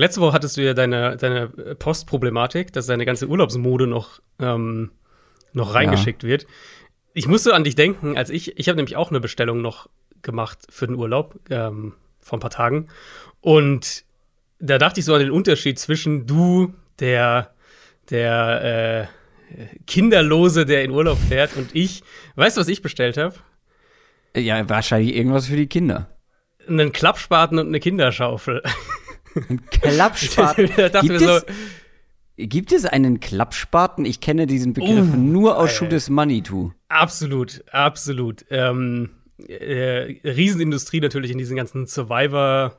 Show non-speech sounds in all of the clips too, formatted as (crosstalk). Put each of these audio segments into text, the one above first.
Letzte Woche hattest du ja deine, deine Postproblematik, dass deine ganze Urlaubsmode noch, ähm, noch reingeschickt ja. wird. Ich musste an dich denken, als ich, ich habe nämlich auch eine Bestellung noch gemacht für den Urlaub ähm, vor ein paar Tagen. Und da dachte ich so an den Unterschied zwischen du, der, der äh, Kinderlose, der in Urlaub fährt, und ich. Weißt du, was ich bestellt habe? Ja, wahrscheinlich irgendwas für die Kinder. Einen Klappspaten und eine Kinderschaufel. (laughs) Ein (laughs) Klappspaten. gibt, es, so, gibt es einen Klappspaten? Ich kenne diesen Begriff uh, nur aus Schuh des Manitou. Absolut, absolut. Ähm, äh, Riesenindustrie natürlich in diesen ganzen Survivor-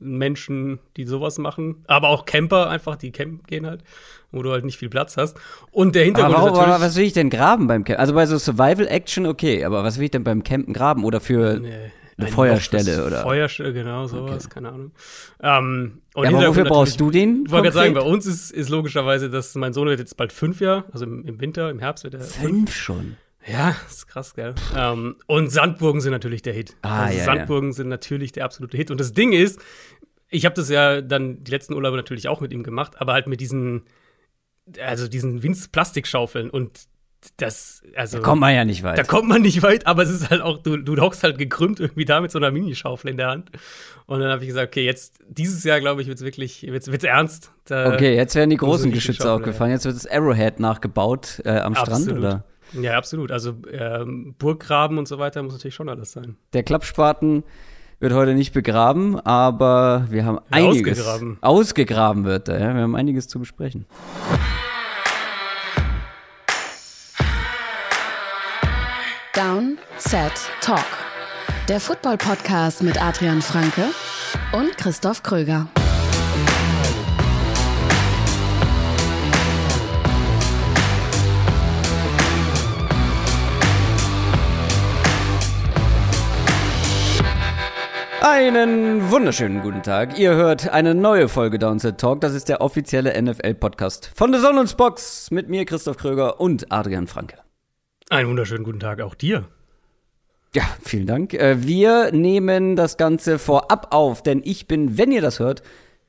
Menschen, die sowas machen, aber auch Camper einfach, die campen gehen halt, wo du halt nicht viel Platz hast. Und der Hintergrund aber, ist natürlich. Aber was will ich denn graben beim Campen? Also bei so Survival Action okay, aber was will ich denn beim Campen graben oder für nee. Eine Feuerstelle oder? Feuerstelle, genau, sowas, okay. keine Ahnung. Ähm, und ja, aber wofür brauchst du den? Ich wollte gerade sagen, bei uns ist, ist logischerweise, dass mein Sohn wird jetzt bald fünf Jahre, also im, im Winter, im Herbst wird er. Fünf schon? Ja, ist krass, gell? Ähm, und Sandburgen sind natürlich der Hit. Ah, also ja, Sandburgen ja. sind natürlich der absolute Hit. Und das Ding ist, ich habe das ja dann die letzten Urlaube natürlich auch mit ihm gemacht, aber halt mit diesen, also diesen Winz-Plastikschaufeln und das, also. Da kommt man ja nicht weit. Da kommt man nicht weit, aber es ist halt auch, du, du hockst halt gekrümmt irgendwie da mit so einer Minischaufel in der Hand. Und dann habe ich gesagt, okay, jetzt, dieses Jahr, glaube ich, wird es wirklich, wird's, wird's ernst. Da okay, jetzt werden die großen Geschütze auch gefallen. Jetzt wird das Arrowhead nachgebaut äh, am absolut. Strand, oder? Ja, absolut. Also ähm, Burggraben und so weiter muss natürlich schon alles sein. Der Klappspaten wird heute nicht begraben, aber wir haben einiges. Ausgegraben. Ausgegraben wird er, ja. Wir haben einiges zu besprechen. Down, Set, Talk. Der Football-Podcast mit Adrian Franke und Christoph Kröger. Einen wunderschönen guten Tag. Ihr hört eine neue Folge Downset Talk. Das ist der offizielle NFL-Podcast von The Sonne Box mit mir, Christoph Kröger und Adrian Franke. Einen wunderschönen guten Tag auch dir. Ja, vielen Dank. Äh, wir nehmen das Ganze vorab auf, denn ich bin, wenn ihr das hört,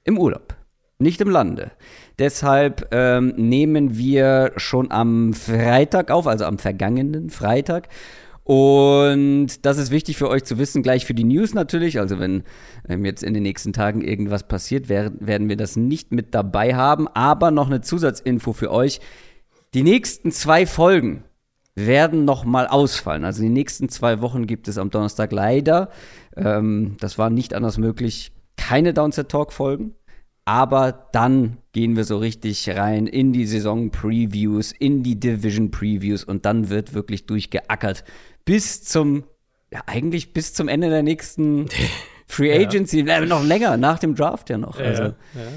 im Urlaub, nicht im Lande. Deshalb ähm, nehmen wir schon am Freitag auf, also am vergangenen Freitag. Und das ist wichtig für euch zu wissen, gleich für die News natürlich. Also wenn ähm, jetzt in den nächsten Tagen irgendwas passiert, werden, werden wir das nicht mit dabei haben. Aber noch eine Zusatzinfo für euch. Die nächsten zwei Folgen werden nochmal ausfallen. Also die nächsten zwei Wochen gibt es am Donnerstag leider, ähm, das war nicht anders möglich, keine Downset Talk Folgen. Aber dann gehen wir so richtig rein in die Saison-Previews, in die Division-Previews und dann wird wirklich durchgeackert bis zum, ja, eigentlich bis zum Ende der nächsten (laughs) Free Agency, ja. noch länger, nach dem Draft ja noch. Also, ja,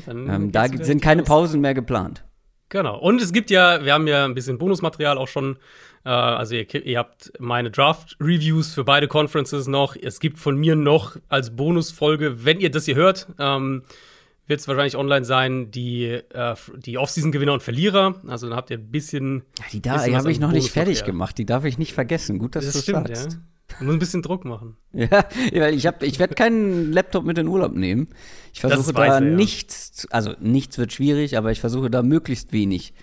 ähm, da sind keine Pausen mehr geplant. Genau. Und es gibt ja, wir haben ja ein bisschen Bonusmaterial auch schon äh, also ihr, ihr, habt meine Draft-Reviews für beide Conferences noch. Es gibt von mir noch als Bonusfolge, wenn ihr das hier hört, ähm, wird es wahrscheinlich online sein, die, äh, die Offseason-Gewinner und Verlierer. Also dann habt ihr ein bisschen. Ja, die da, die habe ich noch nicht fertig gemacht. Die darf ich nicht vergessen. Gut, dass das du stimmt, sagst. Ja. Musst ein bisschen Druck machen. (laughs) ja, ich, ich werde keinen Laptop mit in Urlaub nehmen. Ich versuche da er, ja. nichts, also nichts wird schwierig, aber ich versuche da möglichst wenig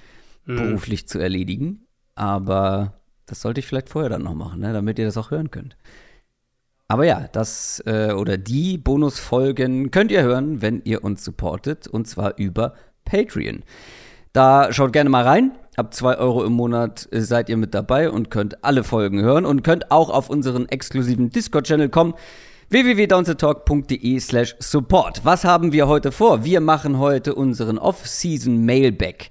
hm. beruflich zu erledigen. Aber das sollte ich vielleicht vorher dann noch machen, ne, damit ihr das auch hören könnt. Aber ja, das äh, oder die Bonusfolgen könnt ihr hören, wenn ihr uns supportet, und zwar über Patreon. Da schaut gerne mal rein. Ab 2 Euro im Monat seid ihr mit dabei und könnt alle Folgen hören und könnt auch auf unseren exklusiven Discord-Channel kommen www.downsetalk.de slash support. Was haben wir heute vor? Wir machen heute unseren Off-Season Mailback.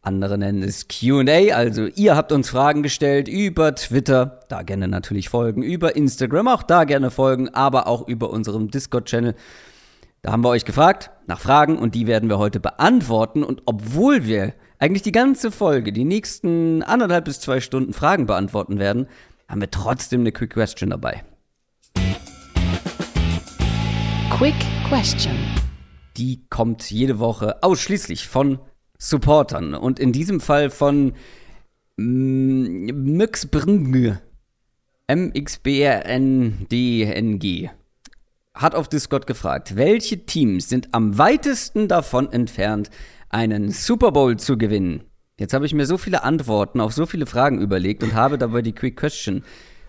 Andere nennen es QA, also ihr habt uns Fragen gestellt über Twitter, da gerne natürlich folgen, über Instagram, auch da gerne folgen, aber auch über unserem Discord-Channel. Da haben wir euch gefragt nach Fragen und die werden wir heute beantworten. Und obwohl wir eigentlich die ganze Folge, die nächsten anderthalb bis zwei Stunden Fragen beantworten werden, haben wir trotzdem eine Quick Question dabei. Quick Question. Die kommt jede Woche ausschließlich von Supportern und in diesem Fall von Mxbrng. M-X-B-R-N-D-N-G. hat auf Discord gefragt, welche Teams sind am weitesten davon entfernt, einen Super Bowl zu gewinnen? Jetzt habe ich mir so viele Antworten auf so viele Fragen überlegt und habe dabei die Quick Question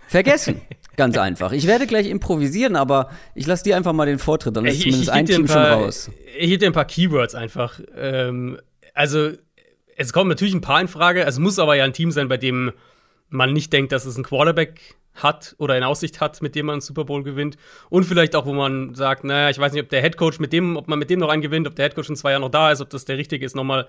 vergessen. (laughs) Ganz einfach. Ich werde gleich improvisieren, aber ich lasse dir einfach mal den Vortritt, dann ist Ich- zumindest ich ein geb dir Team ein paar, schon raus. Ich dir ein paar Keywords einfach. Ähm, also, es kommen natürlich ein paar in Frage. Es muss aber ja ein Team sein, bei dem man nicht denkt, dass es einen Quarterback hat oder in Aussicht hat, mit dem man einen Super Bowl gewinnt. Und vielleicht auch, wo man sagt, naja, ich weiß nicht, ob der Headcoach mit dem, ob man mit dem noch einen gewinnt, ob der Headcoach in zwei Jahren noch da ist, ob das der richtige ist, nochmal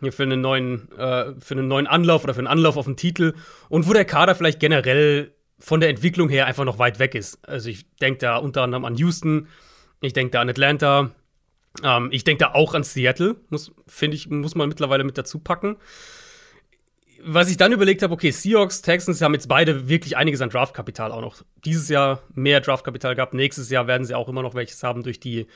hier für einen neuen, äh, für einen neuen Anlauf oder für einen Anlauf auf den Titel. Und wo der Kader vielleicht generell von der Entwicklung her einfach noch weit weg ist. Also ich denke da unter anderem an Houston, ich denke da an Atlanta, ähm, ich denke da auch an Seattle, muss, finde ich, muss man mittlerweile mit dazu packen. Was ich dann überlegt habe, okay, Seahawks, Texans haben jetzt beide wirklich einiges an Draftkapital auch noch. Dieses Jahr mehr Draftkapital gehabt, nächstes Jahr werden sie auch immer noch welches haben durch die,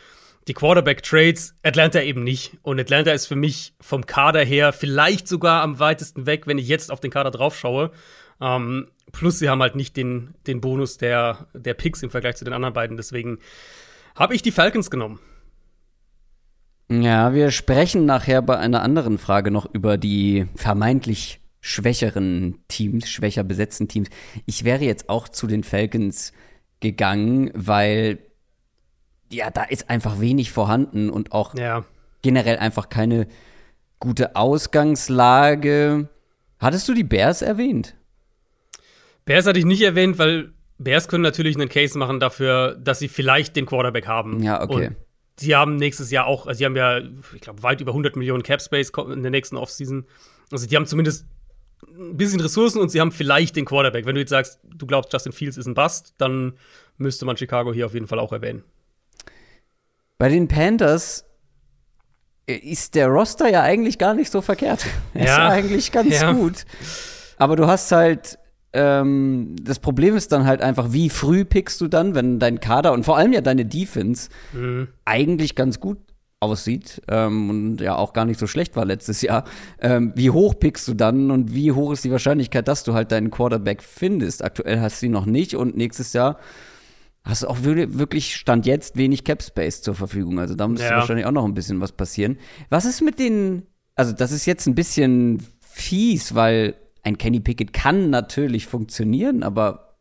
die Quarterback-Trades. Atlanta eben nicht. Und Atlanta ist für mich vom Kader her vielleicht sogar am weitesten weg, wenn ich jetzt auf den Kader drauf schaue. Ähm, plus sie haben halt nicht den, den Bonus der, der Picks im Vergleich zu den anderen beiden. Deswegen habe ich die Falcons genommen. Ja, wir sprechen nachher bei einer anderen Frage noch über die vermeintlich schwächeren Teams, schwächer besetzten Teams. Ich wäre jetzt auch zu den Falcons gegangen, weil ja, da ist einfach wenig vorhanden und auch Ja. generell einfach keine gute Ausgangslage. Hattest du die Bears erwähnt? Bears hatte ich nicht erwähnt, weil Bears können natürlich einen Case machen dafür, dass sie vielleicht den Quarterback haben. Ja, okay. Und sie haben nächstes Jahr auch, also sie haben ja, ich glaube, weit über 100 Millionen Cap Space in der nächsten Offseason. Also die haben zumindest ein bisschen Ressourcen und sie haben vielleicht den Quarterback. Wenn du jetzt sagst, du glaubst, Justin Fields ist ein Bust, dann müsste man Chicago hier auf jeden Fall auch erwähnen. Bei den Panthers äh, ist der Roster ja eigentlich gar nicht so verkehrt. (laughs) Er ist Ja. ja eigentlich ganz Ja. gut. Aber du hast halt, ähm, das Problem ist dann halt einfach, wie früh pickst du dann, wenn dein Kader und vor allem ja deine Defense Mhm. eigentlich ganz gut aussieht ähm, und ja auch gar nicht so schlecht war letztes Jahr. Ähm, wie hoch pickst du dann und wie hoch ist die Wahrscheinlichkeit, dass du halt deinen Quarterback findest? Aktuell hast du ihn noch nicht und nächstes Jahr hast du auch wir- wirklich Stand jetzt wenig Cap Space zur Verfügung. Also da müsste Ja. wahrscheinlich auch noch ein bisschen was passieren. Was ist mit den, also das ist jetzt ein bisschen fies, weil ein Kenny Pickett kann natürlich funktionieren, aber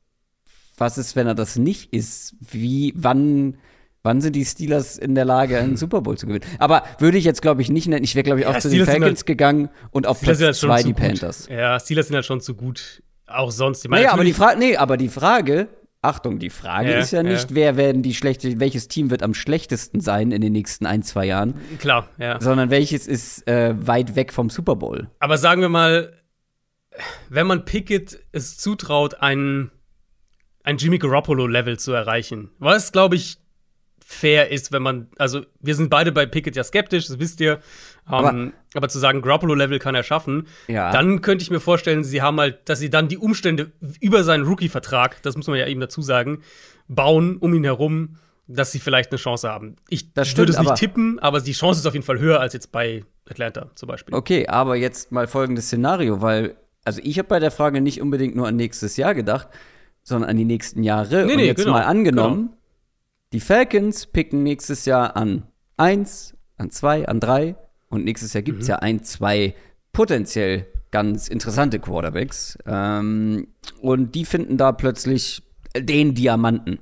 was ist, wenn er das nicht ist? Wie, wann, wann sind die Steelers in der Lage, einen Super Bowl zu gewinnen? Aber würde ich jetzt, glaube ich, nicht nennen. Ich wäre, glaube ich, auch Ja, zu Steelers den Falcons halt- gegangen und auf Steelers halt Platz schon zwei zu die gut. Panthers. Ja, Steelers sind halt schon zu gut. Auch sonst. Ich meine, Naja, aber die Frage, nee, aber die Frage, Achtung, die Frage Ja, ist ja ja. nicht, wer werden die schlechte, welches Team wird am schlechtesten sein in den nächsten ein, zwei Jahren, Klar, ja. sondern welches ist äh, weit weg vom Super Bowl. Aber sagen wir mal, wenn man Pickett es zutraut, ein, ein Jimmy Garoppolo-Level zu erreichen, was, glaube ich, fair ist, wenn man, also wir sind beide bei Pickett ja skeptisch, das wisst ihr, Aber- aber, aber zu sagen, Garoppolo-Level kann er schaffen, Ja. dann könnte ich mir vorstellen, sie haben halt, dass sie dann die Umstände über seinen Rookie-Vertrag, das muss man ja eben dazu sagen, bauen um ihn herum, dass sie vielleicht eine Chance haben. Ich Das stimmt, würde es nicht aber- tippen, aber die Chance ist auf jeden Fall höher als jetzt bei Atlanta zum Beispiel. Okay, aber jetzt mal folgendes Szenario, weil, also ich habe bei der Frage nicht unbedingt nur an nächstes Jahr gedacht, sondern an die nächsten Jahre. Nee, Und nee, jetzt genau, mal angenommen, die Falcons picken nächstes Jahr an eins, an zwei, an drei und nächstes Jahr Mhm. gibt es ja ein, zwei potenziell ganz interessante Quarterbacks. Ähm, und die finden da plötzlich den Diamanten.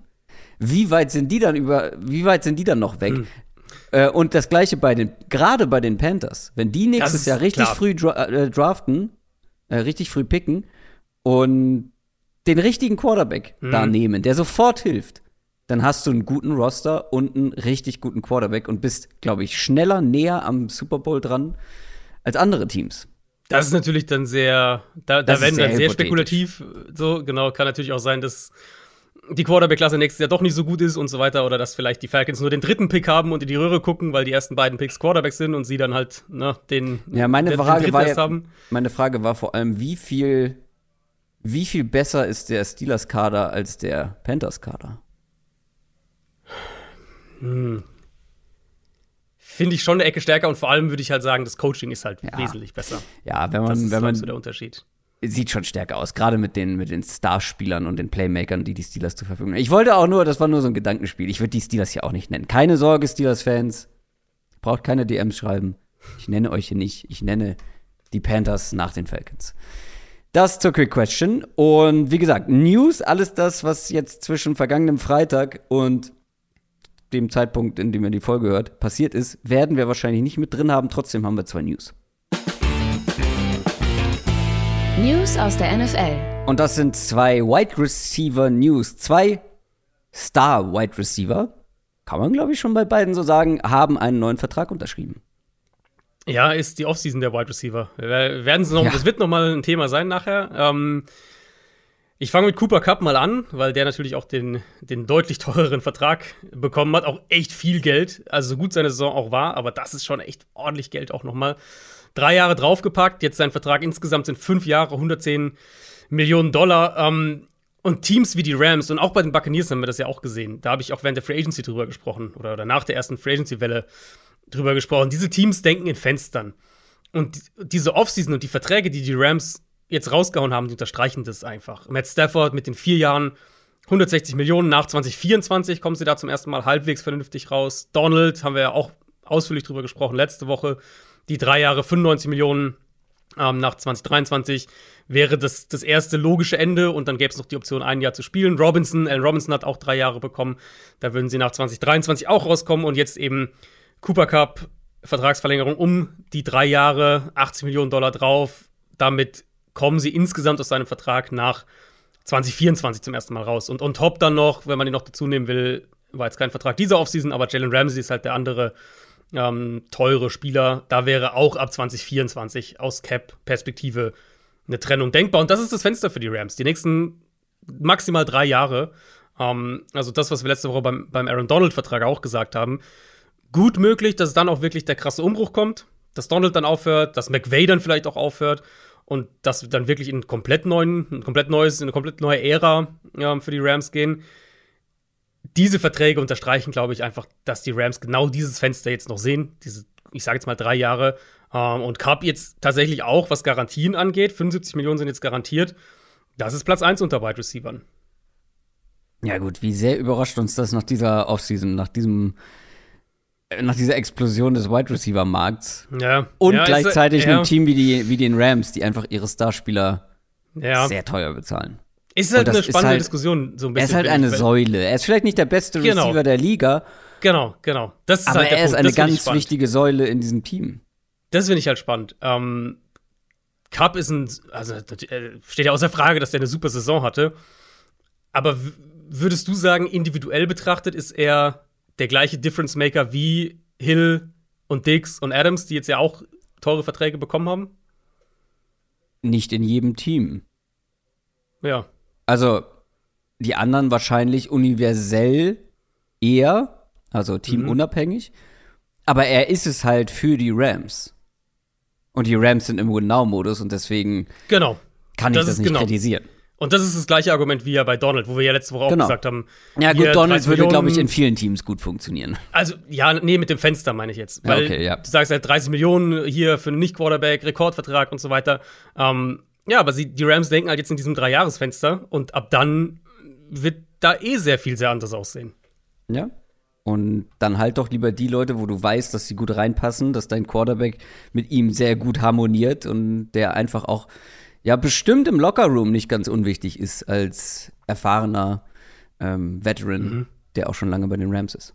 Wie weit sind die dann über, wie weit sind die dann noch Hm. weg? Äh, und das gleiche bei den, gerade bei den Panthers. Wenn die nächstes Jahr richtig klar. früh dra äh, draften, äh, richtig früh picken und den richtigen Quarterback Mhm. da nehmen, der sofort hilft, dann hast du einen guten Roster und einen richtig guten Quarterback und bist, glaube ich, schneller näher am Super Bowl dran als andere Teams. Das ist natürlich dann sehr, da, da werden sehr dann sehr spekulativ. So, genau, kann natürlich auch sein, dass die Quarterback-Klasse nächstes Jahr doch nicht so gut ist und so weiter. Oder dass vielleicht die Falcons nur den dritten Pick haben und in die Röhre gucken, weil die ersten beiden Picks Quarterbacks sind und sie dann halt ne, den, Ja, meine den- den Frage dritten war ja, haben. meine Frage war vor allem, wie viel, wie viel besser ist der Steelers-Kader als der Panthers-Kader? Finde ich schon eine Ecke stärker und vor allem würde ich halt sagen, das Coaching ist halt Ja. wesentlich besser. Ja, wenn Das man, ist wenn man so der Unterschied. sieht schon stärker aus, gerade mit den, mit den Starspielern und den Playmakern, die die Steelers zur Verfügung haben. Ich wollte auch nur, das war nur so ein Gedankenspiel. Ich würde die Steelers hier auch nicht nennen. Keine Sorge, Steelers-Fans. Braucht keine DMs schreiben. Ich nenne euch hier nicht. Ich nenne die Panthers nach den Falcons. Das zur Quick Question. Und wie gesagt, News, alles das, was jetzt zwischen vergangenem Freitag und dem Zeitpunkt, in dem ihr die Folge hört, passiert ist, werden wir wahrscheinlich nicht mit drin haben. Trotzdem haben wir zwei News. News aus der NFL. Und das sind zwei Wide Receiver News. Zwei Star Wide Receiver, kann man glaube ich schon bei beiden so sagen, haben einen neuen Vertrag unterschrieben. Ja, ist die Offseason der Wide Receiver. Werden noch, ja. Das wird noch mal ein Thema sein nachher. Ähm, ich fange mit Cooper Cup mal an, weil der natürlich auch den, den deutlich teureren Vertrag bekommen hat. Auch echt viel Geld. Also so gut seine Saison auch war, aber das ist schon echt ordentlich Geld auch noch mal drei Jahre draufgepackt. Jetzt sein Vertrag insgesamt sind fünf Jahre, 110 Millionen Dollar. Ähm, und Teams wie die Rams und auch bei den Buccaneers haben wir das ja auch gesehen. Da habe ich auch während der Free Agency drüber gesprochen oder, oder nach der ersten Free Agency-Welle drüber gesprochen. Diese Teams denken in Fenstern. Und diese Offseason und die Verträge, die die Rams jetzt rausgehauen haben, die unterstreichen das einfach. Matt Stafford mit den vier Jahren 160 Millionen nach 2024 kommen sie da zum ersten Mal halbwegs vernünftig raus. Donald haben wir ja auch ausführlich drüber gesprochen letzte Woche die drei Jahre 95 Millionen ähm, nach 2023 wäre das das erste logische Ende und dann gäbe es noch die Option, ein Jahr zu spielen. Robinson, Alan Robinson hat auch drei Jahre bekommen. Da würden sie nach 2023 auch rauskommen und jetzt eben Cooper Cup, Vertragsverlängerung um die drei Jahre, 80 Millionen Dollar drauf. Damit kommen sie insgesamt aus seinem Vertrag nach 2024 zum ersten Mal raus. Und on top dann noch, wenn man ihn noch dazu nehmen will, war jetzt kein Vertrag dieser Offseason, aber Jalen Ramsey ist halt der andere ähm, teure Spieler. Da wäre auch ab 2024 aus Cap-Perspektive eine Trennung denkbar. Und das ist das Fenster für die Rams. Die nächsten maximal drei Jahre. Ähm, also das, was wir letzte Woche beim, beim Aaron Donald-Vertrag auch gesagt haben. Gut möglich, dass dann auch wirklich der krasse Umbruch kommt, dass Donald dann aufhört, dass McVay dann vielleicht auch aufhört und dass wir dann wirklich in komplett neuen, ein komplett neues, in eine komplett neue Ära ja, für die Rams gehen diese Verträge unterstreichen, glaube ich, einfach, dass die Rams genau dieses Fenster jetzt noch sehen. Diese, ich sage jetzt mal drei Jahre. Ähm, und Cup jetzt tatsächlich auch, was Garantien angeht. 75 Millionen sind jetzt garantiert. Das ist Platz 1 unter Wide Receivern. Ja, gut, wie sehr überrascht uns das nach dieser Offseason, nach diesem nach dieser Explosion des Wide Receiver Markts. Ja. Und ja, gleichzeitig ist, ja. einem Team wie, die, wie den Rams, die einfach ihre Starspieler ja. sehr teuer bezahlen. Ist halt eine spannende halt, Diskussion, so ein bisschen. Er ist halt eine Säule. Er ist vielleicht nicht der beste genau. Receiver der Liga. Genau, genau. Das ist aber halt er ist eine ganz wichtige Säule in diesem Team. Das finde ich halt spannend. Ähm, Cup ist ein, also äh, steht ja außer Frage, dass der eine super Saison hatte. Aber würdest du sagen, individuell betrachtet ist er der gleiche Difference Maker wie Hill und Dix und Adams, die jetzt ja auch teure Verträge bekommen haben? Nicht in jedem Team. Ja. Also die anderen wahrscheinlich universell eher, also teamunabhängig. Mhm. Aber er ist es halt für die Rams. Und die Rams sind im Win-Now-Modus und deswegen genau. kann ich das, das nicht genau. kritisieren. Und das ist das gleiche Argument wie ja bei Donald, wo wir ja letzte Woche auch genau. gesagt haben. Ja, gut, Donald würde, glaube ich, in vielen Teams gut funktionieren. Also, ja, nee, mit dem Fenster meine ich jetzt. Weil ja, okay, ja. du sagst halt 30 Millionen hier für einen Nicht-Quarterback, Rekordvertrag und so weiter. Ähm, ja, aber sie, die Rams denken halt jetzt in diesem Dreijahresfenster und ab dann wird da eh sehr viel sehr anders aussehen. Ja. Und dann halt doch lieber die Leute, wo du weißt, dass sie gut reinpassen, dass dein Quarterback mit ihm sehr gut harmoniert und der einfach auch, ja, bestimmt im Lockerroom nicht ganz unwichtig ist als erfahrener ähm, Veteran, mhm. der auch schon lange bei den Rams ist.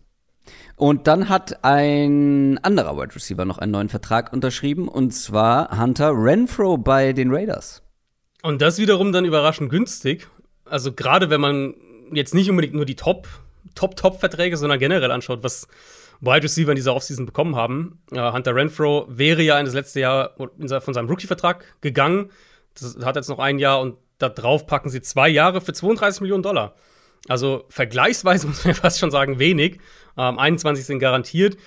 Und dann hat ein anderer Wide Receiver noch einen neuen Vertrag unterschrieben, und zwar Hunter Renfro bei den Raiders. Und das wiederum dann überraschend günstig. Also gerade wenn man jetzt nicht unbedingt nur die Top, Top, Top-Verträge, sondern generell anschaut, was Wide Receiver in dieser Offseason bekommen haben. Uh, Hunter Renfro wäre ja in das letzte Jahr von seinem Rookie-Vertrag gegangen. Das hat jetzt noch ein Jahr und da drauf packen sie zwei Jahre für 32 Millionen Dollar. Also vergleichsweise (laughs) muss man fast schon sagen, wenig. Ähm, 21 sind garantiert.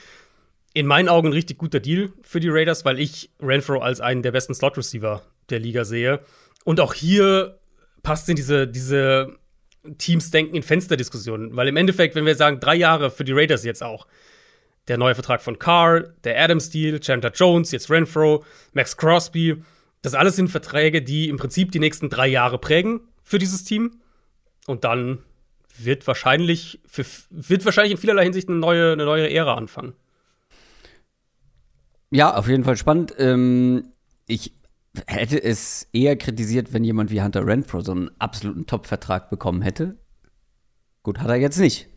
In meinen Augen ein richtig guter Deal für die Raiders, weil ich Renfro als einen der besten Slot-Receiver der Liga sehe. Und auch hier passt in diese, diese Teams denken in Fensterdiskussionen. Weil im Endeffekt, wenn wir sagen, drei Jahre für die Raiders jetzt auch, der neue Vertrag von Carr, der Adams-Deal, Chandler Jones, jetzt Renfro, Max Crosby, Das alles sind Verträge, die im Prinzip die nächsten drei Jahre prägen für dieses Team. Und dann wird wahrscheinlich, für, wird wahrscheinlich in vielerlei Hinsicht eine neue, eine neue Ära anfangen. Ja, auf jeden Fall spannend. Ähm, ich hätte es eher kritisiert, wenn jemand wie Hunter Renfro so einen absoluten Top-Vertrag bekommen hätte. Gut, hat er jetzt nicht.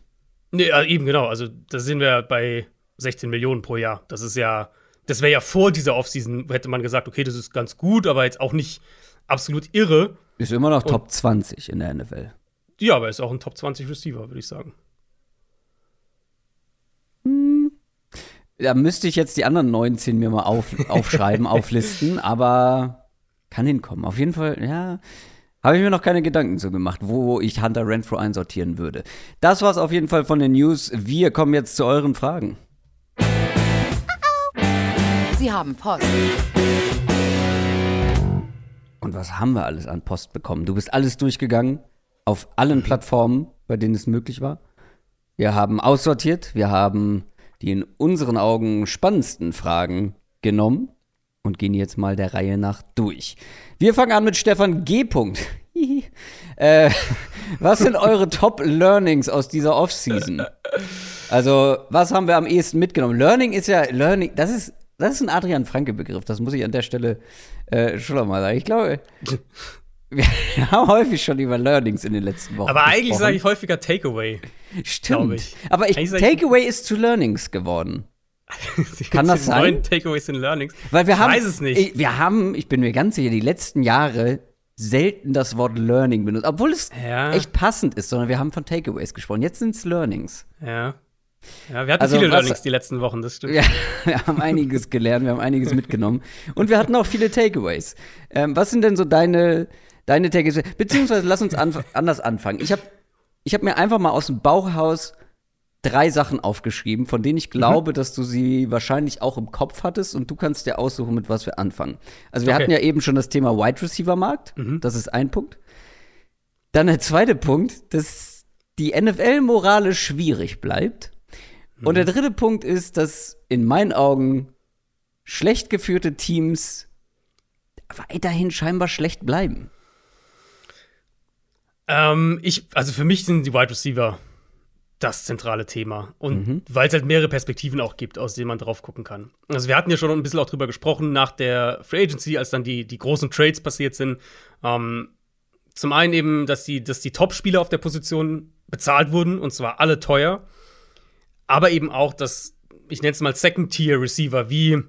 Nee, eben genau. Also, da sind wir bei 16 Millionen pro Jahr. Das ist ja, das wäre ja vor dieser Offseason, hätte man gesagt, okay, das ist ganz gut, aber jetzt auch nicht absolut irre. Ist immer noch Und, Top 20 in der NFL. Ja, aber ist auch ein Top 20 Receiver, würde ich sagen. Hm. Da müsste ich jetzt die anderen 19 mir mal auf, (laughs) aufschreiben, auflisten, aber kann hinkommen. Auf jeden Fall, ja. Habe ich mir noch keine Gedanken zu gemacht, wo ich Hunter Renfro einsortieren würde. Das war's auf jeden Fall von den News. Wir kommen jetzt zu euren Fragen. Sie haben Post. Und was haben wir alles an Post bekommen? Du bist alles durchgegangen auf allen Plattformen, bei denen es möglich war. Wir haben aussortiert, wir haben die in unseren Augen spannendsten Fragen genommen und gehen jetzt mal der Reihe nach durch. Wir fangen an mit Stefan G. (laughs) äh, was sind eure (laughs) Top-Learnings aus dieser Offseason? Also, was haben wir am ehesten mitgenommen? Learning ist ja, Learning, das ist, das ist ein Adrian Franke-Begriff, das muss ich an der Stelle äh, schon mal sagen. Ich glaube, wir (laughs) haben häufig schon über Learnings in den letzten Wochen. Aber eigentlich sage ich häufiger Takeaway. Stimmt. Ich. Aber ich, Takeaway ist zu Learnings geworden. (laughs) Kann das sein? Neuen Takeaways sind Learnings. Weil wir ich haben, weiß es nicht. Wir haben, ich bin mir ganz sicher, die letzten Jahre selten das Wort Learning benutzt, obwohl es ja. echt passend ist, sondern wir haben von Takeaways gesprochen. Jetzt sind es Learnings. Ja. Ja, wir hatten also, viele was, Learnings die letzten Wochen, das stimmt. Ja, (laughs) wir haben einiges gelernt, wir haben einiges mitgenommen. Und wir hatten auch viele Takeaways. Ähm, was sind denn so deine, deine Takeaways? Beziehungsweise lass uns anf anders anfangen. Ich habe ich hab mir einfach mal aus dem Bauchhaus drei Sachen aufgeschrieben, von denen ich glaube, mhm. dass du sie wahrscheinlich auch im Kopf hattest und du kannst dir aussuchen, mit was wir anfangen. Also wir okay. hatten ja eben schon das Thema Wide Receiver Markt, mhm. das ist ein Punkt. Dann der zweite Punkt, dass die NFL moralisch schwierig bleibt. Mhm. Und der dritte Punkt ist, dass in meinen Augen schlecht geführte Teams weiterhin scheinbar schlecht bleiben. Ähm, ich, also für mich sind die Wide Receiver das zentrale Thema. Und mhm. weil es halt mehrere Perspektiven auch gibt, aus denen man drauf gucken kann. Also wir hatten ja schon ein bisschen auch drüber gesprochen nach der Free Agency, als dann die, die großen Trades passiert sind. Ähm, zum einen eben, dass die, dass die Top-Spieler auf der Position bezahlt wurden, und zwar alle teuer. Aber eben auch, dass, ich nenne es mal Second-Tier-Receiver wie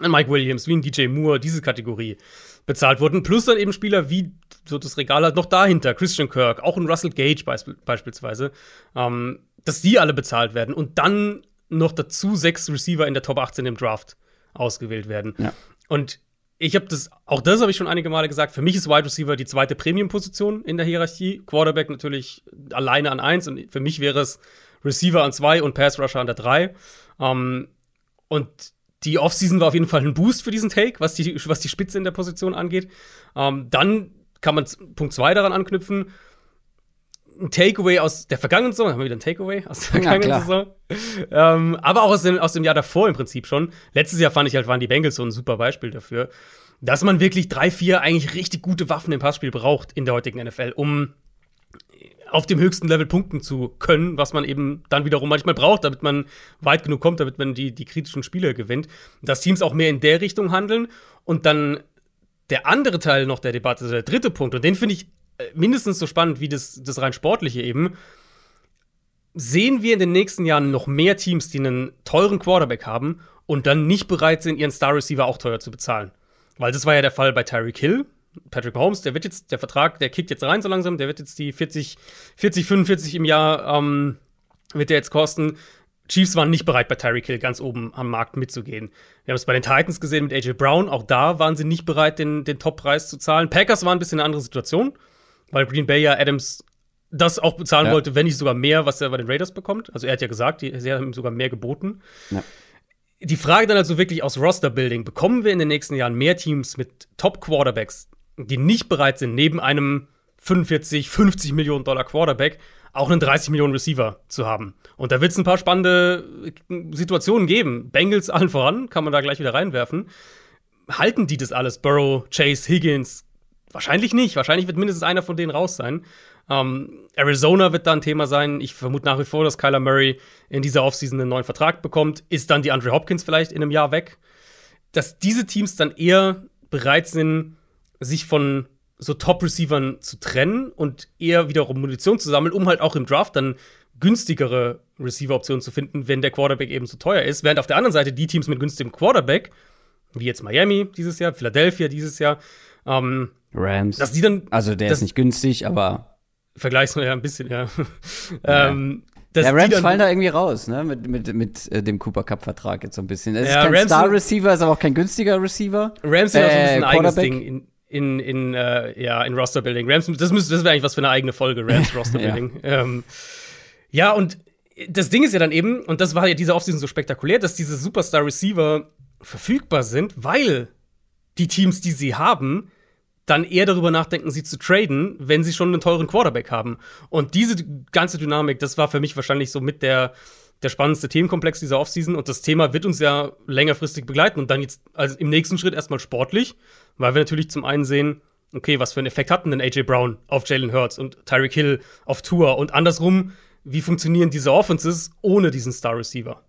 Mike Williams, wie ein DJ Moore, diese Kategorie bezahlt wurden. Plus dann eben Spieler wie so das Regal halt noch dahinter, Christian Kirk, auch ein Russell Gage beisp beispielsweise, ähm, dass die alle bezahlt werden und dann noch dazu sechs Receiver in der Top 18 im Draft ausgewählt werden. Ja. Und ich habe das, auch das habe ich schon einige Male gesagt, für mich ist Wide Receiver die zweite Premium-Position in der Hierarchie. Quarterback natürlich alleine an eins und für mich wäre es Receiver an zwei und Pass Rusher an der drei. Ähm, und die Offseason war auf jeden Fall ein Boost für diesen Take, was die, was die Spitze in der Position angeht. Ähm, dann kann man Punkt 2 daran anknüpfen. Ein Takeaway aus der vergangenen Saison, haben wir wieder ein Takeaway aus der vergangenen ja, Saison. Ähm, aber auch aus dem, aus dem Jahr davor im Prinzip schon. Letztes Jahr fand ich halt, waren die Bengals so ein super Beispiel dafür, dass man wirklich drei, vier eigentlich richtig gute Waffen im Passspiel braucht in der heutigen NFL, um auf dem höchsten Level punkten zu können, was man eben dann wiederum manchmal braucht, damit man weit genug kommt, damit man die, die kritischen Spiele gewinnt. Dass Teams auch mehr in der Richtung handeln und dann der andere Teil noch der Debatte, also der dritte Punkt, und den finde ich äh, mindestens so spannend wie das, das rein sportliche eben. Sehen wir in den nächsten Jahren noch mehr Teams, die einen teuren Quarterback haben und dann nicht bereit sind, ihren Star Receiver auch teuer zu bezahlen? Weil das war ja der Fall bei Tyreek Hill, Patrick Mahomes, der wird jetzt, der Vertrag, der kickt jetzt rein so langsam, der wird jetzt die 40, 40 45 im Jahr, ähm, wird der jetzt kosten. Chiefs waren nicht bereit, bei Tyreek Hill ganz oben am Markt mitzugehen. Wir haben es bei den Titans gesehen mit AJ Brown. Auch da waren sie nicht bereit, den, den Top-Preis zu zahlen. Packers waren ein bisschen eine andere Situation, weil Green Bay ja Adams das auch bezahlen ja. wollte, wenn nicht sogar mehr, was er bei den Raiders bekommt. Also er hat ja gesagt, die, sie haben ihm sogar mehr geboten. Ja. Die Frage dann also wirklich aus Roster-Building, bekommen wir in den nächsten Jahren mehr Teams mit Top-Quarterbacks, die nicht bereit sind, neben einem 45, 50 Millionen Dollar Quarterback auch einen 30 Millionen Receiver zu haben. Und da wird es ein paar spannende Situationen geben. Bengals allen voran, kann man da gleich wieder reinwerfen. halten die das alles? Burrow, Chase, Higgins? Wahrscheinlich nicht. Wahrscheinlich wird mindestens einer von denen raus sein. Ähm, Arizona wird da ein Thema sein. Ich vermute nach wie vor, dass Kyler Murray in dieser Offseason einen neuen Vertrag bekommt. Ist dann die Andre Hopkins vielleicht in einem Jahr weg? Dass diese Teams dann eher bereit sind, sich von so Top-Receivern zu trennen und eher wiederum Munition zu sammeln, um halt auch im Draft dann günstigere Receiver-Optionen zu finden, wenn der Quarterback eben so teuer ist. Während auf der anderen Seite die Teams mit günstigem Quarterback, wie jetzt Miami dieses Jahr, Philadelphia dieses Jahr, ähm, Rams. dass die dann. Also der ist nicht günstig, aber. Vergleichsweise ja ein bisschen, ja. ja. (laughs) ähm, ja, Rams fallen da irgendwie raus, ne? Mit, mit, mit äh, dem Cooper Cup-Vertrag jetzt so ein bisschen. Es ja, ist kein Star-Receiver, ist aber auch kein günstiger Receiver. Rams sind äh, auch so ein bisschen ein eigenes Quarterback. Ding in, in, in, äh, ja, in Roster-Building. Rams, das, müsste, das wäre eigentlich was für eine eigene Folge, Rams (laughs) Roster-Building. ja. Ähm, ja, und das Ding ist ja dann eben, und das war ja diese Offseason so spektakulär, dass diese Superstar-Receiver verfügbar sind, weil die Teams, die sie haben, dann eher darüber nachdenken, sie zu traden, wenn sie schon einen teuren Quarterback haben. Und diese ganze Dynamik, das war für mich wahrscheinlich so mit der, der spannendste Themenkomplex dieser Offseason. Und das Thema wird uns ja längerfristig begleiten. Und dann jetzt also im nächsten Schritt erstmal sportlich, weil wir natürlich zum einen sehen, okay, was für einen Effekt hatten denn AJ Brown auf Jalen Hurts und Tyreek Hill auf Tour und andersrum, wie funktionieren diese Offenses ohne diesen Star Receiver?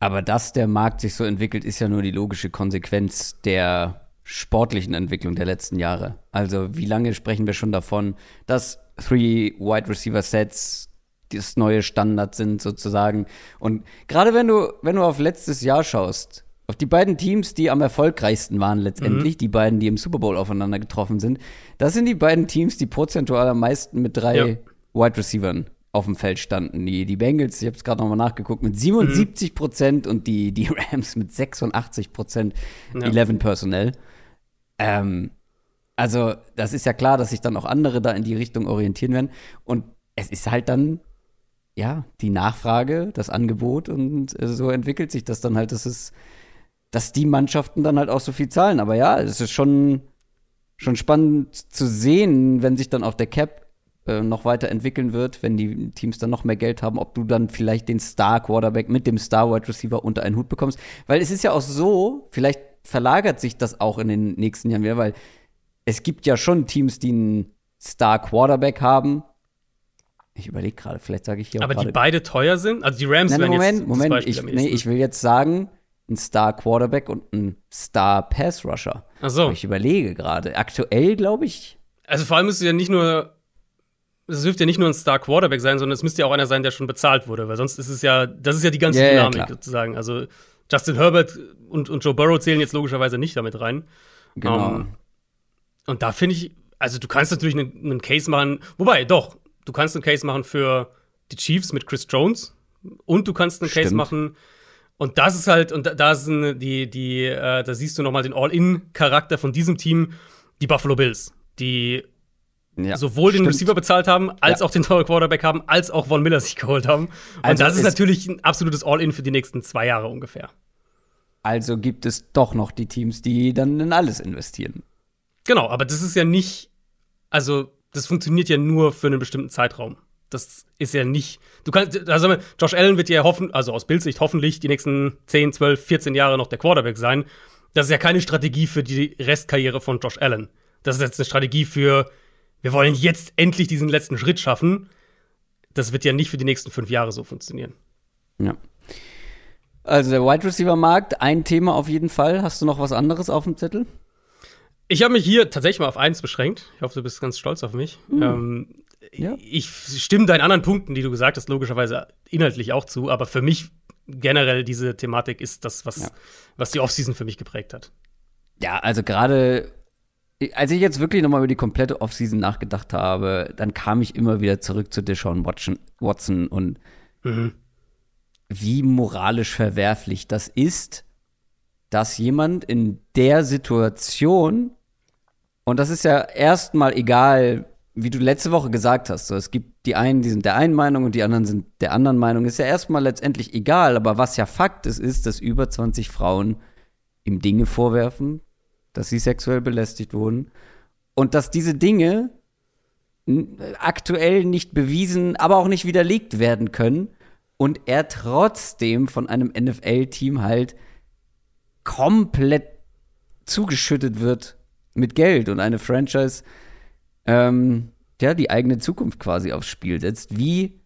Aber dass der Markt sich so entwickelt, ist ja nur die logische Konsequenz der sportlichen Entwicklung der letzten Jahre. Also wie lange sprechen wir schon davon, dass Three Wide Receiver Sets das neue Standard sind sozusagen. Und gerade wenn du, wenn du auf letztes Jahr schaust, auf die beiden Teams, die am erfolgreichsten waren letztendlich, mhm. die beiden, die im Super Bowl aufeinander getroffen sind, das sind die beiden Teams, die prozentual am meisten mit drei ja. Wide Receivern auf dem Feld standen. Die, die Bengals, ich habe es gerade nochmal nachgeguckt, mit 77 Prozent mhm. und die, die Rams mit 86 Prozent ja. 11 Personnel. Ähm, also, das ist ja klar, dass sich dann auch andere da in die Richtung orientieren werden. Und es ist halt dann, ja, die Nachfrage, das Angebot und äh, so entwickelt sich das dann halt, dass es, dass die Mannschaften dann halt auch so viel zahlen. Aber ja, es ist schon, schon spannend zu sehen, wenn sich dann auch der Cap äh, noch weiter entwickeln wird, wenn die Teams dann noch mehr Geld haben, ob du dann vielleicht den Star Quarterback mit dem Star Wide Receiver unter einen Hut bekommst. Weil es ist ja auch so, vielleicht verlagert sich das auch in den nächsten Jahren wieder, weil es gibt ja schon Teams, die einen Star Quarterback haben. Ich überlege gerade, vielleicht sage ich hier Aber die beide teuer sind? Also die Rams Nein, werden Moment, jetzt Moment, ich, nee, ich will jetzt sagen, ein Star Quarterback und ein Star Pass Rusher. Ach so. Aber ich überlege gerade. Aktuell glaube ich. Also vor allem müsste ja nicht nur es dürfte ja nicht nur ein Star Quarterback sein, sondern es müsste ja auch einer sein, der schon bezahlt wurde, weil sonst ist es ja, das ist ja die ganze Ja, ja, Dynamik klar. sozusagen. Also Justin Herbert und, und Joe Burrow zählen jetzt logischerweise nicht damit rein. Genau. Ähm, und da finde ich, also du kannst natürlich einen, einen Case machen, wobei, doch, du kannst einen Case machen für die Chiefs mit Chris Jones und du kannst einen Case Stimmt. machen und das ist halt, und da, da sind die, die, äh, da siehst du noch mal den All-In-Charakter von diesem Team, die Buffalo Bills, die ja, sowohl den stimmt. Receiver bezahlt haben, als Ja. auch den teuren Quarterback haben, als auch Von Miller sich geholt haben. Und Also das ist natürlich ein absolutes All-In für die nächsten zwei Jahre ungefähr. Also gibt es doch noch die Teams, die dann in alles investieren. Genau, aber das ist ja nicht, also das funktioniert ja nur für einen bestimmten Zeitraum. Das ist ja nicht, du kannst, also Josh Allen wird ja hoffen, also aus Bildsicht hoffentlich die nächsten 10, 12, 14 Jahre noch der Quarterback sein. Das ist ja keine Strategie für die Restkarriere von Josh Allen. Das ist jetzt eine Strategie für, wir wollen jetzt endlich diesen letzten Schritt schaffen. Das wird ja nicht für die nächsten fünf Jahre so funktionieren. Ja. Also der Wide Receiver Markt, ein Thema auf jeden Fall. Hast du noch was anderes auf dem Zettel? Ich habe mich hier tatsächlich mal auf eins beschränkt. Ich hoffe, du bist ganz stolz auf mich. Ähm, Ja. Ich stimme deinen anderen Punkten, die du gesagt hast, logischerweise inhaltlich auch zu, aber für mich generell diese Thematik ist das, was, Ja. was die Offseason für mich geprägt hat. Ja, also gerade als ich jetzt wirklich nochmal über die komplette Offseason nachgedacht habe, dann kam ich immer wieder zurück zu Deshaun Watson, Watson und Mhm. wie moralisch verwerflich das ist, dass jemand in der Situation, und das ist ja erstmal egal, wie du letzte Woche gesagt hast, so, es gibt die einen, die sind der einen Meinung und die anderen sind der anderen Meinung, ist ja erstmal letztendlich egal, aber was ja Fakt ist, ist, dass über 20 Frauen ihm Dinge vorwerfen, dass sie sexuell belästigt wurden und dass diese Dinge aktuell nicht bewiesen, aber auch nicht widerlegt werden können und er trotzdem von einem NFL-Team halt komplett zugeschüttet wird mit Geld und eine Franchise, ähm, ja, die eigene Zukunft quasi aufs Spiel setzt, wie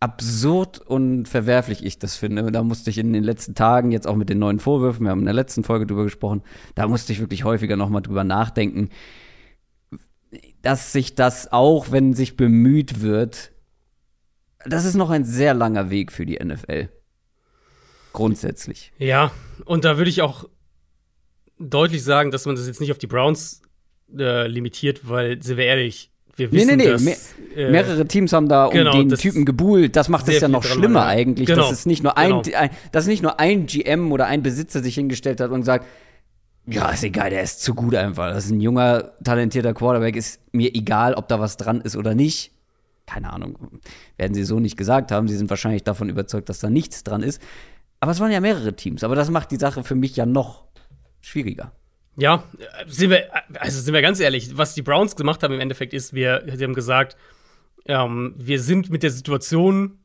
absurd und verwerflich ich das finde. Da musste ich in den letzten Tagen, jetzt auch mit den neuen Vorwürfen, wir haben in der letzten Folge drüber gesprochen, da musste ich wirklich häufiger nochmal drüber nachdenken, dass sich das auch, wenn sich bemüht wird, das ist noch ein sehr langer Weg für die NFL. Grundsätzlich. Ja, und da würde ich auch deutlich sagen, dass man das jetzt nicht auf die Browns äh, limitiert, weil, sind wir ehrlich, wir wissen, nee, nee, nee. Dass, äh, mehrere Teams haben da um genau, den Typen gebuhlt. Das macht es ja noch schlimmer machen, eigentlich, genau. dass es nicht nur ein, genau. ein, dass nicht nur ein GM oder ein Besitzer sich hingestellt hat und sagt, ja, ist egal, der ist zu gut einfach. Das ist ein junger, talentierter Quarterback. Ist mir egal, ob da was dran ist oder nicht. Keine Ahnung. Werden sie so nicht gesagt haben. Sie sind wahrscheinlich davon überzeugt, dass da nichts dran ist. Aber es waren ja mehrere Teams. Aber das macht die Sache für mich ja noch schwieriger. Ja, sind wir, also sind wir ganz ehrlich, was die Browns gemacht haben im Endeffekt ist, wir, sie haben gesagt, ähm, wir sind mit der Situation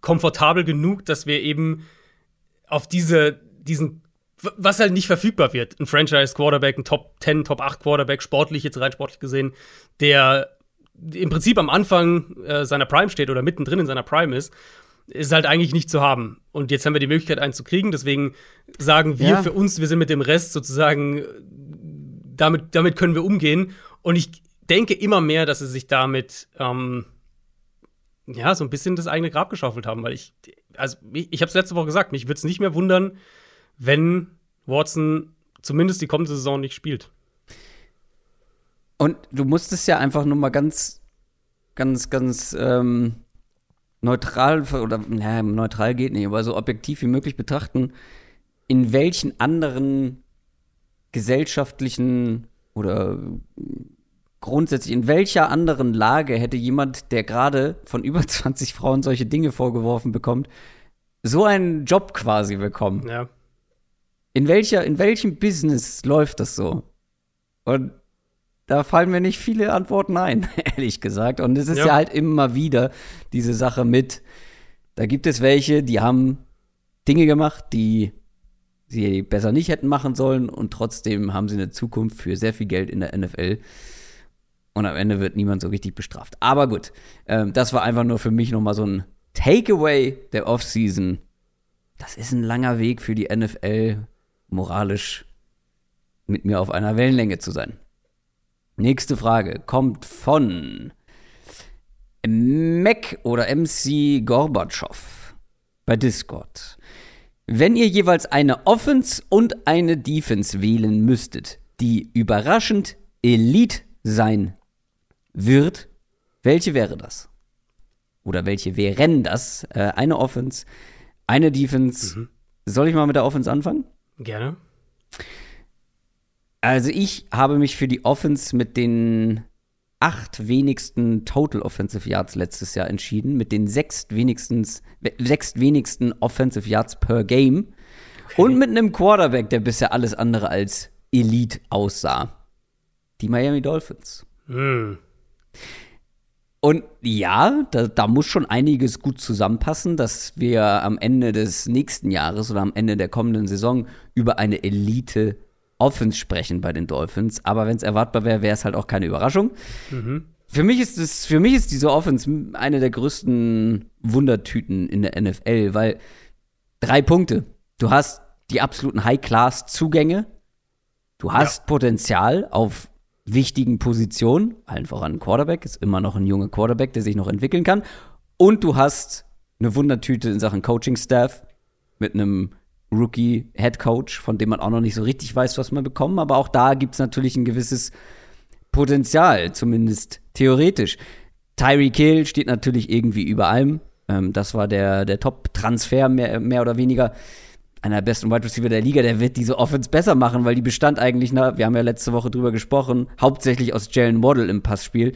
komfortabel genug, dass wir eben auf diese, diesen, was halt nicht verfügbar wird, ein Franchise-Quarterback, ein Top 10, Top 8 Quarterback, sportlich, jetzt rein sportlich gesehen, der im Prinzip am Anfang äh, seiner Prime steht oder mittendrin in seiner Prime ist, ist halt eigentlich nicht zu haben. Und jetzt haben wir die Möglichkeit, einen zu kriegen. Deswegen sagen wir ja. für uns, wir sind mit dem Rest sozusagen, damit, damit können wir umgehen. Und ich denke immer mehr, dass sie sich damit ähm, ja so ein bisschen das eigene Grab geschaufelt haben, weil ich, also ich, ich habe es letzte Woche gesagt, mich würde es nicht mehr wundern, wenn Watson zumindest die kommende Saison nicht spielt. Und du musstest ja einfach nur mal ganz, ganz, ganz ähm, neutral oder naja, neutral geht nicht, aber so objektiv wie möglich betrachten, in welchen anderen gesellschaftlichen oder grundsätzlich in welcher anderen Lage hätte jemand, der gerade von über (laughs) 20 Frauen solche Dinge vorgeworfen bekommt, so einen Job quasi bekommen? Ja. In welcher, in welchem Business läuft das so? Und da fallen mir nicht viele Antworten ein, (laughs) ehrlich gesagt. Und es ist ja. ja halt immer wieder diese Sache mit, da gibt es welche, die haben Dinge gemacht, die sie besser nicht hätten machen sollen und trotzdem haben sie eine Zukunft für sehr viel Geld in der NFL. Und am Ende wird niemand so richtig bestraft. Aber gut, ähm, das war einfach nur für mich nochmal so ein Takeaway der Offseason. Das ist ein langer Weg für die NFL, moralisch mit mir auf einer Wellenlänge zu sein. Nächste Frage kommt von Mac oder MC Gorbatschow bei Discord. Wenn ihr jeweils eine Offense und eine Defense wählen müsstet, die überraschend Elite sein wird, welche wäre das? Oder welche wären das? Äh, eine Offense, eine Defense. Mhm. Soll ich mal mit der Offense anfangen? Gerne. Also ich habe mich für die Offense mit den acht wenigsten Total Offensive Yards letztes Jahr entschieden, mit den sechs wenigstens, sechs wenigsten Offensive Yards per Game okay. und mit einem Quarterback, der bisher alles andere als Elite aussah. Die Miami Dolphins. Mm. Und ja, da, da, muss schon einiges gut zusammenpassen, dass wir am Ende des nächsten Jahres oder am Ende der kommenden Saison über eine Elite Offense sprechen bei den Dolphins, aber wenn es erwartbar wäre, wäre es halt auch keine Überraschung. Mhm. Für mich ist es, für mich ist diese Offense eine der größten Wundertüten in der NFL, weil drei Punkte. Du hast die absoluten High-Class-Zugänge. Du hast ja. Potenzial auf wichtigen Positionen, allen voran ein Quarterback, ist immer noch ein junger Quarterback, der sich noch entwickeln kann. Und du hast eine Wundertüte in Sachen Coaching-Staff mit einem Rookie-Head Coach, von dem man auch noch nicht so richtig weiß, was man bekommt. Aber auch da gibt es natürlich ein gewisses Potenzial, zumindest theoretisch. Tyreek Hill steht natürlich irgendwie über allem. Ähm, das war der, der Top-Transfer, mehr, mehr oder weniger. Einer der besten Wide Receiver der Liga, der wird diese Offense besser machen, weil die bestand eigentlich, na, wir haben ja letzte Woche drüber gesprochen, hauptsächlich aus Jalen Waddle im Passspiel.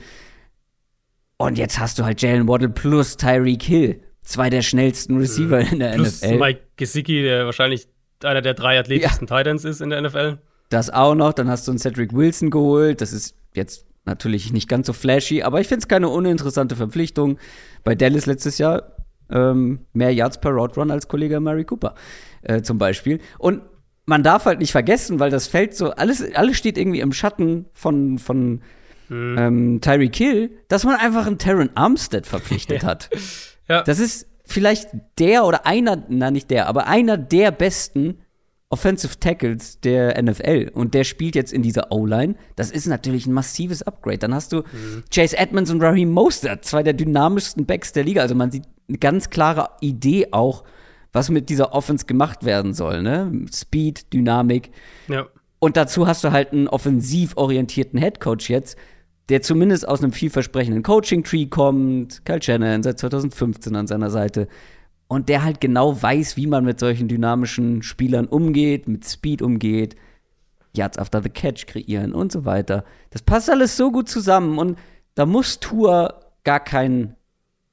Und jetzt hast du halt Jalen Waddle plus Tyreek Hill zwei der schnellsten Receiver in der Plus NFL. Mike Gesicki, der wahrscheinlich einer der drei athletischsten ja. Titans ist in der NFL. Das auch noch. Dann hast du einen Cedric Wilson geholt. Das ist jetzt natürlich nicht ganz so flashy, aber ich finde es keine uninteressante Verpflichtung. Bei Dallas letztes Jahr ähm, mehr Yards per Route Run als Kollege Mary Cooper äh, zum Beispiel. Und man darf halt nicht vergessen, weil das Feld so, alles, alles steht irgendwie im Schatten von, von hm. ähm, Tyreek Hill, dass man einfach einen Terran Armstead verpflichtet (laughs) ja. hat. Ja. Das ist vielleicht der oder einer, na nicht der, aber einer der besten Offensive Tackles der NFL und der spielt jetzt in dieser O-Line. Das ist natürlich ein massives Upgrade. Dann hast du mhm. Chase Edmonds und Raheem Mostert, zwei der dynamischsten Backs der Liga. Also man sieht eine ganz klare Idee auch, was mit dieser Offense gemacht werden soll. Ne? Speed, Dynamik. Ja. Und dazu hast du halt einen offensiv orientierten Headcoach jetzt, der zumindest aus einem vielversprechenden Coaching-Tree kommt. Kyle Shannon seit 2015 an seiner Seite und der halt genau weiß, wie man mit solchen dynamischen Spielern umgeht, mit Speed umgeht, Yards after the Catch kreieren und so weiter. Das passt alles so gut zusammen und da muss Tour gar kein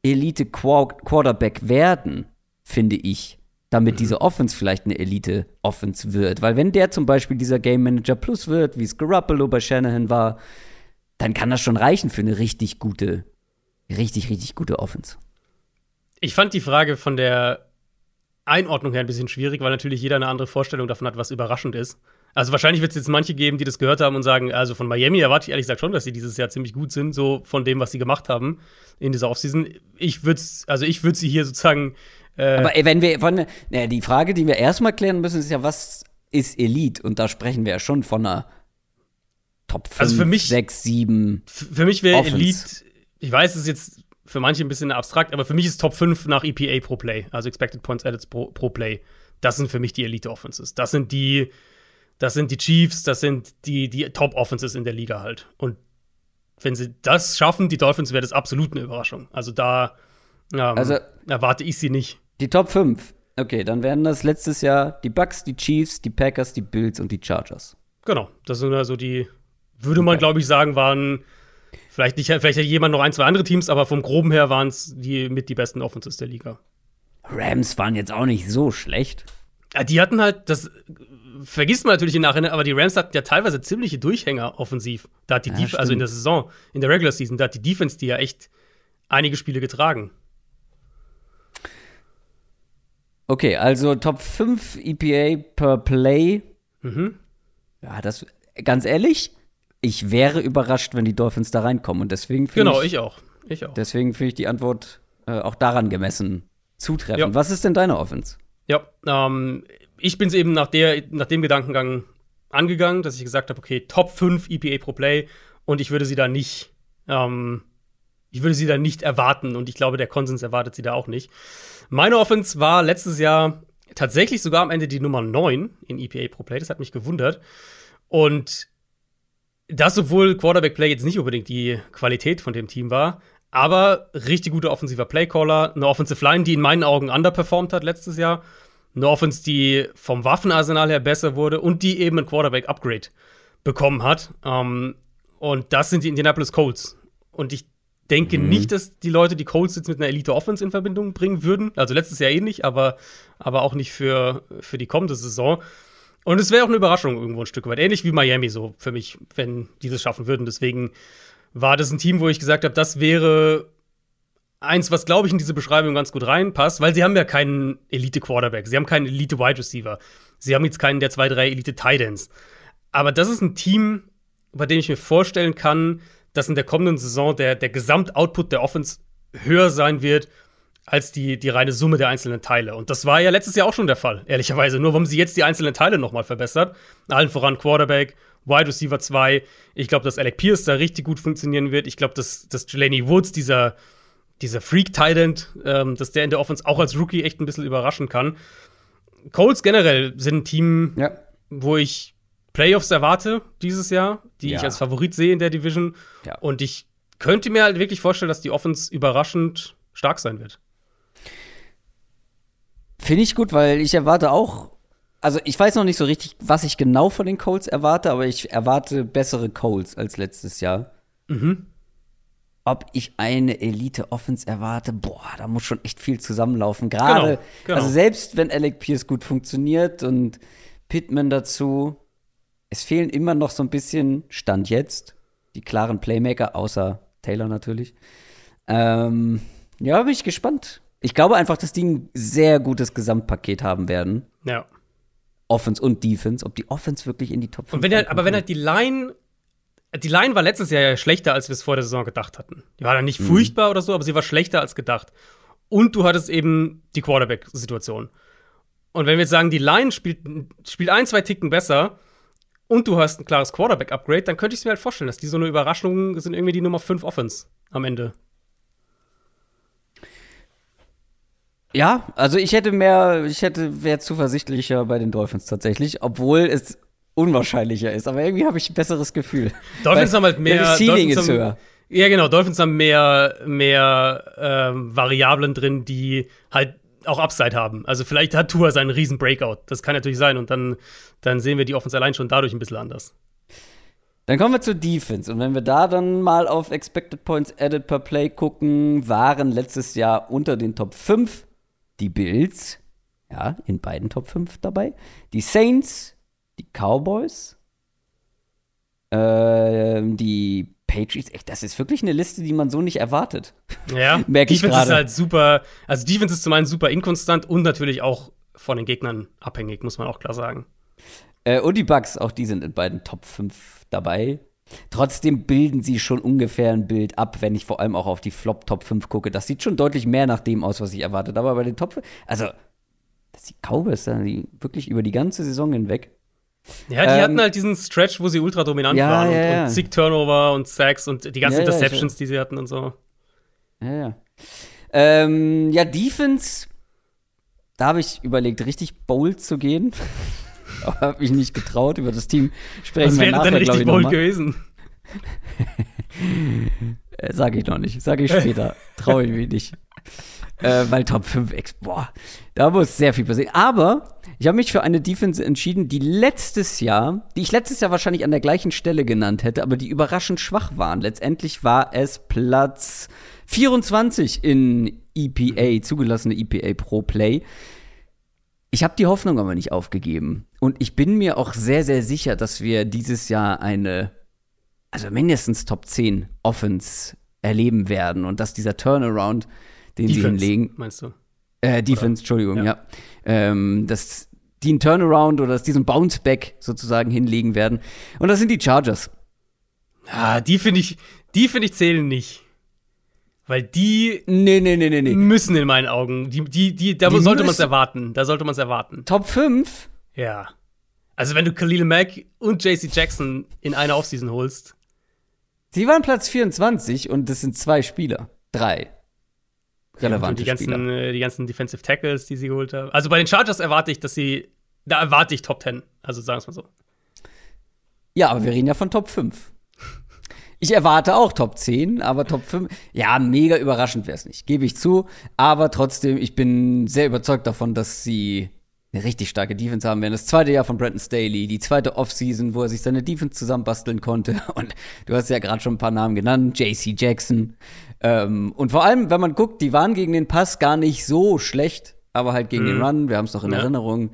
Elite-Quarterback werden, finde ich, damit mhm. diese Offense vielleicht eine Elite-Offense wird. Weil wenn der zum Beispiel dieser Game Manager Plus wird, wie es Garoppolo bei Shanahan war, dann kann das schon reichen für eine richtig gute, richtig, richtig gute Offense. Ich fand die Frage von der Einordnung her ein bisschen schwierig, weil natürlich jeder eine andere Vorstellung davon hat, was überraschend ist. Also wahrscheinlich wird es jetzt manche geben, die das gehört haben und sagen, also von Miami erwarte ich ehrlich gesagt schon, dass sie dieses Jahr ziemlich gut sind, so von dem, was sie gemacht haben in dieser Offseason. Ich würde also ich würde sie hier sozusagen äh Aber wenn wir von ne, die Frage, die wir erstmal klären müssen, ist ja, was ist Elite? Und da sprechen wir ja schon von einer Top 5, also für mich, 6, 7. Für mich wäre Elite, ich weiß, es ist jetzt für manche ein bisschen abstrakt, aber für mich ist Top 5 nach EPA pro Play, also Expected Points Added pro, pro Play. Das sind für mich die Elite Offenses. Das sind die, das sind die Chiefs, das sind die, die Top Offenses in der Liga halt. Und wenn sie das schaffen, die Dolphins, wäre das absolut eine Überraschung. Also da ähm, also, erwarte ich sie nicht. Die Top 5. Okay, dann wären das letztes Jahr die Bucks, die Chiefs, die Packers, die Bills und die Chargers. Genau, das sind also die, würde man, glaube ich, sagen, waren Vielleicht, nicht, vielleicht hat jemand noch ein, zwei andere Teams, aber vom Groben her waren es die mit die besten Offenses der Liga. Rams waren jetzt auch nicht so schlecht. Ja, die hatten halt, das vergisst man natürlich im Nachhinein, aber die Rams hatten ja teilweise ziemliche Durchhänger offensiv. Da hat die ja, also in der Saison, in der Regular Season, da hat die Defense die ja echt einige Spiele getragen. Okay, also Top 5 EPA per Play. Mhm. Ja, das ganz ehrlich, ich wäre überrascht, wenn die Dolphins da reinkommen. Und deswegen Genau, ich, ich, auch. Ich auch. Deswegen finde ich die Antwort äh, auch daran gemessen zutreffend. Ja. Was ist denn deine Offense? Ja, ähm, ich bin es eben nach, der, nach dem Gedankengang angegangen, dass ich gesagt habe, okay, Top 5 EPA pro Play und ich würde sie da nicht, ähm, ich würde sie da nicht erwarten und ich glaube, der Konsens erwartet sie da auch nicht. Meine Offense war letztes Jahr tatsächlich sogar am Ende die Nummer 9 in EPA pro Play, das hat mich gewundert. Und das, obwohl Quarterback-Play jetzt nicht unbedingt die Qualität von dem Team war, aber richtig guter offensiver Playcaller, eine Offensive Line, die in meinen Augen underperformed hat letztes Jahr, eine Offense, die vom Waffenarsenal her besser wurde und die eben ein Quarterback-Upgrade bekommen hat. Ähm, und das sind die Indianapolis Colts. Und ich denke mhm. nicht, dass die Leute die Colts jetzt mit einer Elite-Offense in Verbindung bringen würden. Also letztes Jahr ähnlich, eh aber, aber auch nicht für, für die kommende Saison. Und es wäre auch eine Überraschung irgendwo ein Stück weit. Ähnlich wie Miami so für mich, wenn die das schaffen würden. Deswegen war das ein Team, wo ich gesagt habe, das wäre eins, was, glaube ich, in diese Beschreibung ganz gut reinpasst, weil sie haben ja keinen Elite-Quarterback, sie haben keinen Elite-Wide Receiver, sie haben jetzt keinen der zwei, drei Elite-Titans. Aber das ist ein Team, bei dem ich mir vorstellen kann, dass in der kommenden Saison der, der Gesamtoutput der Offense höher sein wird als die, die reine Summe der einzelnen Teile. Und das war ja letztes Jahr auch schon der Fall, ehrlicherweise. Nur warum sie jetzt die einzelnen Teile nochmal verbessert. Allen voran Quarterback, Wide Receiver 2. Ich glaube, dass Alec Pierce da richtig gut funktionieren wird. Ich glaube, dass, dass Jelani Woods, dieser, dieser Freak-Tident, ähm, dass der in der Offense auch als Rookie echt ein bisschen überraschen kann. Colts generell sind ein Team, ja. wo ich Playoffs erwarte dieses Jahr, die ja. ich als Favorit sehe in der Division. Ja. Und ich könnte mir halt wirklich vorstellen, dass die Offense überraschend stark sein wird. Finde ich gut, weil ich erwarte auch, also ich weiß noch nicht so richtig, was ich genau von den Colts erwarte, aber ich erwarte bessere Colts als letztes Jahr. Mhm. Ob ich eine Elite-Offense erwarte, boah, da muss schon echt viel zusammenlaufen. Gerade, genau, genau. also selbst wenn Alec Pierce gut funktioniert und Pittman dazu, es fehlen immer noch so ein bisschen, Stand jetzt, die klaren Playmaker, außer Taylor natürlich. Ähm, ja, bin ich gespannt. Ich glaube einfach, dass die ein sehr gutes Gesamtpaket haben werden. Ja. Offense und Defense, ob die Offense wirklich in die Top 5 Und wenn halt, aber wenn halt die Line die Line war letztes Jahr ja schlechter, als wir es vor der Saison gedacht hatten. Die war dann nicht mhm. furchtbar oder so, aber sie war schlechter als gedacht. Und du hattest eben die Quarterback-Situation. Und wenn wir jetzt sagen, die Line spielt, spielt ein, zwei Ticken besser und du hast ein klares Quarterback-Upgrade, dann könnte ich mir halt vorstellen, dass die so eine Überraschung sind, irgendwie die Nummer 5 Offense am Ende. Ja, also ich hätte mehr, ich hätte, wäre zuversichtlicher bei den Dolphins tatsächlich, obwohl es unwahrscheinlicher ist. Aber irgendwie habe ich ein besseres Gefühl. Dolphins haben halt mehr. Ceiling ist höher. Ja, genau. Dolphins haben mehr, mehr ähm, Variablen drin, die halt auch Upside haben. Also vielleicht hat Tour seinen riesen Breakout. Das kann natürlich sein. Und dann, dann sehen wir die Offense allein schon dadurch ein bisschen anders. Dann kommen wir zur Defense. Und wenn wir da dann mal auf Expected Points Added per Play gucken, waren letztes Jahr unter den Top 5 die Bills, ja, in beiden Top 5 dabei, die Saints, die Cowboys, äh, die Patriots. Echt, das ist wirklich eine Liste, die man so nicht erwartet. Ja, (laughs) merke ich Defense ist halt super. Also Defense ist zum einen super inkonstant und natürlich auch von den Gegnern abhängig, muss man auch klar sagen. Äh, und die Bugs, auch die sind in beiden Top 5 dabei. Trotzdem bilden sie schon ungefähr ein Bild ab, wenn ich vor allem auch auf die Flop Top 5 gucke. Das sieht schon deutlich mehr nach dem aus, was ich erwartet habe. Aber bei den Top 5, also, das die Cowboys, die wirklich über die ganze Saison hinweg ja, die ähm, hatten halt diesen Stretch, wo sie ultra dominant ja, waren ja, und, ja. und zig Turnover und Sacks und die ganzen Interceptions, die sie hatten und so. Ja, ja. Ähm, ja, Defense, da habe ich überlegt, richtig bold zu gehen. (laughs) (laughs) Aber habe mich nicht getraut, über das Team sprechen Was wäre nachher, denn richtig bold gewesen? (laughs) Äh, sag ich noch nicht, sag ich später. (laughs) Traue ich mich nicht. äh, weil Top 5 Ex, boah, da muss sehr viel passieren. Aber ich habe mich für eine Defense entschieden, die letztes Jahr, die ich letztes Jahr wahrscheinlich an der gleichen Stelle genannt hätte, aber die überraschend schwach waren. Letztendlich war es Platz 24 in EPA, zugelassene EPA Pro Play. Ich habe die Hoffnung aber nicht aufgegeben. Und ich bin mir auch sehr, sehr sicher, dass wir dieses Jahr eine, also mindestens Top 10 Offense erleben werden und dass dieser Turnaround den Defense, sie hinlegen. Meinst du? Äh, Defense, oder? Entschuldigung, ja. ja. Ähm, dass die einen Turnaround oder dass die so einen Bounceback sozusagen hinlegen werden. Und das sind die Chargers. Ah, die finde ich, die finde ich zählen nicht. Weil die nee, nee, nee, nee, nee. müssen in meinen Augen. Die, die, die, da die sollte man es erwarten. Da sollte man es erwarten. Top 5? Ja. Also, wenn du Khalil Mack und JC Jackson in einer Offseason holst. Sie waren Platz 24 und das sind zwei Spieler. Drei relevante die ganzen, Spieler. Äh, die ganzen Defensive Tackles, die sie geholt haben. Also bei den Chargers erwarte ich, dass sie, da erwarte ich Top 10. Also sagen wir es mal so. Ja, aber wir reden ja von Top 5. Ich erwarte auch Top 10, aber Top 5, ja, mega überraschend wäre es nicht, gebe ich zu. Aber trotzdem, ich bin sehr überzeugt davon, dass sie eine richtig starke Defense haben werden. Das zweite Jahr von Brandon Staley, die zweite Offseason, wo er sich seine Defense zusammenbasteln konnte. (laughs) Und du hast ja gerade schon ein paar Namen genannt, JC Jackson, ähm, und vor allem, wenn man guckt, die waren gegen den Pass gar nicht so schlecht, aber halt gegen mhm. den Run, wir haben es doch in ja. Erinnerung,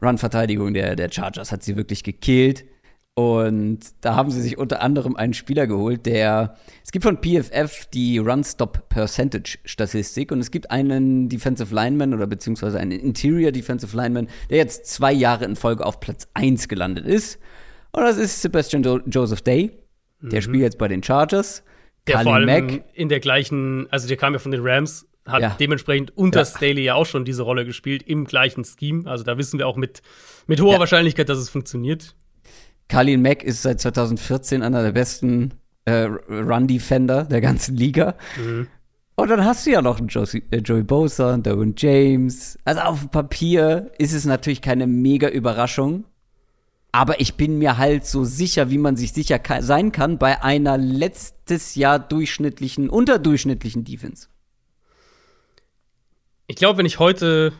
Run-Verteidigung der, der Chargers hat sie wirklich gekillt. Und da haben sie sich unter anderem einen Spieler geholt, der, es gibt von PFF die Run-Stop-Percentage-Statistik und es gibt einen Defensive Lineman oder beziehungsweise einen Interior Defensive Lineman, der jetzt zwei Jahre in Folge auf Platz 1 gelandet ist. Und das ist Sebastian jo Joseph Day. Der mhm. spielt jetzt bei den Chargers. Der vor allem Mack. in der gleichen, also der kam ja von den Rams, hat ja. dementsprechend unter ja. Staley ja auch schon diese Rolle gespielt, im gleichen Scheme. Also da wissen wir auch mit, mit hoher ja. Wahrscheinlichkeit, dass es funktioniert. Kalin Mack ist seit 2014 einer der besten äh, Run-Defender der ganzen Liga. Mhm. Und dann hast du ja noch einen Josie, äh, Joey Bosa, einen Derwin James. Also auf dem Papier ist es natürlich keine mega Überraschung. Aber ich bin mir halt so sicher, wie man sich sicher sein kann bei einer letztes Jahr durchschnittlichen, unterdurchschnittlichen Defense. Ich glaube, wenn ich heute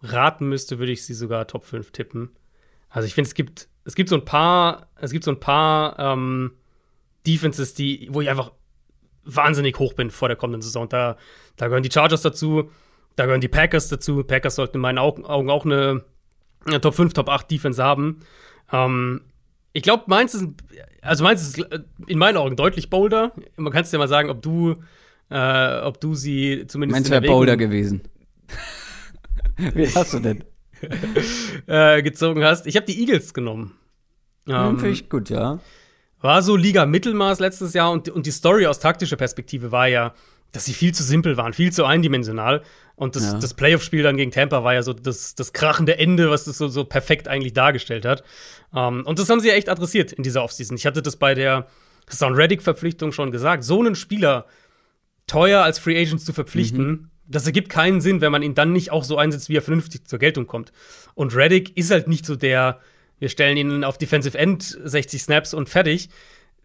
raten müsste, würde ich sie sogar Top 5 tippen. Also ich finde, es gibt, es gibt so ein paar, es gibt so ein paar ähm, Defenses, die, wo ich einfach wahnsinnig hoch bin vor der kommenden Saison. Da, da gehören die Chargers dazu, da gehören die Packers dazu. Packers sollten in meinen Augen auch eine Top 5, Top 8 Defense haben. Ähm, ich glaube, meins ist, also meins ist äh, in meinen Augen deutlich bolder. Man kann es dir mal sagen, ob du, äh, ob du sie zumindest. Meins wäre bolder gewesen. (laughs) Wie hast du denn? (laughs) äh, gezogen hast. Ich habe die Eagles genommen. Ähm, Finde ich gut, ja. War so Liga Mittelmaß letztes Jahr und, und die Story aus taktischer Perspektive war ja, dass sie viel zu simpel waren, viel zu eindimensional. Und das, ja. das Playoff-Spiel dann gegen Tampa war ja so das, das krachende Ende, was das so, so perfekt eigentlich dargestellt hat. Um, und das haben sie ja echt adressiert in dieser Offseason. Ich hatte das bei der Sound Reddick-Verpflichtung schon gesagt. So einen Spieler teuer als Free Agents zu verpflichten, mhm. Das ergibt keinen Sinn, wenn man ihn dann nicht auch so einsetzt, wie er vernünftig zur Geltung kommt. Und Reddick ist halt nicht so der, wir stellen ihn auf Defensive End 60 Snaps und fertig.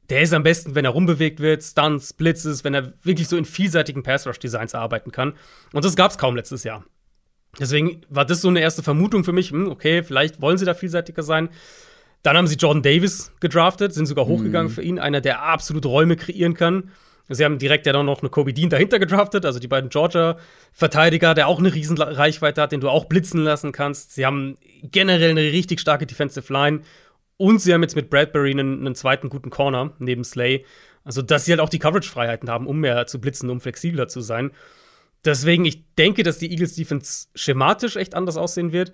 Der ist am besten, wenn er rumbewegt wird, Stunts, Blitzes, wenn er wirklich so in vielseitigen Pass-Rush-Designs arbeiten kann. Und das gab es kaum letztes Jahr. Deswegen war das so eine erste Vermutung für mich, hm, okay, vielleicht wollen sie da vielseitiger sein. Dann haben sie Jordan Davis gedraftet, sind sogar hochgegangen mhm. für ihn, einer, der absolut Räume kreieren kann. Sie haben direkt ja dann noch eine Kobe Dean dahinter gedraftet, also die beiden Georgia-Verteidiger, der auch eine riesen Reichweite hat, den du auch blitzen lassen kannst. Sie haben generell eine richtig starke Defensive Line und sie haben jetzt mit Bradbury einen, einen zweiten guten Corner neben Slay. Also, dass sie halt auch die Coverage-Freiheiten haben, um mehr zu blitzen, um flexibler zu sein. Deswegen, ich denke, dass die Eagles Defense schematisch echt anders aussehen wird,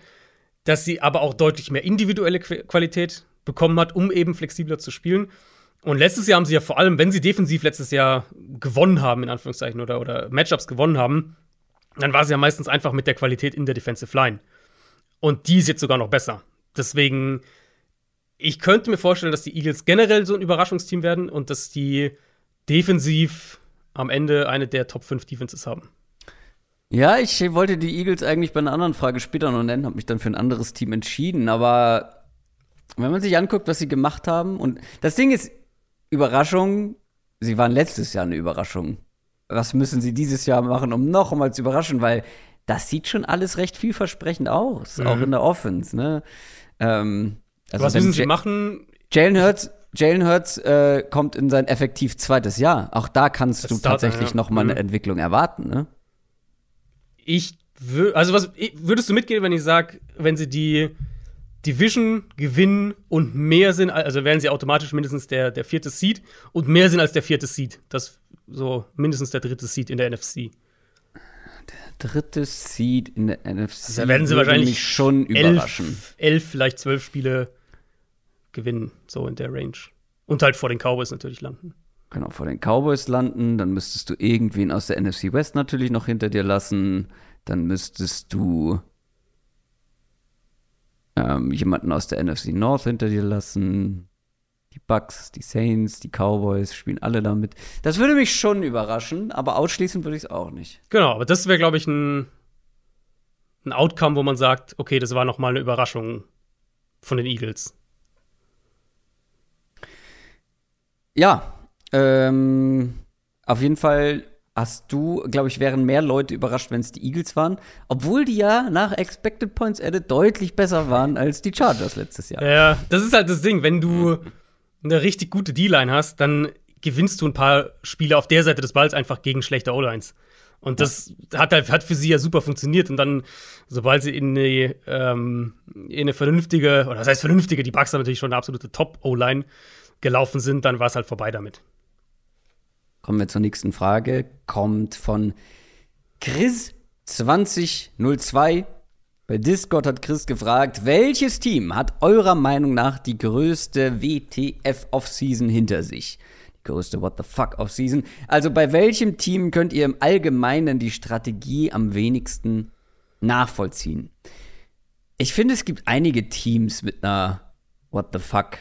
dass sie aber auch deutlich mehr individuelle Qualität bekommen hat, um eben flexibler zu spielen. Und letztes Jahr haben sie ja vor allem, wenn sie defensiv letztes Jahr gewonnen haben, in Anführungszeichen, oder, oder Matchups gewonnen haben, dann war sie ja meistens einfach mit der Qualität in der Defensive Line. Und die ist jetzt sogar noch besser. Deswegen, ich könnte mir vorstellen, dass die Eagles generell so ein Überraschungsteam werden und dass die defensiv am Ende eine der Top 5 Defenses haben. Ja, ich wollte die Eagles eigentlich bei einer anderen Frage später noch nennen, habe mich dann für ein anderes Team entschieden. Aber wenn man sich anguckt, was sie gemacht haben, und das Ding ist, Überraschung, sie waren letztes Jahr eine Überraschung. Was müssen sie dieses Jahr machen, um noch einmal zu überraschen? Weil das sieht schon alles recht vielversprechend aus, mhm. auch in der Offense. Ne? Ähm, also Was müssen sie machen? Jalen Hurts, Jalen Hurts äh, kommt in sein effektiv zweites Jahr. Auch da kannst das du Starter, tatsächlich ja. noch mal eine mhm. Entwicklung erwarten. Ne? Ich würde, also was würdest du mitgehen, wenn ich sage, wenn sie die Division gewinnen und mehr sind, also werden sie automatisch mindestens der, der vierte Seed und mehr sind als der vierte Seed. Das so mindestens der dritte Seed in der NFC. Der dritte Seed in der NFC. Also da werden sie wahrscheinlich schon überraschen. Elf, elf, vielleicht zwölf Spiele gewinnen, so in der Range. Und halt vor den Cowboys natürlich landen. Genau, vor den Cowboys landen. Dann müsstest du irgendwen aus der NFC West natürlich noch hinter dir lassen. Dann müsstest du ähm, jemanden aus der NFC North hinter dir lassen. Die Bucks, die Saints, die Cowboys spielen alle damit. Das würde mich schon überraschen, aber ausschließen würde ich es auch nicht. Genau, aber das wäre, glaube ich, ein, ein Outcome, wo man sagt, okay, das war noch mal eine Überraschung von den Eagles. Ja, ähm, auf jeden Fall hast du, glaube ich, wären mehr Leute überrascht, wenn es die Eagles waren, obwohl die ja nach Expected Points Added deutlich besser waren als die Chargers letztes Jahr. Ja, das ist halt das Ding, wenn du eine richtig gute D-Line hast, dann gewinnst du ein paar Spiele auf der Seite des Balls einfach gegen schlechte O-Lines. Und das hat halt hat für sie ja super funktioniert. Und dann, sobald sie in eine, ähm, in eine vernünftige, oder das heißt vernünftige, die Bucks haben natürlich schon eine absolute Top-O-Line gelaufen sind, dann war es halt vorbei damit. Kommen wir zur nächsten Frage. Kommt von Chris2002. Bei Discord hat Chris gefragt, welches Team hat eurer Meinung nach die größte WTF-Offseason hinter sich? Die größte What the fuck Offseason. Also bei welchem Team könnt ihr im Allgemeinen die Strategie am wenigsten nachvollziehen? Ich finde, es gibt einige Teams mit einer What the fuck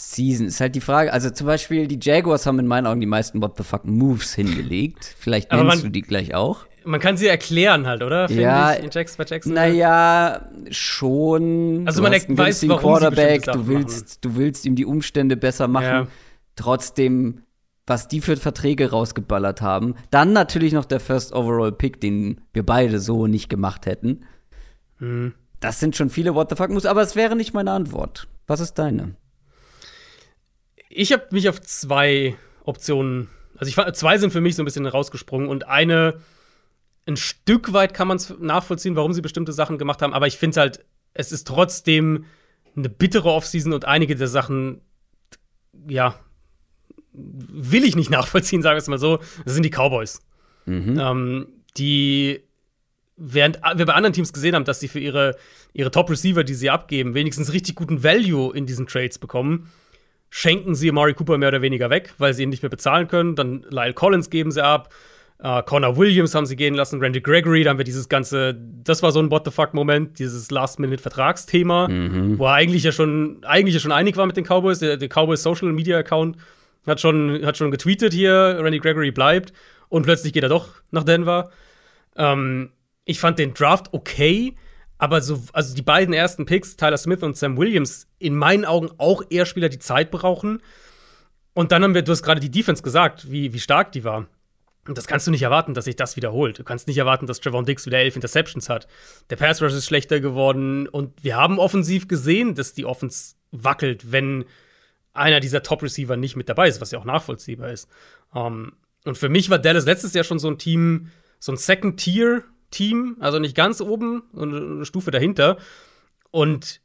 Season. Ist halt die Frage, also zum Beispiel die Jaguars haben in meinen Augen die meisten What the fuck Moves hingelegt. Vielleicht nennst man, du die gleich auch. Man kann sie erklären halt, oder? Find ja, ich, in Jackson, bei Jackson. Naja, schon. Also man weiß, warum Quarterback, du willst, du willst ihm die Umstände besser machen. Ja. Trotzdem, was die für Verträge rausgeballert haben. Dann natürlich noch der First Overall Pick, den wir beide so nicht gemacht hätten. Mhm. Das sind schon viele What the fuck Moves, aber es wäre nicht meine Antwort. Was ist deine? Ich habe mich auf zwei Optionen, also ich, zwei sind für mich so ein bisschen rausgesprungen und eine, ein Stück weit kann man es nachvollziehen, warum sie bestimmte Sachen gemacht haben, aber ich finde halt, es ist trotzdem eine bittere Offseason und einige der Sachen, ja, will ich nicht (laughs) nachvollziehen, sagen wir es mal so. Das sind die Cowboys. Mhm. Ähm, die während wir bei anderen Teams gesehen haben, dass sie für ihre, ihre Top-Receiver, die sie abgeben, wenigstens richtig guten Value in diesen Trades bekommen, schenken sie Amari Cooper mehr oder weniger weg, weil sie ihn nicht mehr bezahlen können. Dann Lyle Collins geben sie ab. Uh, Connor Williams haben sie gehen lassen, Randy Gregory, da haben wir dieses ganze, das war so ein What the fuck-Moment, dieses Last-Minute-Vertragsthema, mhm. wo er eigentlich ja schon, eigentlich ja schon einig war mit den Cowboys. Der, der Cowboys Social Media Account hat schon, hat schon getweetet hier, Randy Gregory bleibt und plötzlich geht er doch nach Denver. Ähm, ich fand den Draft okay, aber so, also die beiden ersten Picks, Tyler Smith und Sam Williams, in meinen Augen auch eher Spieler, die Zeit brauchen. Und dann haben wir, du hast gerade die Defense gesagt, wie, wie stark die war. Und das kannst du nicht erwarten, dass sich das wiederholt. Du kannst nicht erwarten, dass Trevon Dix wieder elf Interceptions hat. Der Pass Rush ist schlechter geworden und wir haben offensiv gesehen, dass die Offense wackelt, wenn einer dieser Top-Receiver nicht mit dabei ist, was ja auch nachvollziehbar ist. Um, ähm, und für mich war Dallas letztes Jahr schon so ein Team, so ein Second-Tier-Team, also nicht ganz oben, sondern eine Stufe dahinter. Und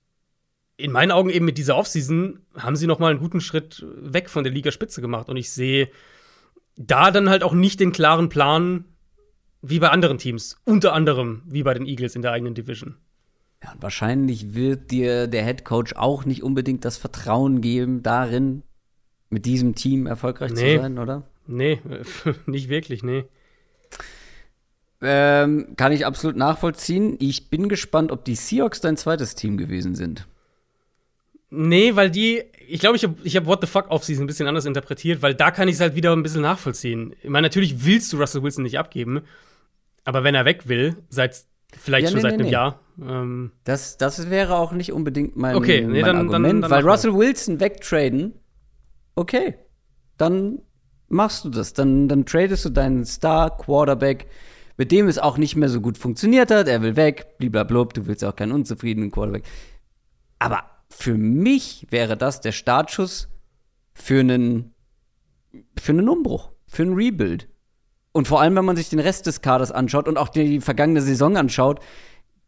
in meinen Augen eben mit dieser Offseason haben sie noch mal einen guten Schritt weg von der Ligaspitze gemacht. Und ich sehe da dann halt auch nicht den klaren Plan wie bei anderen Teams. Unter anderem wie bei den Eagles in der eigenen Division. Ja, und wahrscheinlich wird dir der Head Coach auch nicht unbedingt das Vertrauen geben, darin mit diesem Team erfolgreich nee. zu sein, oder? Nee, (laughs) nicht wirklich, nee. Ähm, kann ich absolut nachvollziehen. Ich bin gespannt, ob die Seahawks dein zweites Team gewesen sind. Nee, weil die, ich glaube, ich habe ich hab What the Fuck Offseason ein bisschen anders interpretiert, weil da kann ich es halt wieder ein bisschen nachvollziehen. Ich meine, natürlich willst du Russell Wilson nicht abgeben, aber wenn er weg will, seit vielleicht ja, schon nee, seit nee, einem nee. Jahr. Ähm das, das wäre auch nicht unbedingt mein, okay, nee, mein dann, Argument, dann, dann weil Russell Wilson wegtraden, okay, dann machst du das. Dann, dann tradest du deinen Star-Quarterback, mit dem es auch nicht mehr so gut funktioniert hat. Er will weg, blablabla, du willst auch keinen unzufriedenen Quarterback. Aber für mich wäre das der Startschuss für einen, für einen Umbruch, für einen Rebuild. Und vor allem, wenn man sich den Rest des Kaders anschaut und auch die vergangene Saison anschaut,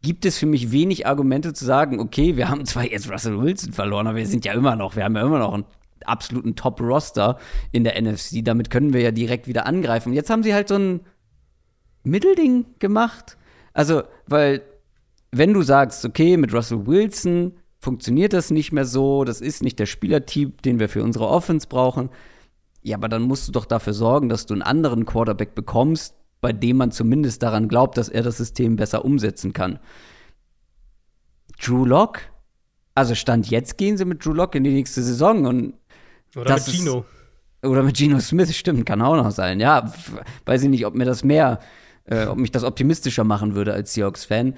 gibt es für mich wenig Argumente zu sagen, okay, wir haben zwar jetzt Russell Wilson verloren, aber wir sind ja immer noch, wir haben ja immer noch einen absoluten Top-Roster in der NFC. Damit können wir ja direkt wieder angreifen. Jetzt haben sie halt so ein Mittelding gemacht. Also, weil, wenn du sagst, okay, mit Russell Wilson funktioniert das nicht mehr so, das ist nicht der Spielertyp, den wir für unsere Offense brauchen. Ja, aber dann musst du doch dafür sorgen, dass du einen anderen Quarterback bekommst, bei dem man zumindest daran glaubt, dass er das System besser umsetzen kann. Drew Lock? Also Stand jetzt gehen sie mit Drew Lock in die nächste Saison und oder mit Gino. Ist, oder mit Gino Smith, stimmt, kann auch noch sein. Ja, weiß ich nicht, ob mir das mehr, äh, ob mich das optimistischer machen würde als Seahawks-Fan.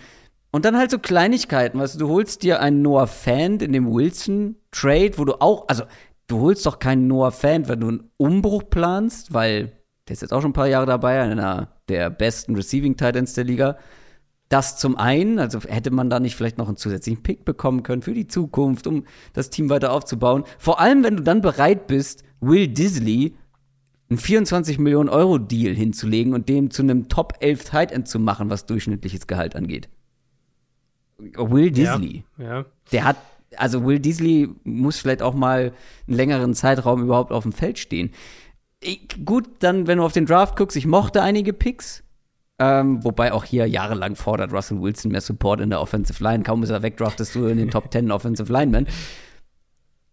Und dann halt so Kleinigkeiten, weißt du, du holst dir einen Noah Fan in dem Wilson-Trade, wo du auch, also du holst doch keinen Noah Fan, wenn du einen Umbruch planst, weil der ist jetzt auch schon ein paar Jahre dabei, einer der besten Receiving Titans der Liga. Das zum einen, also hätte man da nicht vielleicht noch einen zusätzlichen Pick bekommen können für die Zukunft, um das Team weiter aufzubauen. Vor allem, wenn du dann bereit bist, Will Disley einen 24 Millionen Euro Deal hinzulegen und dem zu einem Top 11 Tight End zu machen, was durchschnittliches Gehalt angeht. Will Disley. Ja, ja. Der hat, also Will Disley muss vielleicht auch mal einen längeren Zeitraum überhaupt auf dem Feld stehen. Ich, gut, dann, wenn du auf den Draft guckst, ich mochte einige Picks. Ähm, wobei auch hier jahrelang fordert Russell Wilson mehr Support in der Offensive Line. Kaum ist er weg, draftest du in den Top (laughs) 10 Offensive Linemen.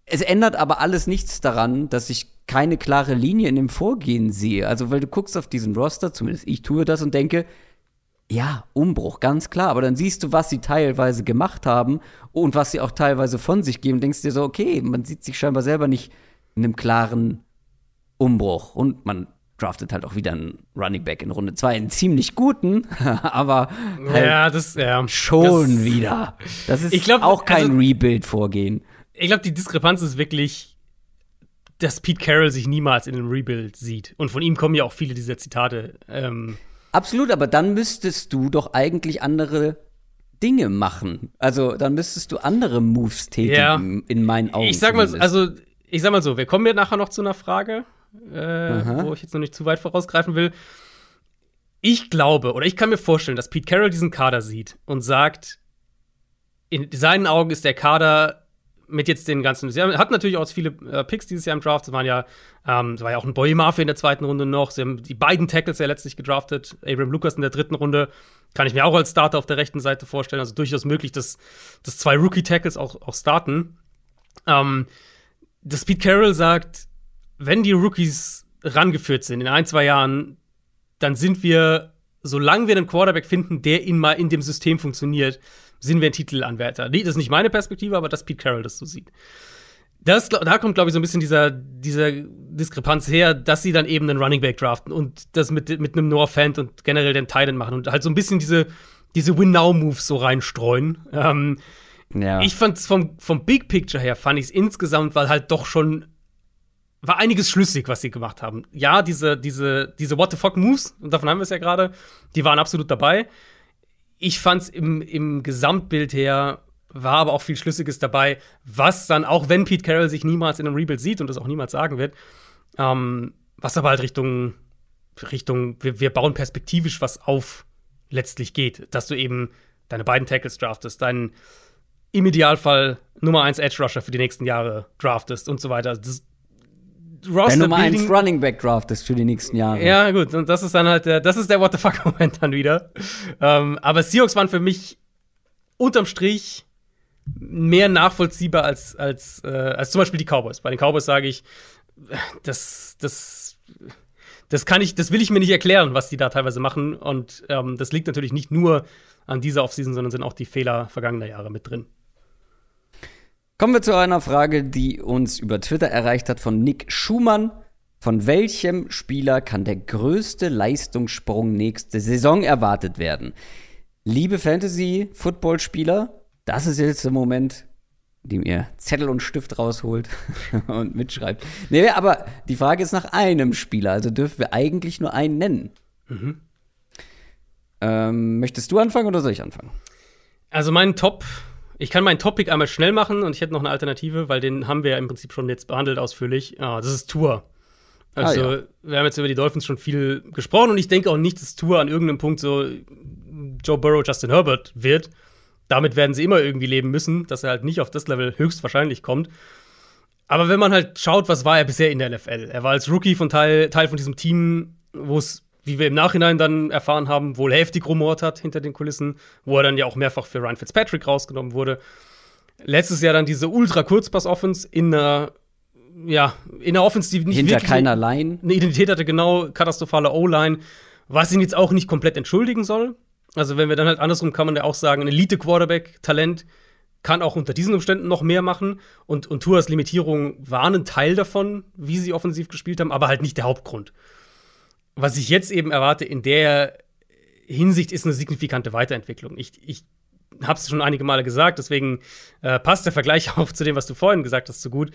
Es ändert aber alles nichts daran, dass ich keine klare Linie in dem Vorgehen sehe. Also, weil du guckst auf diesen Roster, zumindest ich tue das und denke, ja, Umbruch, ganz klar. Aber dann siehst du, was sie teilweise gemacht haben und was sie auch teilweise von sich geben. Denkst dir so, okay, man sieht sich scheinbar selber nicht in einem klaren Umbruch. Und man draftet halt auch wieder einen Running Back in Runde 2, einen ziemlich guten, (laughs) aber halt ja, das, ja, schon das, wieder. Das ist glaub, auch kein also, Rebuild-Vorgehen. Ich glaube, die Diskrepanz ist wirklich, dass Pete Carroll sich niemals in einem Rebuild sieht. Und von ihm kommen ja auch viele dieser Zitate. Ähm, Absolut, aber dann müsstest du doch eigentlich andere Dinge machen. Also dann müsstest du andere Moves tätigen, ja. in meinen Augen. Ich sag mal, also ich sag mal so, wir kommen ja nachher noch zu einer Frage äh, wo ich jetzt noch nicht zu weit vorausgreifen will. Ich glaube, oder ich kann mir vorstellen, dass Pete Carroll diesen Kader sieht und sagt, in seinen Augen ist der Kader mit jetzt den ganzen. Sie hatten natürlich auch viele äh, Picks dieses Jahr im Draft. Es waren ja, ähm, war ja auch ein Boy Mafia in der zweiten Runde noch. Sie haben die beiden Tackles ja letztlich gedraftet. Abraham Lucas in der dritten Runde. Kann ich mir auch als Starter auf der rechten Seite vorstellen. Also durchaus möglich, dass, dass zwei Rookie-Tackles auch, auch starten. Ähm, das Pete Carroll sagt, wenn die Rookies rangeführt sind in ein, zwei Jahren, dann sind wir, solange wir einen Quarterback finden, der in mal in dem System funktioniert, sind wir ein Titelanwärter. Das ist nicht meine Perspektive, aber dass Pete Carroll das so sieht. Das, da kommt, glaube ich, so ein bisschen dieser, dieser Diskrepanz her, dass sie dann eben einen Running Back draften und das mit, mit einem Noah Fant und generell den Titan machen und halt so ein bisschen diese, diese Win-Now-Moves so reinstreuen. Ähm, ja. Ich fand es vom, vom Big Picture her, fand ich es insgesamt, weil halt doch schon war einiges schlüssig, was sie gemacht haben. Ja, diese, diese, diese What the fuck Moves, und davon haben wir es ja gerade, die waren absolut dabei. Ich fand es im, im Gesamtbild her, war aber auch viel Schlüssiges dabei, was dann, auch wenn Pete Carroll sich niemals in einem Rebuild sieht und das auch niemals sagen wird, ähm, was aber halt Richtung, Richtung, wir, wir bauen perspektivisch was auf, letztlich geht. Dass du eben deine beiden Tackles draftest, deinen im Idealfall Nummer 1 Edge Rusher für die nächsten Jahre draftest und so weiter. Das, Roster Nummer 1 Running Back draftest für die nächsten Jahre. Ja, gut, und das ist dann halt der, das ist der What the fuck Moment dann wieder. Ähm, aber Seahawks waren für mich unterm Strich mehr nachvollziehbar als, als, äh, als zum Beispiel die Cowboys. Bei den Cowboys sage ich, das, das, das kann ich, das will ich mir nicht erklären, was die da teilweise machen. Und ähm, das liegt natürlich nicht nur an dieser Offseason, sondern sind auch die Fehler vergangener Jahre mit drin. Kommen wir zu einer Frage, die uns über Twitter erreicht hat von Nick Schumann. Von welchem Spieler kann der größte Leistungssprung nächste Saison erwartet werden? Liebe Fantasy-Football-Spieler, das ist jetzt der Moment, in dem ihr Zettel und Stift rausholt (laughs) und mitschreibt. Nee, aber die Frage ist nach einem Spieler, also dürfen wir eigentlich nur einen nennen. Mhm. Ähm, möchtest du anfangen oder soll ich anfangen? Also mein Top ich kann meinen Topic einmal schnell machen und ich hätte noch eine Alternative, weil den haben wir ja im Prinzip schon jetzt behandelt ausführlich. Ah, das ist Tour. Also, ah, ja. wir haben jetzt über die Dolphins schon viel gesprochen und ich denke auch nicht, dass Tour an irgendeinem Punkt so Joe Burrow, Justin Herbert wird. Damit werden sie immer irgendwie leben müssen, dass er halt nicht auf das Level höchstwahrscheinlich kommt. Aber wenn man halt schaut, was war er bisher in der NFL? Er war als Rookie von Teil, Teil von diesem Team, wo es wie wir im Nachhinein dann erfahren haben, wohl heftig rumort hat hinter den Kulissen, wo er dann ja auch mehrfach für Ryan Fitzpatrick rausgenommen wurde. Letztes Jahr dann diese ultra-Kurzpass-Offense in einer, ja, in einer Offense, die nicht Hinter keiner Line. eine Identität hatte, genau, katastrophale O-Line, was ihn jetzt auch nicht komplett entschuldigen soll. Also, wenn wir dann halt andersrum kann man ja auch sagen, ein Elite-Quarterback-Talent kann auch unter diesen Umständen noch mehr machen. Und, und Tuas Limitierungen waren ein Teil davon, wie sie offensiv gespielt haben, aber halt nicht der Hauptgrund was ich jetzt eben erwarte in der Hinsicht ist eine signifikante Weiterentwicklung. Ich, ich habe es schon einige Male gesagt, deswegen äh, passt der Vergleich (laughs) auch zu dem, was du vorhin gesagt hast, so gut.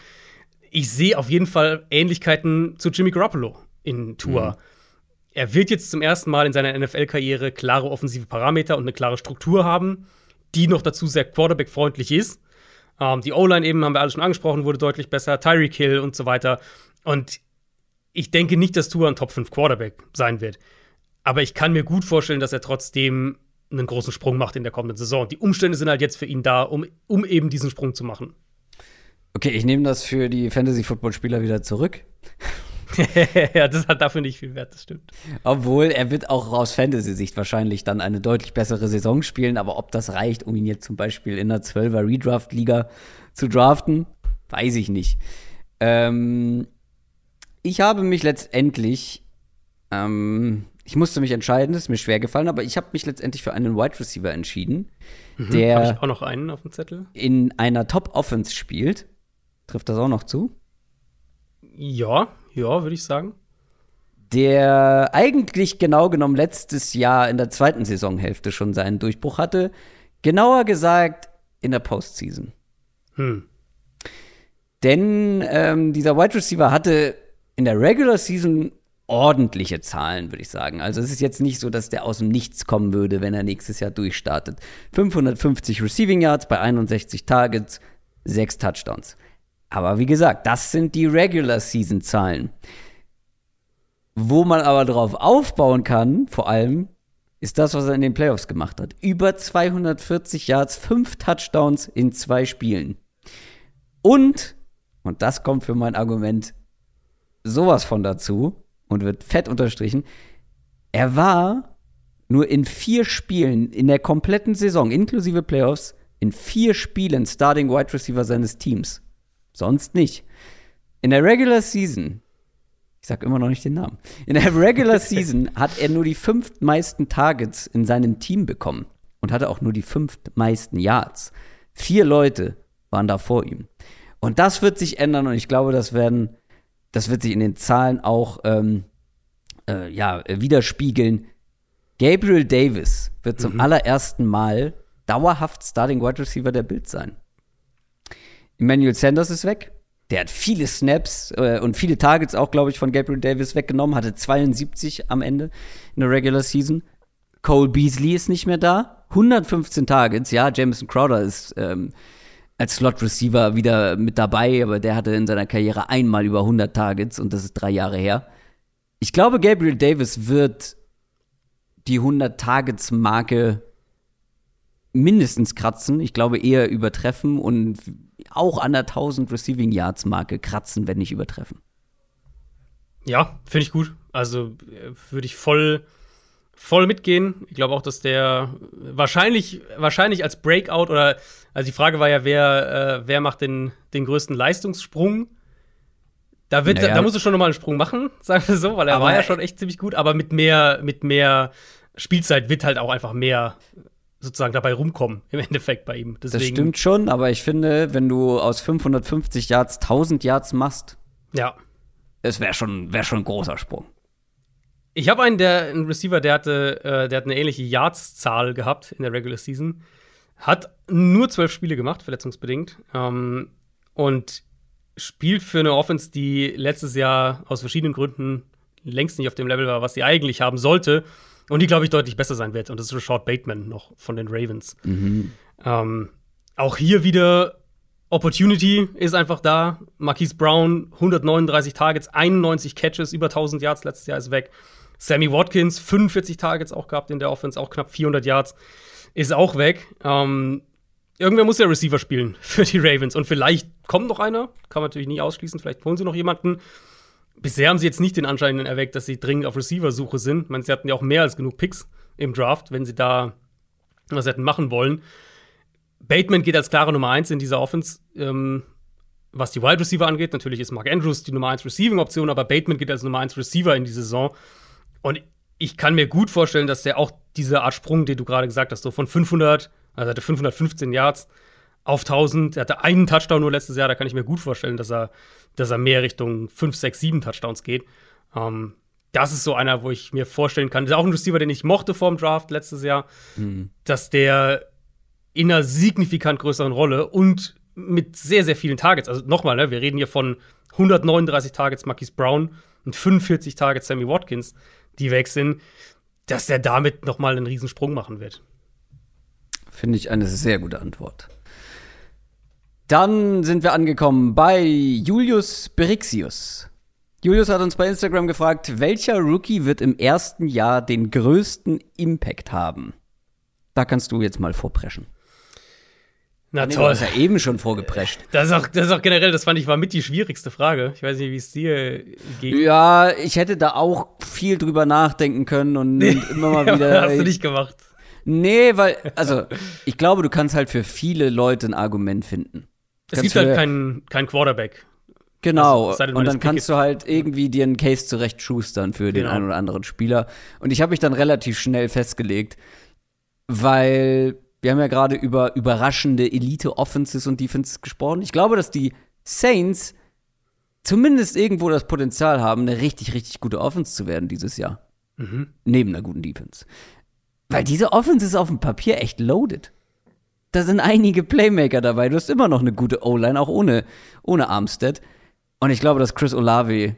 Ich sehe auf jeden Fall Ähnlichkeiten zu Jimmy Garoppolo in Tour. Mhm. Er wird jetzt zum ersten Mal in seiner NFL-Karriere klare offensive Parameter und eine klare Struktur haben, die noch dazu sehr Quarterback-freundlich ist. Ähm, die O-Line eben, haben wir alles schon angesprochen, wurde deutlich besser. Tyreek Hill und so weiter. Und ich denke nicht, dass Tua ein Top 5 Quarterback sein wird. Aber ich kann mir gut vorstellen, dass er trotzdem einen großen Sprung macht in der kommenden Saison. Die Umstände sind halt jetzt für ihn da, um, um eben diesen Sprung zu machen. Okay, ich nehme das für die Fantasy-Football-Spieler wieder zurück. (laughs) ja, das hat dafür nicht viel Wert, das stimmt. Obwohl, er wird auch aus Fantasy-Sicht wahrscheinlich dann eine deutlich bessere Saison spielen, aber ob das reicht, um ihn jetzt zum Beispiel in der 12er Redraft-Liga zu draften, weiß ich nicht. Ähm, ich habe mich letztendlich, ähm, ich musste mich entscheiden, das ist mir schwer gefallen, aber ich habe mich letztendlich für einen Wide Receiver entschieden, mhm, der hab ich auch noch einen auf dem Zettel in einer Top Offense spielt. Trifft das auch noch zu? Ja, ja, würde ich sagen. Der eigentlich genau genommen letztes Jahr in der zweiten Saisonhälfte schon seinen Durchbruch hatte. Genauer gesagt in der Postseason. Hm. Denn ähm, dieser Wide Receiver hatte in der Regular Season ordentliche Zahlen, würde ich sagen. Also es ist jetzt nicht so, dass der aus dem Nichts kommen würde, wenn er nächstes Jahr durchstartet. 550 Receiving Yards bei 61 Targets, 6 Touchdowns. Aber wie gesagt, das sind die Regular Season Zahlen. Wo man aber drauf aufbauen kann, vor allem, ist das, was er in den Playoffs gemacht hat. Über 240 Yards, 5 Touchdowns in zwei Spielen. Und, und das kommt für mein Argument sowas von dazu und wird fett unterstrichen, er war nur in vier Spielen in der kompletten Saison, inklusive Playoffs, in vier Spielen Starting Wide Receiver seines Teams. Sonst nicht. In der Regular Season, ich sag immer noch nicht den Namen, in der Regular (laughs) Season hat er nur die fünf meisten Targets in seinem Team bekommen und hatte auch nur die fünf meisten Yards. Vier Leute waren da vor ihm. Und das wird sich ändern und ich glaube, das werden, das wird sich in den Zahlen auch ähm, äh, ja, widerspiegeln. Gabriel Davis wird zum mhm. allerersten Mal dauerhaft Starting Wide Receiver der Bild sein. Emmanuel Sanders ist weg. Der hat viele Snaps äh, und viele Targets auch, glaube ich, von Gabriel Davis weggenommen. Hatte 72 am Ende in der Regular Season. Cole Beasley ist nicht mehr da. 115 Targets. Ja, Jameson Crowder ist ähm, als Slot Receiver wieder mit dabei, aber der hatte in seiner Karriere einmal über 100 Targets und das ist drei Jahre her. Ich glaube, Gabriel Davis wird die 100 Targets Marke mindestens kratzen. Ich glaube eher übertreffen und auch an der 1000 Receiving Yards Marke kratzen, wenn nicht übertreffen. Ja, finde ich gut. Also äh, würde ich voll voll mitgehen. Ich glaube auch, dass der wahrscheinlich, wahrscheinlich als Breakout oder also die Frage war ja, wer, äh, wer macht den, den größten Leistungssprung? Da, wird, naja. da, da muss er schon nochmal einen Sprung machen, (laughs) sagen wir so, weil er aber war ja schon echt ziemlich gut, aber mit mehr, mit mehr Spielzeit wird halt auch einfach mehr sozusagen dabei rumkommen, im Endeffekt bei ihm. Deswegen, das stimmt schon, aber ich finde, wenn du aus 550 Yards 1000 Yards machst, ja. es wäre schon, wär schon ein großer Sprung. Ich habe einen, der einen Receiver, der hatte, äh, der hat eine ähnliche Yards-Zahl gehabt in der Regular Season. Hat nur zwölf Spiele gemacht, verletzungsbedingt. Ähm, und spielt für eine Offense, die letztes Jahr aus verschiedenen Gründen längst nicht auf dem Level war, was sie eigentlich haben sollte. Und die, glaube ich, deutlich besser sein wird. Und das ist Rashad Bateman noch von den Ravens. Mhm. Ähm, auch hier wieder Opportunity ist einfach da. Marquise Brown, 139 Targets, 91 Catches, über 1000 Yards letztes Jahr ist weg. Sammy Watkins, 45 Targets auch gehabt in der Offense, auch knapp 400 Yards, ist auch weg. Ähm, irgendwer muss ja Receiver spielen (laughs) für die Ravens. Und vielleicht kommt noch einer, kann man natürlich nie ausschließen. Vielleicht holen sie noch jemanden. Bisher haben sie jetzt nicht den Anschein erweckt, dass sie dringend auf Receiver-Suche sind. Ich meine, sie hatten ja auch mehr als genug Picks im Draft, wenn sie da was hätten machen wollen. Bateman geht als klare Nummer 1 in dieser Offense. Ähm, was die Wide Receiver angeht, natürlich ist Mark Andrews die Nummer 1 Receiving-Option, aber Bateman geht als Nummer 1 Receiver in die Saison. Und ich kann mir gut vorstellen, dass der auch diese Art Sprung, den du gerade gesagt hast, so von 500, also er hatte 515 Yards auf 1000, er hatte einen Touchdown nur letztes Jahr, da kann ich mir gut vorstellen, dass er, dass er mehr Richtung 5, 6, 7 Touchdowns geht. Ähm, das ist so einer, wo ich mir vorstellen kann, das ist auch ein Receiver, den ich mochte vor dem Draft letztes Jahr, mhm. dass der in einer signifikant größeren Rolle und mit sehr, sehr vielen Targets, also nochmal, ne, wir reden hier von 139 Targets Marquise Brown und 45 Targets Sammy Watkins die weg sind, dass er damit noch mal einen Riesensprung machen wird. Finde ich eine sehr gute Antwort. Dann sind wir angekommen bei Julius Berixius. Julius hat uns bei Instagram gefragt, welcher Rookie wird im ersten Jahr den größten Impact haben? Da kannst du jetzt mal vorpreschen. Na nee, toll. Du hast ja eben schon vorgeprescht. Das ist, auch, das ist auch generell, das fand ich, war mit die schwierigste Frage. Ich weiß nicht, wie es dir ging. Ja, ich hätte da auch viel drüber nachdenken können und immer mal (laughs) wieder. hast du nicht gemacht. Nee, weil, also, ich glaube, du kannst halt für viele Leute ein Argument finden. Es gibt halt keinen kein Quarterback. Genau. Also, und dann kannst du halt irgendwie dir einen Case zurecht schustern für den genau. einen oder anderen Spieler. Und ich habe mich dann relativ schnell festgelegt, weil wir haben ja gerade über überraschende Elite-Offenses und Defenses gesprochen. Ich glaube, dass die Saints zumindest irgendwo das Potenzial haben, eine richtig, richtig gute Offense zu werden dieses Jahr. Mhm. Neben einer guten Defense. Weil diese Offense ist auf dem Papier echt loaded. Da sind einige Playmaker dabei. Du hast immer noch eine gute O-Line, auch ohne, ohne Armstead. Und ich glaube, dass Chris Olave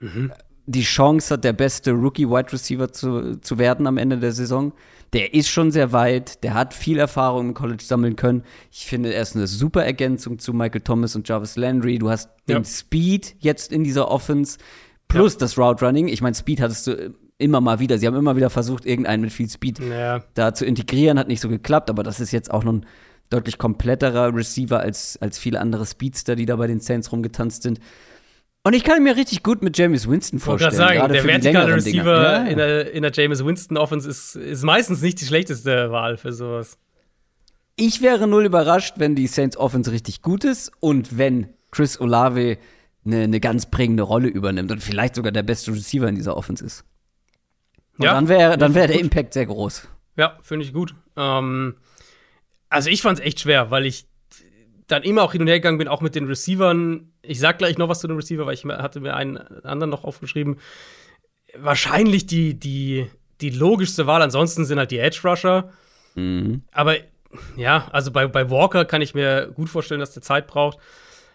mhm. die Chance hat, der beste Rookie-Wide Receiver zu, zu werden am Ende der Saison der ist schon sehr weit, der hat viel Erfahrung im College sammeln können. Ich finde, er ist eine super Ergänzung zu Michael Thomas und Jarvis Landry. Du hast ja. den Speed jetzt in dieser Offense plus ja. das Route Running. Ich meine, Speed hattest du immer mal wieder. Sie haben immer wieder versucht, irgendeinen mit viel Speed ja. da zu integrieren, hat nicht so geklappt, aber das ist jetzt auch nun deutlich kompletterer Receiver als, als viele andere Speedster, die da bei den Saints rumgetanzt sind. Und ich kann mir richtig gut mit James Winston vorstellen. Ich sagen, der vertikale Receiver ja. in, der, in der James Winston Offense ist, ist meistens nicht die schlechteste Wahl für sowas. Ich wäre null überrascht, wenn die Saints Offense richtig gut ist und wenn Chris Olave eine, eine ganz prägende Rolle übernimmt und vielleicht sogar der beste Receiver in dieser Offense ist. Und ja, dann wäre dann wär der Impact sehr groß. Ja, finde ich gut. Ähm, also ich fand es echt schwer, weil ich dann immer auch hin und her gegangen bin, auch mit den Receivern. Ich sag gleich noch was zu den Receiver, weil ich hatte mir einen anderen noch aufgeschrieben. Wahrscheinlich die, die, die logischste Wahl, ansonsten sind halt die Edge Rusher. Mhm. Aber ja, also bei, bei Walker kann ich mir gut vorstellen, dass der Zeit braucht.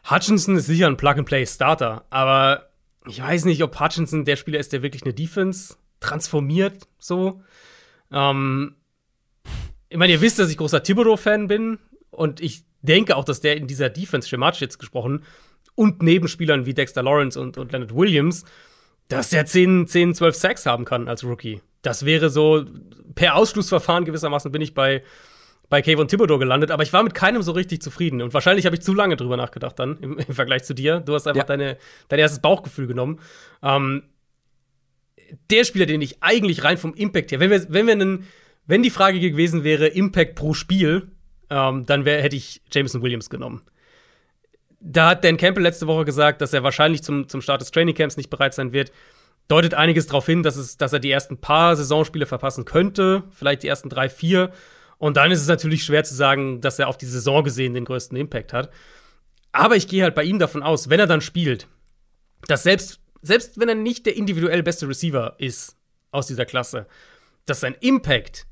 Hutchinson ist sicher ein Plug-and-Play-Starter, aber ich weiß nicht, ob Hutchinson der Spieler ist, der wirklich eine Defense transformiert, so. Ähm, ich meine, ihr wisst, dass ich großer Thibodeau-Fan bin und ich denke auch, dass der in dieser Defense, schematisch jetzt gesprochen, und Nebenspielern wie Dexter Lawrence und, und Leonard Williams, dass der 10, 10, 12 Sacks haben kann als Rookie. Das wäre so, per Ausschlussverfahren gewissermaßen bin ich bei, bei Kayvon Thibodeau gelandet, aber ich war mit keinem so richtig zufrieden. Und wahrscheinlich habe ich zu lange drüber nachgedacht dann, im, im, Vergleich zu dir. Du hast einfach ja. deine, dein erstes Bauchgefühl genommen. Ähm, der Spieler, den ich eigentlich rein vom Impact her, wenn wir, wenn wir einen, wenn die Frage gewesen wäre, Impact pro Spiel, ähm, dann wär, hätte ich Jameson Williams genommen. Da hat Dan Campbell letzte Woche gesagt, dass er wahrscheinlich zum, zum Start des Trainingcamps nicht bereit sein wird. Deutet einiges darauf hin, dass, es, dass er die ersten paar Saisonspiele verpassen könnte, vielleicht die ersten drei, vier. Und dann ist es natürlich schwer zu sagen, dass er auf die Saison gesehen den größten Impact hat. Aber ich gehe halt bei ihm davon aus, wenn er dann spielt, dass selbst, selbst wenn er nicht der individuell beste Receiver ist aus dieser Klasse, dass sein Impact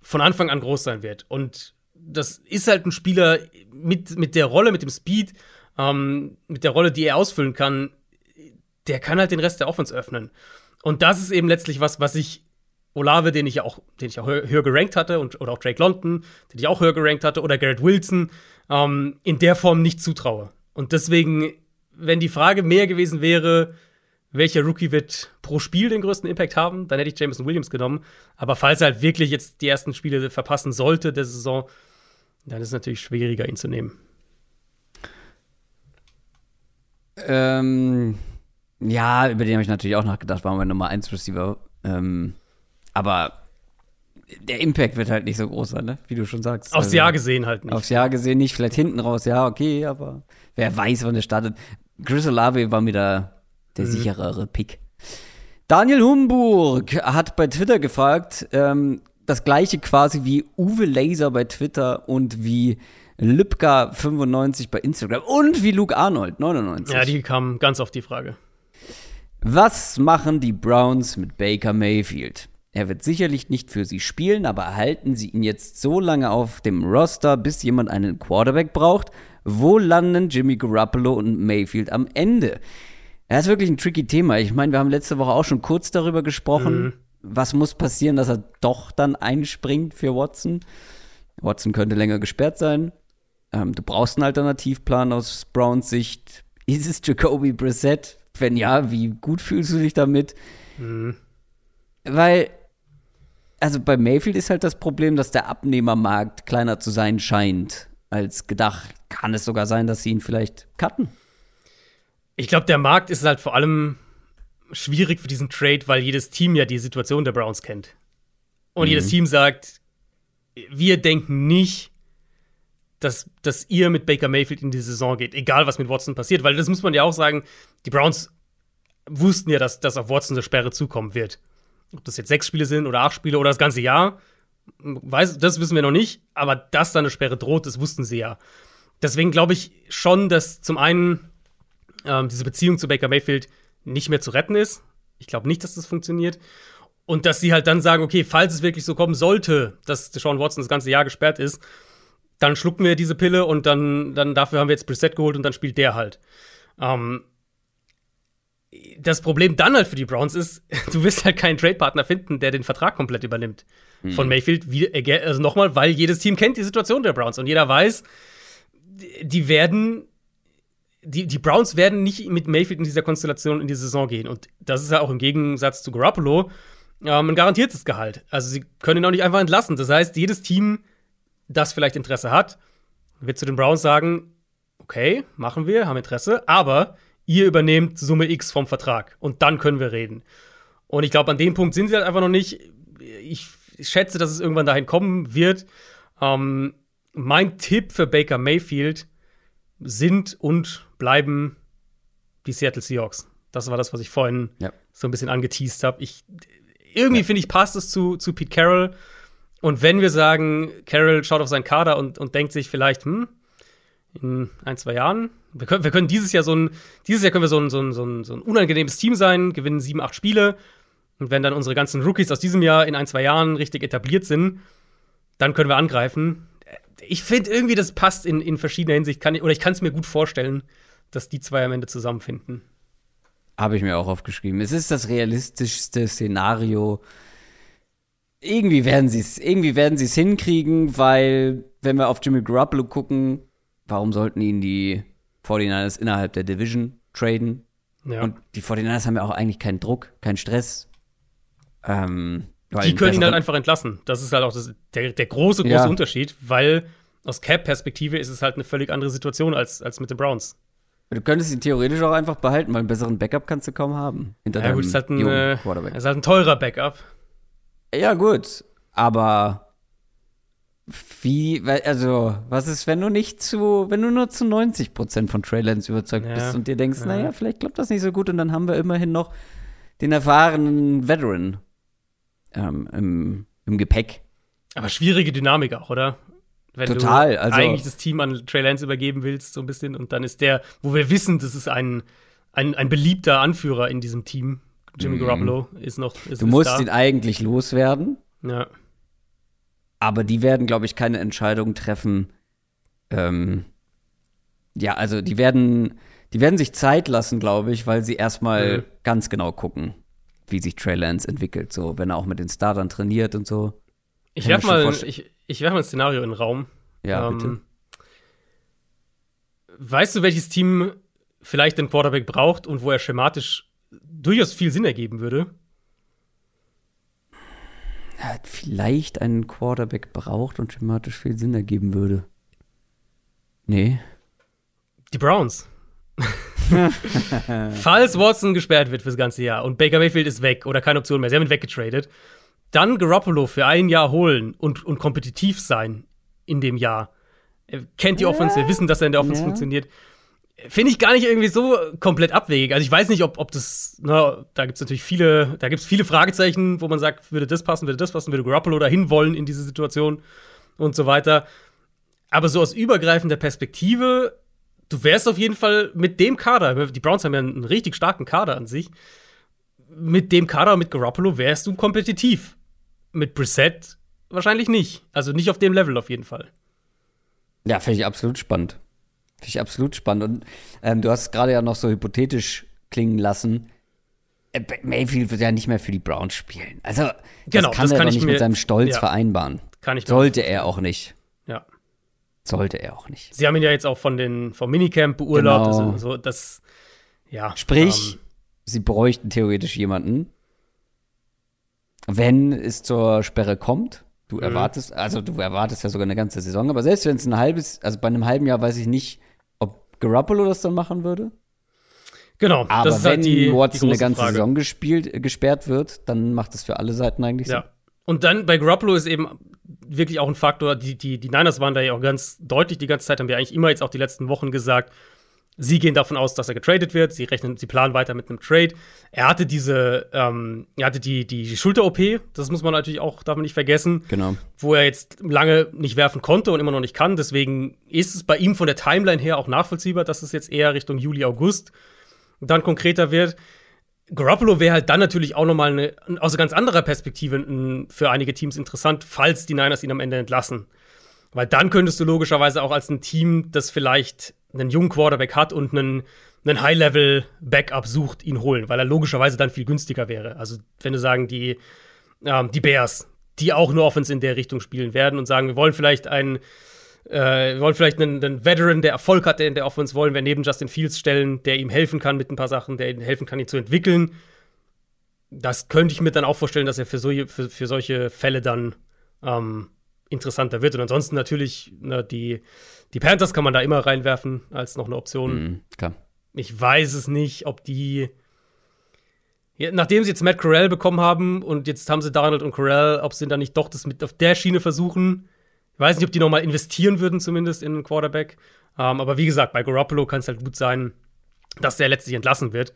von Anfang an groß sein wird. Und das ist halt ein Spieler mit, mit der Rolle, mit dem Speed, ähm, mit der Rolle, die er ausfüllen kann, der kann halt den Rest der Offense öffnen. Und das ist eben letztlich was, was ich Olave, den ich ja auch, den ich auch höher, gerankt hatte, und, oder auch Drake London, den ich auch höher gerankt hatte, oder Garrett Wilson, ähm, in der Form nicht zutraue. Und deswegen, wenn die Frage mehr gewesen wäre, welcher Rookie wird pro Spiel den größten Impact haben, dann hätte ich Jameson Williams genommen. Aber falls er halt wirklich jetzt die ersten Spiele verpassen sollte der Saison, dann ist es natürlich schwieriger, ihn zu nehmen. Ähm, ja, über den habe ich natürlich auch nachgedacht, war mein Nummer 1 Receiver. Ähm, aber der Impact wird halt nicht so groß sein, ne? wie du schon sagst. Aufs also, Jahr gesehen halt nicht. Aufs Jahr gesehen nicht, vielleicht hinten raus, ja, okay, aber wer weiß, wann der startet. Chris Olave war mir da der mhm. sicherere Pick. Daniel Humburg hat bei Twitter gefragt, ähm, das gleiche quasi wie Uwe Laser bei Twitter und wie Lübka95 bei Instagram und wie Luke Arnold 99. Ja, die kamen ganz auf die Frage. Was machen die Browns mit Baker Mayfield? Er wird sicherlich nicht für sie spielen, aber erhalten sie ihn jetzt so lange auf dem Roster, bis jemand einen Quarterback braucht? Wo landen Jimmy Garoppolo und Mayfield am Ende? Er ist wirklich ein tricky Thema. Ich meine, wir haben letzte Woche auch schon kurz darüber gesprochen. Mhm was muss passieren, dass er doch dann einspringt für Watson? Watson könnte länger gesperrt sein. Ähm, du brauchst einen Alternativplan aus Browns Sicht. Ist es Jacoby Brissett? Wenn ja, wie gut fühlst du dich damit? Mhm. Weil, also bei Mayfield ist halt das Problem, dass der Abnehmermarkt kleiner zu sein scheint als gedacht. Kann es sogar sein, dass sie ihn vielleicht cutten? Ich glaube, der Markt ist halt vor allem schwierig für diesen Trade, weil jedes Team ja die Situation der Browns kennt. Und mhm. jedes Team sagt, wir denken nicht, dass, dass ihr mit Baker Mayfield in die Saison geht, egal was mit Watson passiert, weil das muss man ja auch sagen, die Browns wussten ja, dass, dass auf Watson eine Sperre zukommen wird. Ob das jetzt sechs Spiele sind oder acht Spiele oder das ganze Jahr, weiß, das wissen wir noch nicht, aber dass da eine Sperre droht, das wussten sie ja. Deswegen glaube ich schon, dass zum einen ähm, diese Beziehung zu Baker Mayfield nicht mehr zu retten ist. Ich glaube nicht, dass das funktioniert. Und dass sie halt dann sagen, okay, falls es wirklich so kommen sollte, dass Deshaun Watson das ganze Jahr gesperrt ist, dann schlucken wir diese Pille und dann, dann dafür haben wir jetzt Preset geholt und dann spielt der halt. Ähm, das Problem dann halt für die Browns ist, (laughs) du wirst halt keinen Trade-Partner finden, der den Vertrag komplett übernimmt von Mayfield. Wie, also nochmal, weil jedes Team kennt die Situation der Browns und jeder weiß, die werden die, die Browns werden nicht mit Mayfield in dieser Konstellation in die Saison gehen. Und das ist ja auch im Gegensatz zu Garoppolo ähm, ein garantiertes Gehalt. Also sie können ihn auch nicht einfach entlassen. Das heißt, jedes Team das vielleicht Interesse hat, wird zu den Browns sagen, okay, machen wir, haben Interesse, aber ihr übernehmt Summe X vom Vertrag und dann können wir reden. Und ich glaube, an dem Punkt sind sie halt einfach noch nicht. Ich schätze, dass es irgendwann dahin kommen wird. Ähm, mein Tipp für Baker Mayfield sind und bleiben die Seattle Seahawks. Das war das, was ich vorhin ja. so ein bisschen angeteased habe. irgendwie ja. finde ich, passt es zu, zu Pete Carroll. Und wenn wir sagen, Carroll schaut auf seinen Kader und, und denkt sich vielleicht, hm, in ein, zwei Jahren, wir können, wir können dieses Jahr so ein, dieses Jahr können wir so ein, so ein, so ein, so ein unangenehmes Team sein, gewinnen sieben, acht Spiele. Und wenn dann unsere ganzen Rookies aus diesem Jahr in ein, zwei Jahren richtig etabliert sind, dann können wir angreifen. Ich finde irgendwie, das passt in, in verschiedener Hinsicht. Kann, oder ich kann es mir gut vorstellen, dass die zwei am Ende zusammenfinden. Habe ich mir auch aufgeschrieben. Es ist das realistischste Szenario. Irgendwie werden sie es, irgendwie werden sie es hinkriegen, weil wenn wir auf Jimmy Garoppolo gucken, warum sollten ihn die 49ers innerhalb der Division traden? Ja. Und die 49ers haben ja auch eigentlich keinen Druck, keinen Stress. Ähm, die können ihn halt einfach entlassen. Das ist halt auch das, der, der große, große ja. Unterschied, weil aus Cap-Perspektive ist es halt eine völlig andere Situation als, als mit den Browns. Du könntest ihn theoretisch auch einfach behalten, weil einen besseren Backup kannst du kaum haben. Hinter ja, gut, ist halt ein, äh, ist halt ein teurer Backup. Ja, gut. Aber wie, also, was ist, wenn du nicht zu, wenn du nur zu 90 Prozent von Trey Lance überzeugt ja, bist und dir denkst, ja. naja, vielleicht klappt das nicht so gut und dann haben wir immerhin noch den erfahrenen Veteran ähm, im, im Gepäck. Aber schwierige Dynamik auch, oder? Wenn Total, du also eigentlich das Team an Trey Lance übergeben willst, so ein bisschen, und dann ist der, wo wir wissen, das ist ein, ein, ein beliebter Anführer in diesem Team. Jimmy mhm. Garoppolo ist noch. Ist, du musst da. ihn eigentlich loswerden. Ja. Aber die werden, glaube ich, keine Entscheidung treffen. Ähm, ja, also die werden, die werden sich Zeit lassen, glaube ich, weil sie erstmal mhm. ganz genau gucken, wie sich Trey Lance entwickelt, so wenn er auch mit den Startern trainiert und so. Ich werfe mal, ich, ich werf mal ein Szenario in den Raum. Ja, ähm, bitte. Weißt du, welches Team vielleicht den Quarterback braucht und wo er schematisch durchaus viel Sinn ergeben würde? hat vielleicht einen Quarterback braucht und schematisch viel Sinn ergeben würde. Nee. Die Browns. (laughs) Falls Watson gesperrt wird fürs ganze Jahr und Baker Mayfield ist weg oder keine Option mehr, sie haben ihn weggetradet, dann Garoppolo für ein Jahr holen und, und kompetitiv sein in dem Jahr. Er kennt die Offense, wir wissen, dass er in der Offense ja. funktioniert finde ich gar nicht irgendwie so komplett abwegig. Also ich weiß nicht, ob, ob das, na, da gibt es natürlich viele, da gibt es viele Fragezeichen, wo man sagt, würde das passen, würde das passen, würde Garoppolo dahin wollen in diese Situation und so weiter. Aber so aus übergreifender Perspektive, du wärst auf jeden Fall mit dem Kader, die Browns haben ja einen richtig starken Kader an sich, mit dem Kader, mit Garoppolo wärst du kompetitiv. Mit Brissett wahrscheinlich nicht. Also nicht auf dem Level auf jeden Fall. Ja, finde ich absolut spannend. Finde ich absolut spannend. Und ähm, du hast gerade ja noch so hypothetisch klingen lassen. Äh, Mayfield wird ja nicht mehr für die Browns spielen. Also, das genau, kann das er kann doch nicht mit seinem Stolz ja, vereinbaren. Kann ich Sollte er auch nicht. Ja. Sollte er auch nicht. Sie haben ihn ja jetzt auch von den, vom Minicamp beurlaubt. Genau. Also, so, das, ja. Sprich, ähm, sie bräuchten theoretisch jemanden, wenn es zur Sperre kommt. Du mhm. erwartest, also du erwartest ja sogar eine ganze Saison, aber selbst wenn es ein halbes, also bei einem halben Jahr weiß ich nicht, Garoppolo das dann machen würde. Genau. Aber halt wenn halt die, Watson die eine ganze Frage. Saison gespielt, gesperrt wird, dann macht das für alle Seiten eigentlich Sinn. Und dann bei Garoppolo ist eben wirklich auch ein Faktor, die, die, die Niners waren da ja auch ganz deutlich die ganze Zeit, haben wir eigentlich immer jetzt auch die letzten Wochen gesagt, Sie gehen davon aus, dass er getradet wird. Sie rechnen, sie planen weiter mit einem Trade. Er hatte diese, ähm, er hatte die, die Schulter-OP, das muss man natürlich auch, darf man nicht vergessen. Genau. Wo er jetzt lange nicht werfen konnte und immer noch nicht kann. Deswegen ist es bei ihm von der Timeline her auch nachvollziehbar, dass es jetzt eher Richtung Juli, August dann konkreter wird. Garoppolo wäre halt dann natürlich auch nochmal eine, aus ganz anderer Perspektive für einige Teams interessant, falls die Niners ihn am Ende entlassen. Weil dann könntest du logischerweise auch als ein Team, das vielleicht einen jungen Quarterback hat und einen, einen High-Level-Backup sucht, ihn holen, weil er logischerweise dann viel günstiger wäre. Also, wenn du sagen, die, ähm, die Bears, die auch nur Offense in der Richtung spielen werden und sagen, wir wollen vielleicht einen, äh, wir wollen vielleicht einen, einen, Veteran, der Erfolg hat in der Offense, wollen wir neben Justin Fields stellen, der ihm helfen kann mit ein paar Sachen, der ihm helfen kann, ihn zu entwickeln. Das könnte ich mir dann auch vorstellen, dass er für, so, für, für solche Fälle dann ähm, interessanter wird. Und ansonsten natürlich, ne, die, die Panthers kann man da immer reinwerfen als noch eine Option. Mhm, klar. Ich weiß es nicht, ob die. Ja, nachdem sie jetzt Matt Corral bekommen haben und jetzt haben sie Donald und Corral, ob sie dann nicht doch das mit auf der Schiene versuchen. Ich weiß nicht, ob die noch mal investieren würden, zumindest in einen Quarterback. Ähm, aber wie gesagt, bei Garoppolo kann es halt gut sein, dass der letztlich entlassen wird.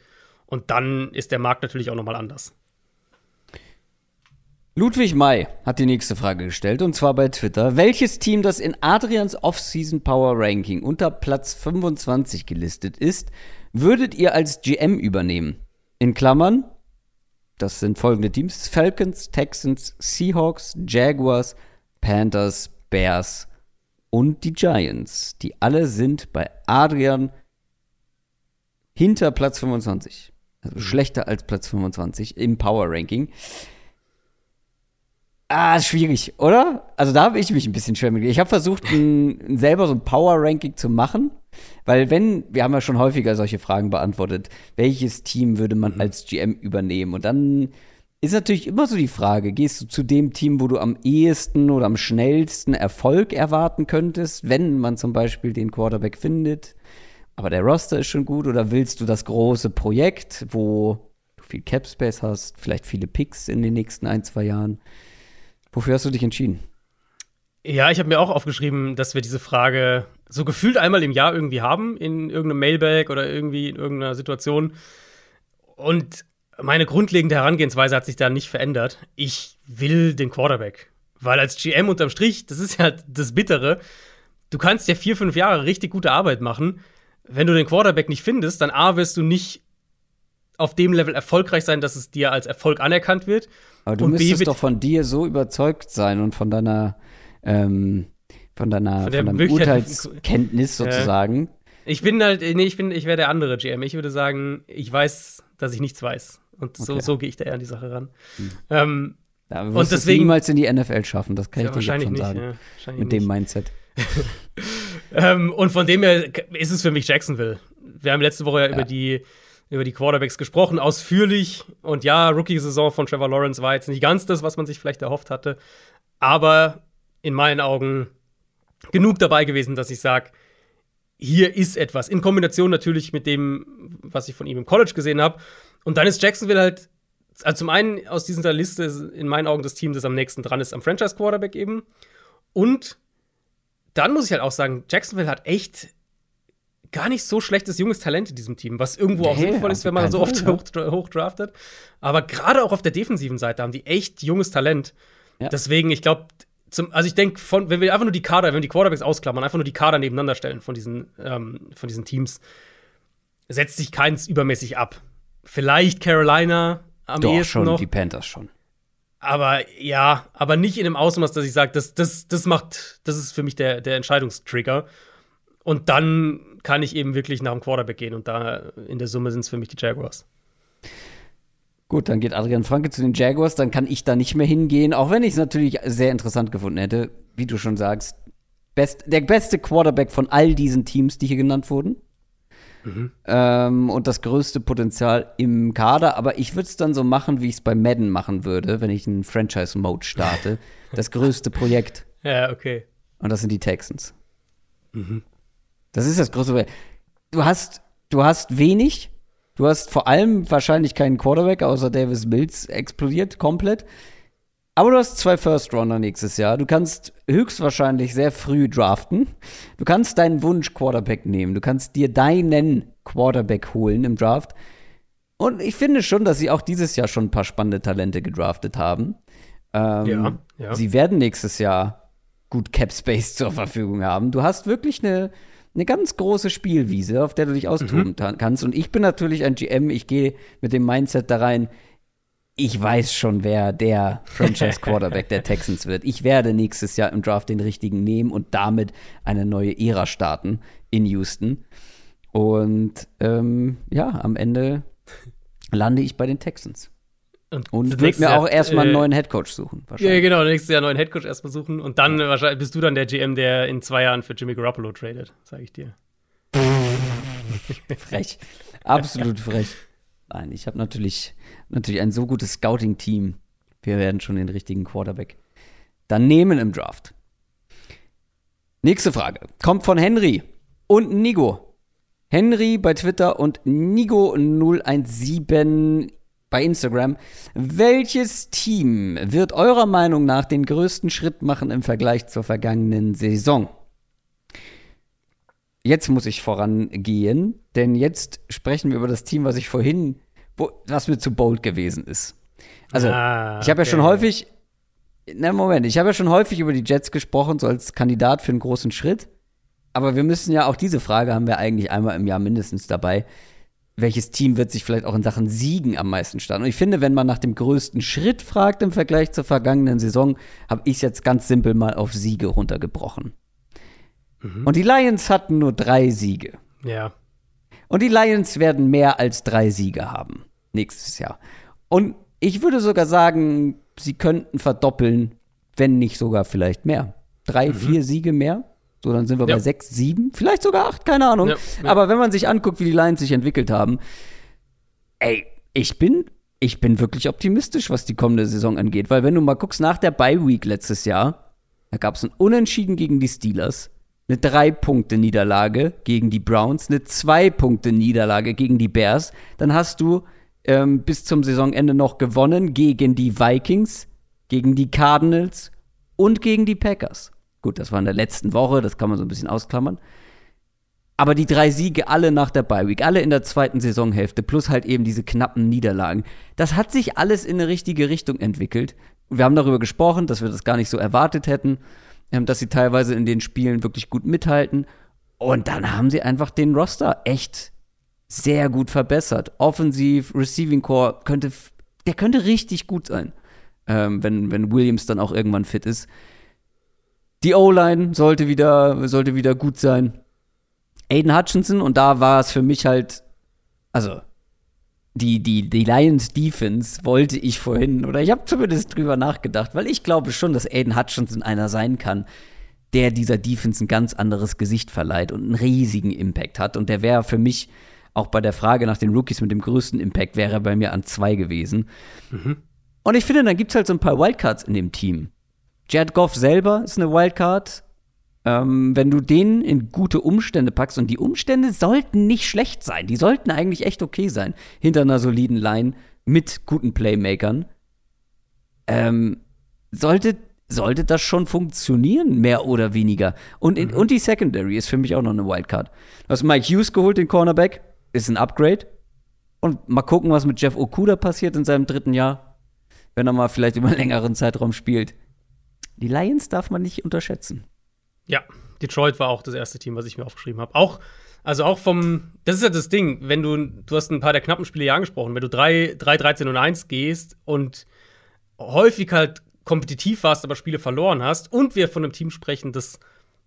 Und dann ist der Markt natürlich auch noch mal anders. Ludwig May hat die nächste Frage gestellt und zwar bei Twitter. Welches Team, das in Adrians Off-Season Power Ranking unter Platz 25 gelistet ist, würdet ihr als GM übernehmen? In Klammern, das sind folgende Teams: Falcons, Texans, Seahawks, Jaguars, Panthers, Bears und die Giants. Die alle sind bei Adrian hinter Platz 25. Also mhm. schlechter als Platz 25 im Power Ranking. Ah, schwierig, oder? Also da habe ich mich ein bisschen schwer mit. Ich habe versucht, ein, selber so ein Power-Ranking zu machen, weil wenn, wir haben ja schon häufiger solche Fragen beantwortet, welches Team würde man mhm. als GM übernehmen? Und dann ist natürlich immer so die Frage, gehst du zu dem Team, wo du am ehesten oder am schnellsten Erfolg erwarten könntest, wenn man zum Beispiel den Quarterback findet, aber der Roster ist schon gut, oder willst du das große Projekt, wo du viel Cap Space hast, vielleicht viele Picks in den nächsten ein, zwei Jahren? Wofür hast du dich entschieden? Ja, ich habe mir auch aufgeschrieben, dass wir diese Frage so gefühlt einmal im Jahr irgendwie haben, in irgendeinem Mailbag oder irgendwie in irgendeiner Situation. Und meine grundlegende Herangehensweise hat sich da nicht verändert. Ich will den Quarterback. Weil als GM unterm Strich, das ist ja das Bittere, du kannst ja vier, fünf Jahre richtig gute Arbeit machen. Wenn du den Quarterback nicht findest, dann A, wirst du nicht auf dem Level erfolgreich sein, dass es dir als Erfolg anerkannt wird. Aber du und müsstest doch von dir so überzeugt sein und von deiner, ähm, von deiner, von, von deiner Urteilskenntnis (laughs) sozusagen. Ich bin halt, nee, ich bin, ich wäre der andere GM. Ich würde sagen, ich weiß, dass ich nichts weiß. Und so, okay. so gehe ich da eher an die Sache ran. Hm. Ähm, da und deswegen niemals in die NFL schaffen, das kann ja, ich dir jetzt schon nicht, sagen. Ja, mit dem Mindset. (laughs) ähm, und von dem her ist es für mich Jacksonville. Wir haben letzte Woche ja, ja. über die über die Quarterbacks gesprochen, ausführlich. Und ja, Rookie-Saison von Trevor Lawrence war jetzt nicht ganz das, was man sich vielleicht erhofft hatte. Aber in meinen Augen genug dabei gewesen, dass ich sage, hier ist etwas. In Kombination natürlich mit dem, was ich von ihm im College gesehen habe. Und dann ist Jacksonville halt, also zum einen aus dieser Liste in meinen Augen das Team, das am nächsten dran ist, am Franchise-Quarterback eben. Und dann muss ich halt auch sagen, Jacksonville hat echt gar nicht so schlechtes junges Talent in diesem Team, was irgendwo auch sinnvoll ist, wenn man so oft hoch, hoch draftet. Aber gerade auch auf der defensiven Seite haben die echt junges Talent. Ja. Deswegen, ich glaube, also ich denke, wenn wir einfach nur die Kader, wenn wir die Quarterbacks ausklammern, einfach nur die Kader nebeneinander stellen von diesen, ähm, von diesen Teams, setzt sich keins übermäßig ab. Vielleicht Carolina am Doch, ehesten schon, noch. die Panthers schon. Aber ja, aber nicht in dem Ausmaß, dass ich sage, das, das, das macht, das ist für mich der, der Entscheidungstrigger. Und dann kann ich eben wirklich nach dem Quarterback gehen. Und da in der Summe sind es für mich die Jaguars. Gut, dann geht Adrian Franke zu den Jaguars, dann kann ich da nicht mehr hingehen, auch wenn ich es natürlich sehr interessant gefunden hätte, wie du schon sagst. Best, der beste Quarterback von all diesen Teams, die hier genannt wurden. Mhm. Ähm, und das größte Potenzial im Kader, aber ich würde es dann so machen, wie ich es bei Madden machen würde, wenn ich einen Franchise-Mode starte. (laughs) das größte Projekt. Ja, okay. Und das sind die Texans. Mhm. Das ist das große Problem. Du hast, du hast wenig. Du hast vor allem wahrscheinlich keinen Quarterback, außer Davis Mills explodiert komplett. Aber du hast zwei First Runner nächstes Jahr. Du kannst höchstwahrscheinlich sehr früh draften. Du kannst deinen Wunsch Quarterback nehmen. Du kannst dir deinen Quarterback holen im Draft. Und ich finde schon, dass sie auch dieses Jahr schon ein paar spannende Talente gedraftet haben. Ähm, ja, ja. Sie werden nächstes Jahr gut Cap Space (laughs) zur Verfügung haben. Du hast wirklich eine, eine ganz große Spielwiese, auf der du dich austoben mhm. kannst. Und ich bin natürlich ein GM, ich gehe mit dem Mindset da rein, ich weiß schon, wer der (laughs) Franchise Quarterback der Texans wird. Ich werde nächstes Jahr im Draft den richtigen nehmen und damit eine neue Ära starten in Houston. Und ähm, ja, am Ende lande ich bei den Texans. Und, und wird mir auch erstmal einen äh, neuen Headcoach suchen. Ja, genau, nächstes Jahr einen neuen Headcoach erstmal suchen. Und dann ja. wahrscheinlich bist du dann der GM, der in zwei Jahren für Jimmy Garoppolo tradet, sage ich dir. frech. Absolut (laughs) frech. Nein, ich habe natürlich, natürlich ein so gutes Scouting-Team. Wir werden schon den richtigen Quarterback dann nehmen im Draft. Nächste Frage. Kommt von Henry und Nigo. Henry bei Twitter und Nigo017 bei Instagram. Welches Team wird eurer Meinung nach den größten Schritt machen im Vergleich zur vergangenen Saison? Jetzt muss ich vorangehen, denn jetzt sprechen wir über das Team, was ich vorhin, wo, was mir zu bold gewesen ist. Also, ah, ich habe okay. ja schon häufig, na Moment, ich habe ja schon häufig über die Jets gesprochen, so als Kandidat für einen großen Schritt. Aber wir müssen ja auch diese Frage haben wir eigentlich einmal im Jahr mindestens dabei welches Team wird sich vielleicht auch in Sachen Siegen am meisten starten. Und ich finde, wenn man nach dem größten Schritt fragt im Vergleich zur vergangenen Saison, habe ich es jetzt ganz simpel mal auf Siege runtergebrochen. Mhm. Und die Lions hatten nur drei Siege. Ja. Und die Lions werden mehr als drei Siege haben nächstes Jahr. Und ich würde sogar sagen, sie könnten verdoppeln, wenn nicht sogar vielleicht mehr. Drei, mhm. vier Siege mehr. So, dann sind wir ja. bei sechs, sieben, vielleicht sogar acht, keine Ahnung. Ja, ja. Aber wenn man sich anguckt, wie die Lions sich entwickelt haben, ey, ich bin, ich bin wirklich optimistisch, was die kommende Saison angeht. Weil wenn du mal guckst, nach der Bye Week letztes Jahr, da gab es ein Unentschieden gegen die Steelers, eine Drei-Punkte-Niederlage gegen die Browns, eine Zwei-Punkte-Niederlage gegen die Bears. Dann hast du ähm, bis zum Saisonende noch gewonnen gegen die Vikings, gegen die Cardinals und gegen die Packers. Gut, das war in der letzten Woche, das kann man so ein bisschen ausklammern. Aber die drei Siege alle nach der Bye Week, alle in der zweiten Saisonhälfte, plus halt eben diese knappen Niederlagen, das hat sich alles in eine richtige Richtung entwickelt. Wir haben darüber gesprochen, dass wir das gar nicht so erwartet hätten, dass sie teilweise in den Spielen wirklich gut mithalten. Und dann haben sie einfach den Roster echt sehr gut verbessert. Offensiv, Receiving Core könnte, der könnte richtig gut sein, ähm, wenn, wenn Williams dann auch irgendwann fit ist. Die O-Line sollte wieder, sollte wieder gut sein. Aiden Hutchinson, und da war es für mich halt, also die, die, die Lions Defense wollte ich vorhin, oder ich habe zumindest drüber nachgedacht, weil ich glaube schon, dass Aiden Hutchinson einer sein kann, der dieser Defense ein ganz anderes Gesicht verleiht und einen riesigen Impact hat. Und der wäre für mich auch bei der Frage nach den Rookies mit dem größten Impact, wäre bei mir an zwei gewesen. Mhm. Und ich finde, dann gibt es halt so ein paar Wildcards in dem Team. Jared Goff selber ist eine Wildcard. Ähm, wenn du den in gute Umstände packst, und die Umstände sollten nicht schlecht sein, die sollten eigentlich echt okay sein, hinter einer soliden Line mit guten Playmakern, ähm, sollte, sollte das schon funktionieren, mehr oder weniger. Und, in, mhm. und die Secondary ist für mich auch noch eine Wildcard. Du hast Mike Hughes geholt, den Cornerback, ist ein Upgrade. Und mal gucken, was mit Jeff Okuda passiert in seinem dritten Jahr, wenn er mal vielleicht (laughs) über einen längeren Zeitraum spielt. Die Lions darf man nicht unterschätzen. Ja, Detroit war auch das erste Team, was ich mir aufgeschrieben habe. Auch, also auch vom, das ist ja das Ding, wenn du, du hast ein paar der knappen Spiele ja angesprochen, wenn du 3, 3 13 und 1 gehst und häufig halt kompetitiv warst, aber Spiele verloren hast und wir von einem Team sprechen, das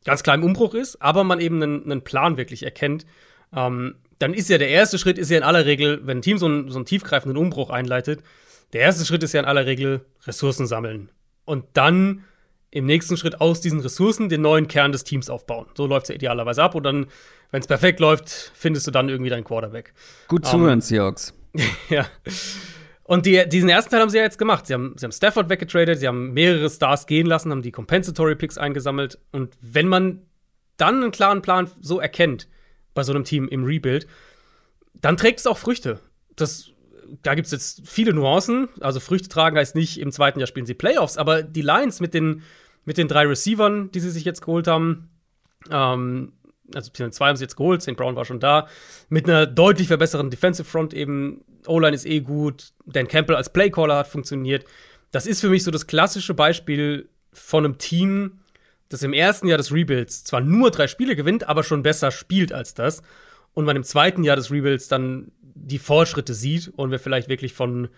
ganz klar im Umbruch ist, aber man eben einen, einen Plan wirklich erkennt, ähm, dann ist ja der erste Schritt ist ja in aller Regel, wenn ein Team so einen, so einen tiefgreifenden Umbruch einleitet, der erste Schritt ist ja in aller Regel Ressourcen sammeln. Und dann im nächsten Schritt aus diesen Ressourcen den neuen Kern des Teams aufbauen. So läuft es ja idealerweise ab und dann, wenn es perfekt läuft, findest du dann irgendwie deinen Quarterback. Gut um, zuhören, Seahawks. (laughs) ja. Und die, diesen ersten Teil haben sie ja jetzt gemacht. Sie haben, sie haben Stafford weggetradet, sie haben mehrere Stars gehen lassen, haben die Compensatory Picks eingesammelt. Und wenn man dann einen klaren Plan so erkennt bei so einem Team im Rebuild, dann trägt es auch Früchte. Das da gibt es jetzt viele Nuancen. Also Früchte tragen heißt nicht, im zweiten Jahr spielen sie Playoffs, aber die Lions mit den, mit den drei Receivern, die sie sich jetzt geholt haben, ähm, also zwei haben sie jetzt geholt, St. Brown war schon da, mit einer deutlich verbesserten Defensive Front eben. O-Line ist eh gut, Dan Campbell als Playcaller hat funktioniert. Das ist für mich so das klassische Beispiel von einem Team, das im ersten Jahr des Rebuilds zwar nur drei Spiele gewinnt, aber schon besser spielt als das. Und man im zweiten Jahr des Rebuilds dann die Fortschritte sieht und wir vielleicht wirklich von,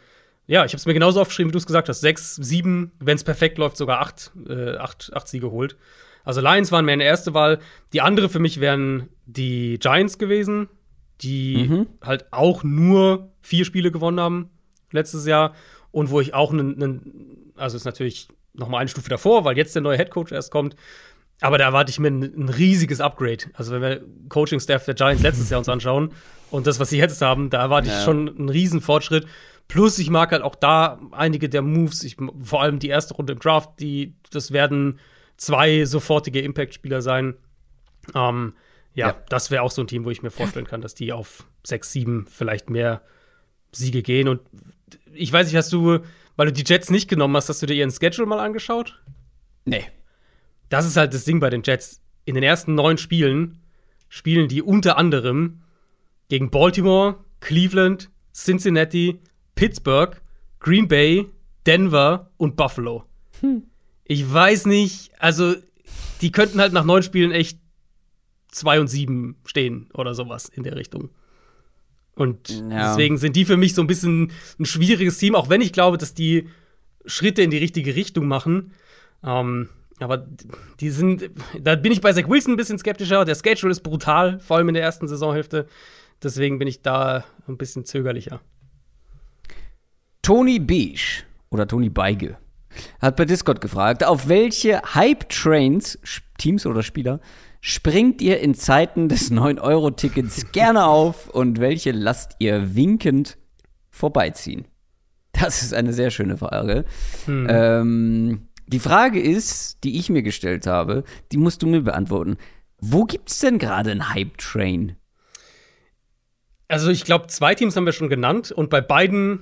ja, ich habe es mir genauso aufgeschrieben, wie du es gesagt hast, sechs, sieben, wenn es perfekt läuft, sogar acht, äh, acht, acht Siege holt. Also Lions waren meine erste Wahl. Die andere für mich wären die Giants gewesen, die mhm. halt auch nur vier Spiele gewonnen haben letztes Jahr und wo ich auch einen, also ist natürlich noch mal eine Stufe davor, weil jetzt der neue Headcoach erst kommt. Aber da erwarte ich mir ein, ein riesiges Upgrade. Also wenn wir Coaching-Staff der Giants letztes Jahr uns anschauen und das, was sie jetzt haben, da erwarte ich schon einen riesen Fortschritt. Plus, ich mag halt auch da einige der Moves, ich, vor allem die erste Runde im Draft, die, das werden zwei sofortige Impact-Spieler sein. Ähm, ja, ja, das wäre auch so ein Team, wo ich mir vorstellen kann, dass die auf 6, 7 vielleicht mehr Siege gehen. Und ich weiß nicht, hast du, weil du die Jets nicht genommen hast, hast du dir ihren Schedule mal angeschaut? Nee. Das ist halt das Ding bei den Jets. In den ersten neun Spielen spielen die unter anderem gegen Baltimore, Cleveland, Cincinnati, Pittsburgh, Green Bay, Denver und Buffalo. Hm. Ich weiß nicht, also die könnten halt nach neun Spielen echt zwei und sieben stehen oder sowas in der Richtung. Und ja. deswegen sind die für mich so ein bisschen ein schwieriges Team, auch wenn ich glaube, dass die Schritte in die richtige Richtung machen. Ähm, aber die sind, da bin ich bei Zach Wilson ein bisschen skeptischer. Der Schedule ist brutal, vor allem in der ersten Saisonhälfte. Deswegen bin ich da ein bisschen zögerlicher. Tony Beige oder Tony Beige hat bei Discord gefragt, auf welche Hype-Trains, Teams oder Spieler, springt ihr in Zeiten des 9-Euro-Tickets (laughs) gerne auf und welche lasst ihr winkend vorbeiziehen? Das ist eine sehr schöne Frage. Hm. Ähm, die Frage ist, die ich mir gestellt habe, die musst du mir beantworten. Wo gibt es denn gerade einen Hype-Train? Also ich glaube, zwei Teams haben wir schon genannt und bei beiden,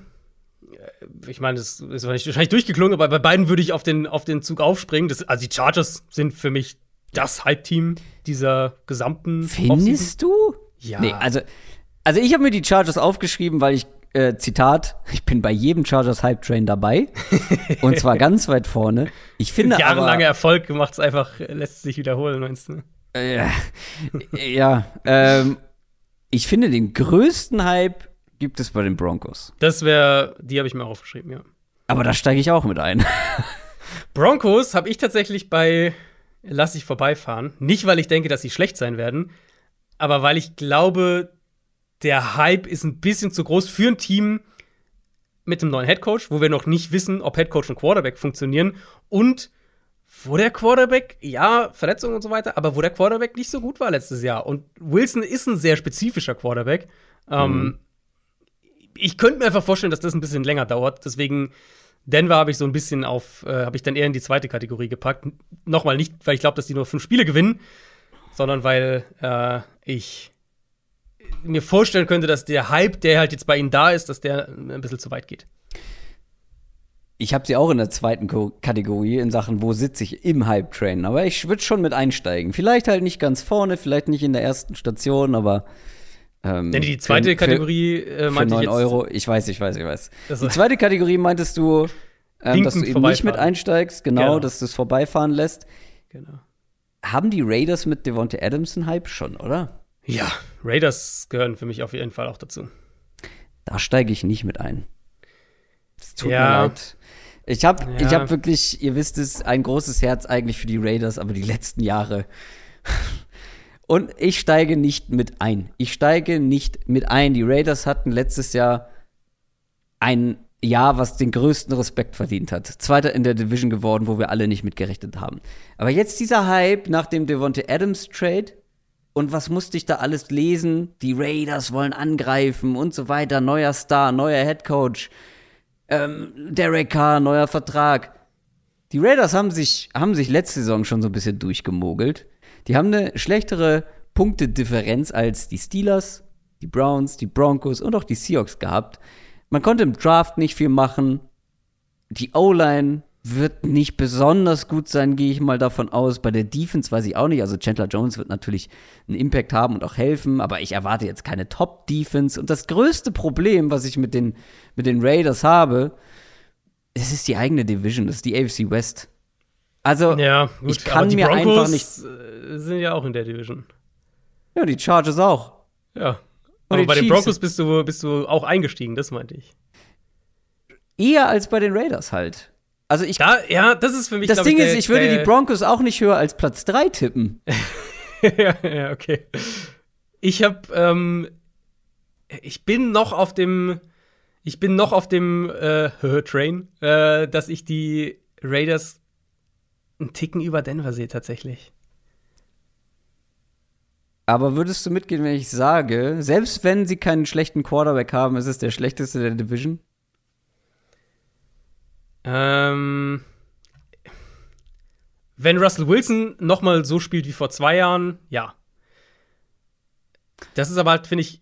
ich meine, das ist wahrscheinlich durchgeklungen, aber bei beiden würde ich auf den, auf den Zug aufspringen. Das, also die Chargers sind für mich das Hype-Team dieser gesamten Findest du? Ja. Nee, also, also ich habe mir die Chargers aufgeschrieben, weil ich äh, Zitat, ich bin bei jedem Chargers Hype Train dabei. (laughs) und zwar ganz weit vorne. Ich finde Jahrelanger Erfolg macht es einfach, lässt sich wiederholen, meinst du? Äh, ja, ähm, ich finde den größten Hype gibt es bei den Broncos. Das wäre, die habe ich mir aufgeschrieben, ja. Aber da steige ich auch mit ein. (laughs) Broncos habe ich tatsächlich bei Lass ich vorbeifahren. Nicht, weil ich denke, dass sie schlecht sein werden, aber weil ich glaube, der Hype ist ein bisschen zu groß für ein Team mit einem neuen Headcoach, wo wir noch nicht wissen, ob Headcoach und Quarterback funktionieren und wo der Quarterback, ja, Verletzungen und so weiter, aber wo der Quarterback nicht so gut war letztes Jahr. Und Wilson ist ein sehr spezifischer Quarterback. Ähm, mhm. Ähm, ich könnte mir einfach vorstellen, dass das ein bisschen länger dauert. Deswegen Denver habe ich so ein bisschen auf, äh, habe ich dann eher in die zweite Kategorie gepackt. Nochmal nicht, weil ich glaube, dass die nur fünf Spiele gewinnen, sondern weil äh, ich mir vorstellen könnte, dass der Hype, der halt jetzt bei ihnen da ist, dass der ein bisschen zu weit geht. Ich habe sie auch in der zweiten Kategorie in Sachen, wo sitze ich im Hype-Train. Aber ich würde schon mit einsteigen. Vielleicht halt nicht ganz vorne, vielleicht nicht in der ersten Station, aber. Ähm, Denn die zweite für, Kategorie äh, meinte für 9 ich jetzt, Euro. Ich weiß, ich weiß, ich weiß. Die zweite Kategorie meintest du, ähm, dass du eben nicht mit einsteigst, genau, genau. dass du es vorbeifahren lässt. Genau. Haben die Raiders mit Devonta Adams einen Hype schon, oder? Ja, Raiders gehören für mich auf jeden Fall auch dazu. Da steige ich nicht mit ein. Es tut ja. mir leid. Ich habe ja. ich hab wirklich, ihr wisst es, ein großes Herz eigentlich für die Raiders, aber die letzten Jahre. Und ich steige nicht mit ein. Ich steige nicht mit ein. Die Raiders hatten letztes Jahr ein Jahr, was den größten Respekt verdient hat. Zweiter in der Division geworden, wo wir alle nicht mitgerechnet haben. Aber jetzt dieser Hype nach dem Devonte Adams Trade und was musste ich da alles lesen? Die Raiders wollen angreifen und so weiter. Neuer Star, neuer Head Coach. Ähm, Derek Carr, neuer Vertrag. Die Raiders haben sich, haben sich letzte Saison schon so ein bisschen durchgemogelt. Die haben eine schlechtere Punktedifferenz als die Steelers, die Browns, die Broncos und auch die Seahawks gehabt. Man konnte im Draft nicht viel machen. Die O-Line wird nicht besonders gut sein, gehe ich mal davon aus. Bei der Defense weiß ich auch nicht. Also Chandler Jones wird natürlich einen Impact haben und auch helfen, aber ich erwarte jetzt keine Top-Defense. Und das größte Problem, was ich mit den, mit den Raiders habe, das ist die eigene Division, das ist die AFC West. Also, ja, gut, ich kann mir Broncos einfach nicht. Äh, sind ja auch in der Division. Ja, die Chargers auch. Ja. Aber bei Chiefs den Broncos bist du, bist du auch eingestiegen, das meinte ich. Eher als bei den Raiders halt. Also ich. Da, ja, das ist für mich. Das Ding ich, ist, ich würde die Broncos auch nicht höher als Platz 3 tippen. (laughs) ja, ja, okay. Ich habe, ähm, ich bin noch auf dem, ich bin noch auf dem äh, (laughs) Train, äh, dass ich die Raiders einen Ticken über Denver sehe tatsächlich. Aber würdest du mitgehen, wenn ich sage, selbst wenn sie keinen schlechten Quarterback haben, ist es der schlechteste der Division? Ähm, Wenn Russell Wilson noch mal so spielt wie vor zwei Jahren, ja. Das ist aber halt, finde ich,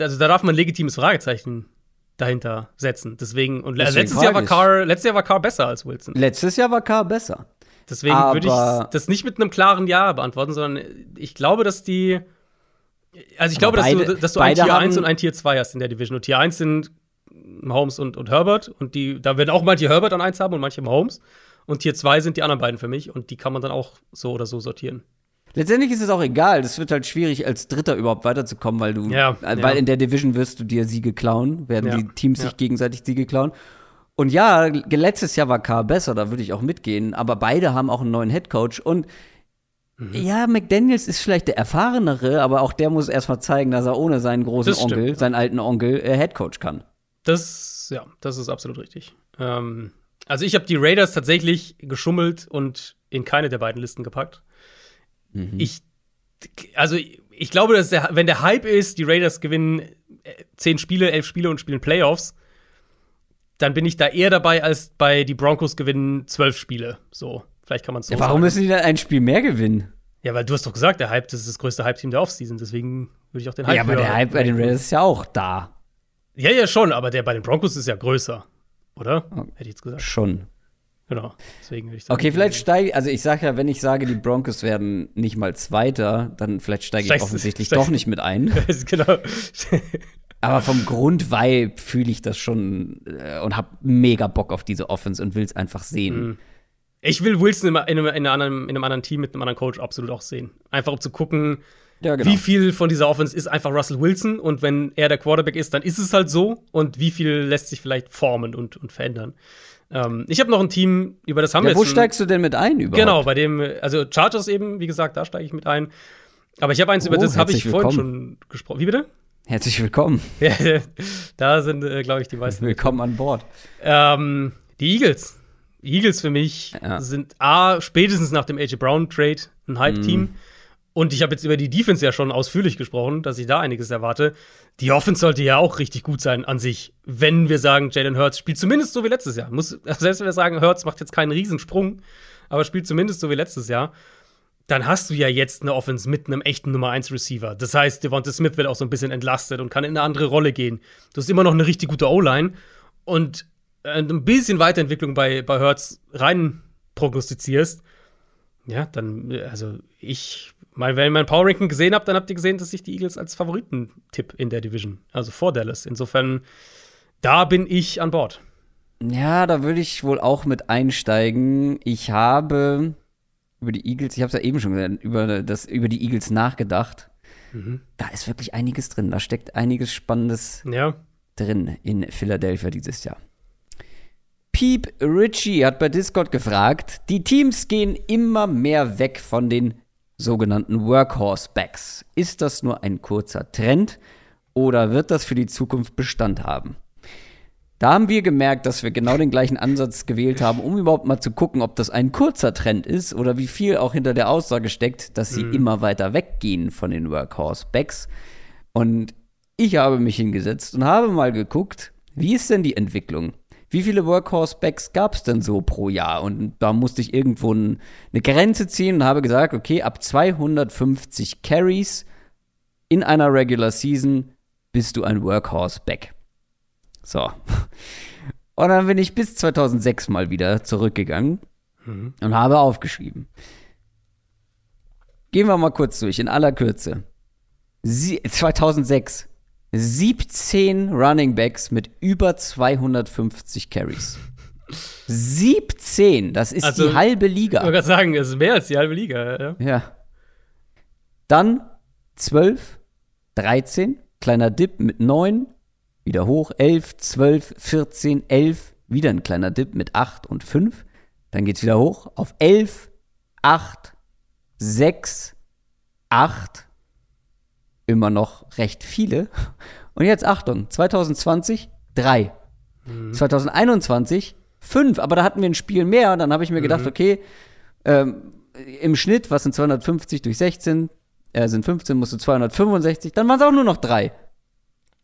also da darf man ein legitimes Fragezeichen dahinter setzen. Deswegen, und Deswegen letztes, Jahr war Carr, letztes Jahr war Carr besser als Wilson. Letztes Jahr war Carr besser. Deswegen würde ich das nicht mit einem klaren Ja beantworten, sondern ich glaube, dass die. Also ich glaube, beide, dass du, dass du ein Tier 1 und ein Tier 2 hast in der Division. Und Tier 1 sind Mahomes und, und Herbert. Und die, da werden auch manche Herbert an 1 haben und manche Mahomes. Und Tier 2 sind die anderen beiden für mich. Und die kann man dann auch so oder so sortieren. Letztendlich ist es auch egal. Es wird halt schwierig, als Dritter überhaupt weiterzukommen, weil du, ja, weil ja. in der Division wirst du dir Siege klauen, werden ja, die Teams sich gegenseitig Siege klauen. Und ja, letztes Jahr war Carr besser, da würde ich auch mitgehen. Aber beide haben auch einen neuen Headcoach. Und mhm. ja, McDaniels ist vielleicht der erfahrenere, aber auch der muss erstmal zeigen, dass er ohne seinen großen Onkel, seinen alten Onkel, äh, Headcoach kann. Das, ja, das ist absolut richtig. Ähm, also ich habe die Raiders tatsächlich geschummelt und in keine der beiden Listen gepackt. Mhm. Ich, also ich glaube, dass der, wenn der Hype ist, die Raiders gewinnen äh, zehn Spiele, elf Spiele und spielen Playoffs, dann bin ich da eher dabei, als bei die Broncos gewinnen zwölf Spiele. So, vielleicht kann man es so ja, Warum sagen. müssen die dann ein Spiel mehr gewinnen? Ja, weil du hast doch gesagt, der Hype, das ist das größte Hype-Team der Offseason. Deswegen würde ich auch den Hype Ja, aber der Hype bei den Raiders ist ja auch da. Ja, ja, schon, aber der bei den Broncos ist ja größer, oder? Hätte ich jetzt gesagt. Schon. Genau, deswegen würde ich sagen. Okay, vielleicht steige also ich sage ja, wenn ich sage, die Broncos werden nicht mal Zweiter, dann vielleicht steige ich offensichtlich steigst, doch nicht mit ein. (laughs) genau. (laughs) Aber vom Grundvibe fühle ich das schon äh, und habe mega Bock auf diese Offense und will es einfach sehen. Mhm. Ich will Wilson in, in, in, einem, in, einem, anderen Team mit einem anderen Coach absolut auch sehen. Einfach um zu gucken, ja, genau. wie viel von dieser Offense ist einfach Russell Wilson und wenn er der Quarterback ist, dann ist es halt so und wie viel lässt sich vielleicht formen und, und verändern. Ähm, ich habe noch ein Team, über das haben ja, wir jetzt. Wo steigst du denn mit ein überhaupt? Genau, bei dem, also Chargers eben, wie gesagt, da steige ich mit ein. Aber ich habe eins, oh, über das habe ich vorhin schon gesprochen. Wie bitte? Herzlich willkommen. (laughs) Da sind, äh, glaube ich, die meisten. Willkommen an Bord. Ähm, die Eagles. Die Eagles für mich ja. sind A, spätestens nach dem AJ Brown Trade ein Hype-Team. Mm. Und ich habe jetzt über die Defense ja schon ausführlich gesprochen, dass ich da einiges erwarte. Die Offense sollte ja auch richtig gut sein an sich, wenn wir sagen, Jalen Hurts spielt zumindest so wie letztes Jahr. Muss, (laughs) selbst wenn wir sagen, Hurts macht jetzt keinen Riesensprung, aber spielt zumindest so wie letztes Jahr dann hast du ja jetzt eine Offense mit einem echten Nummer 1 Receiver. Das heißt, Devonta Smith wird auch so ein bisschen entlastet und kann in eine andere Rolle gehen. Du hast immer noch eine richtig gute O-Line und äh, ein bisschen Weiterentwicklung bei, bei Hertz rein prognostizierst. Ja, dann, also ich, mein, wenn ihr mein Power Ranking gesehen habt, dann habt ihr gesehen, dass ich die Eagles als Favoritentipp in der Division, also vor Dallas. Insofern, da bin ich an Bord. Ja, da würde ich wohl auch mit einsteigen. Ich habe über die Eagles, ich habe es ja eben schon gesagt, über, das, über die Eagles nachgedacht. Mhm. Da ist wirklich einiges drin. Da steckt einiges Spannendes ja. drin in Philadelphia dieses Jahr. Peep Ritchie hat bei Discord gefragt, die Teams gehen immer mehr weg von den sogenannten Workhorse-Backs. Ist das nur ein kurzer Trend oder wird das für die Zukunft Bestand haben? Da haben wir gemerkt, dass wir genau den gleichen Ansatz gewählt haben, um überhaupt mal zu gucken, ob das ein kurzer Trend ist oder wie viel auch hinter der Aussage steckt, dass sie mhm. immer weiter weggehen von den Workhorse-Backs. Und ich habe mich hingesetzt und habe mal geguckt, wie ist denn die Entwicklung? Wie viele Workhorse-Backs gab es denn so pro Jahr? Und da musste ich irgendwo eine Grenze ziehen und habe gesagt, okay, ab 250 Carries in einer Regular Season bist du ein Workhorse-Back. So. Und dann bin ich bis 2006 mal wieder zurückgegangen mhm. und habe aufgeschrieben. Gehen wir mal kurz durch, in aller Kürze. Sie 2006. 17 Running Backs mit über 250 Carries. 17, das ist also, die halbe Liga. Ich wollte gerade sagen, das ist mehr als die halbe Liga. Ja. ja. Dann 12, 13, kleiner Dip mit 9, wieder hoch, 11, 12, 14, 11, wieder ein kleiner Dip mit 8 und 5. Dann geht es wieder hoch auf 11, 8, 6, 8. Immer noch recht viele. Und jetzt Achtung, 2020 3. Mhm. 2021 5, aber da hatten wir ein Spiel mehr. Und dann habe ich mir gedacht, mhm. okay, ähm, im Schnitt, was sind 250 durch 16? Äh, sind 15, musst du 265, dann waren es auch nur noch drei.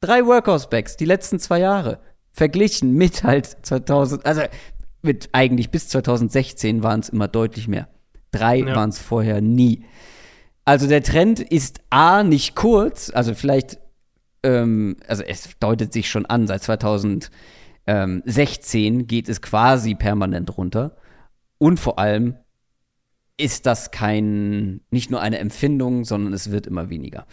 Drei Workhorse-Backs, die letzten zwei Jahre. Verglichen mit halt 2000, also mit eigentlich bis 2016 waren es immer deutlich mehr. Drei Ja. waren es vorher nie. Also der Trend ist A, nicht kurz, also vielleicht, ähm, also es deutet sich schon an, seit 2016 geht es quasi permanent runter. Und vor allem ist das kein, nicht nur eine Empfindung, sondern es wird immer weniger.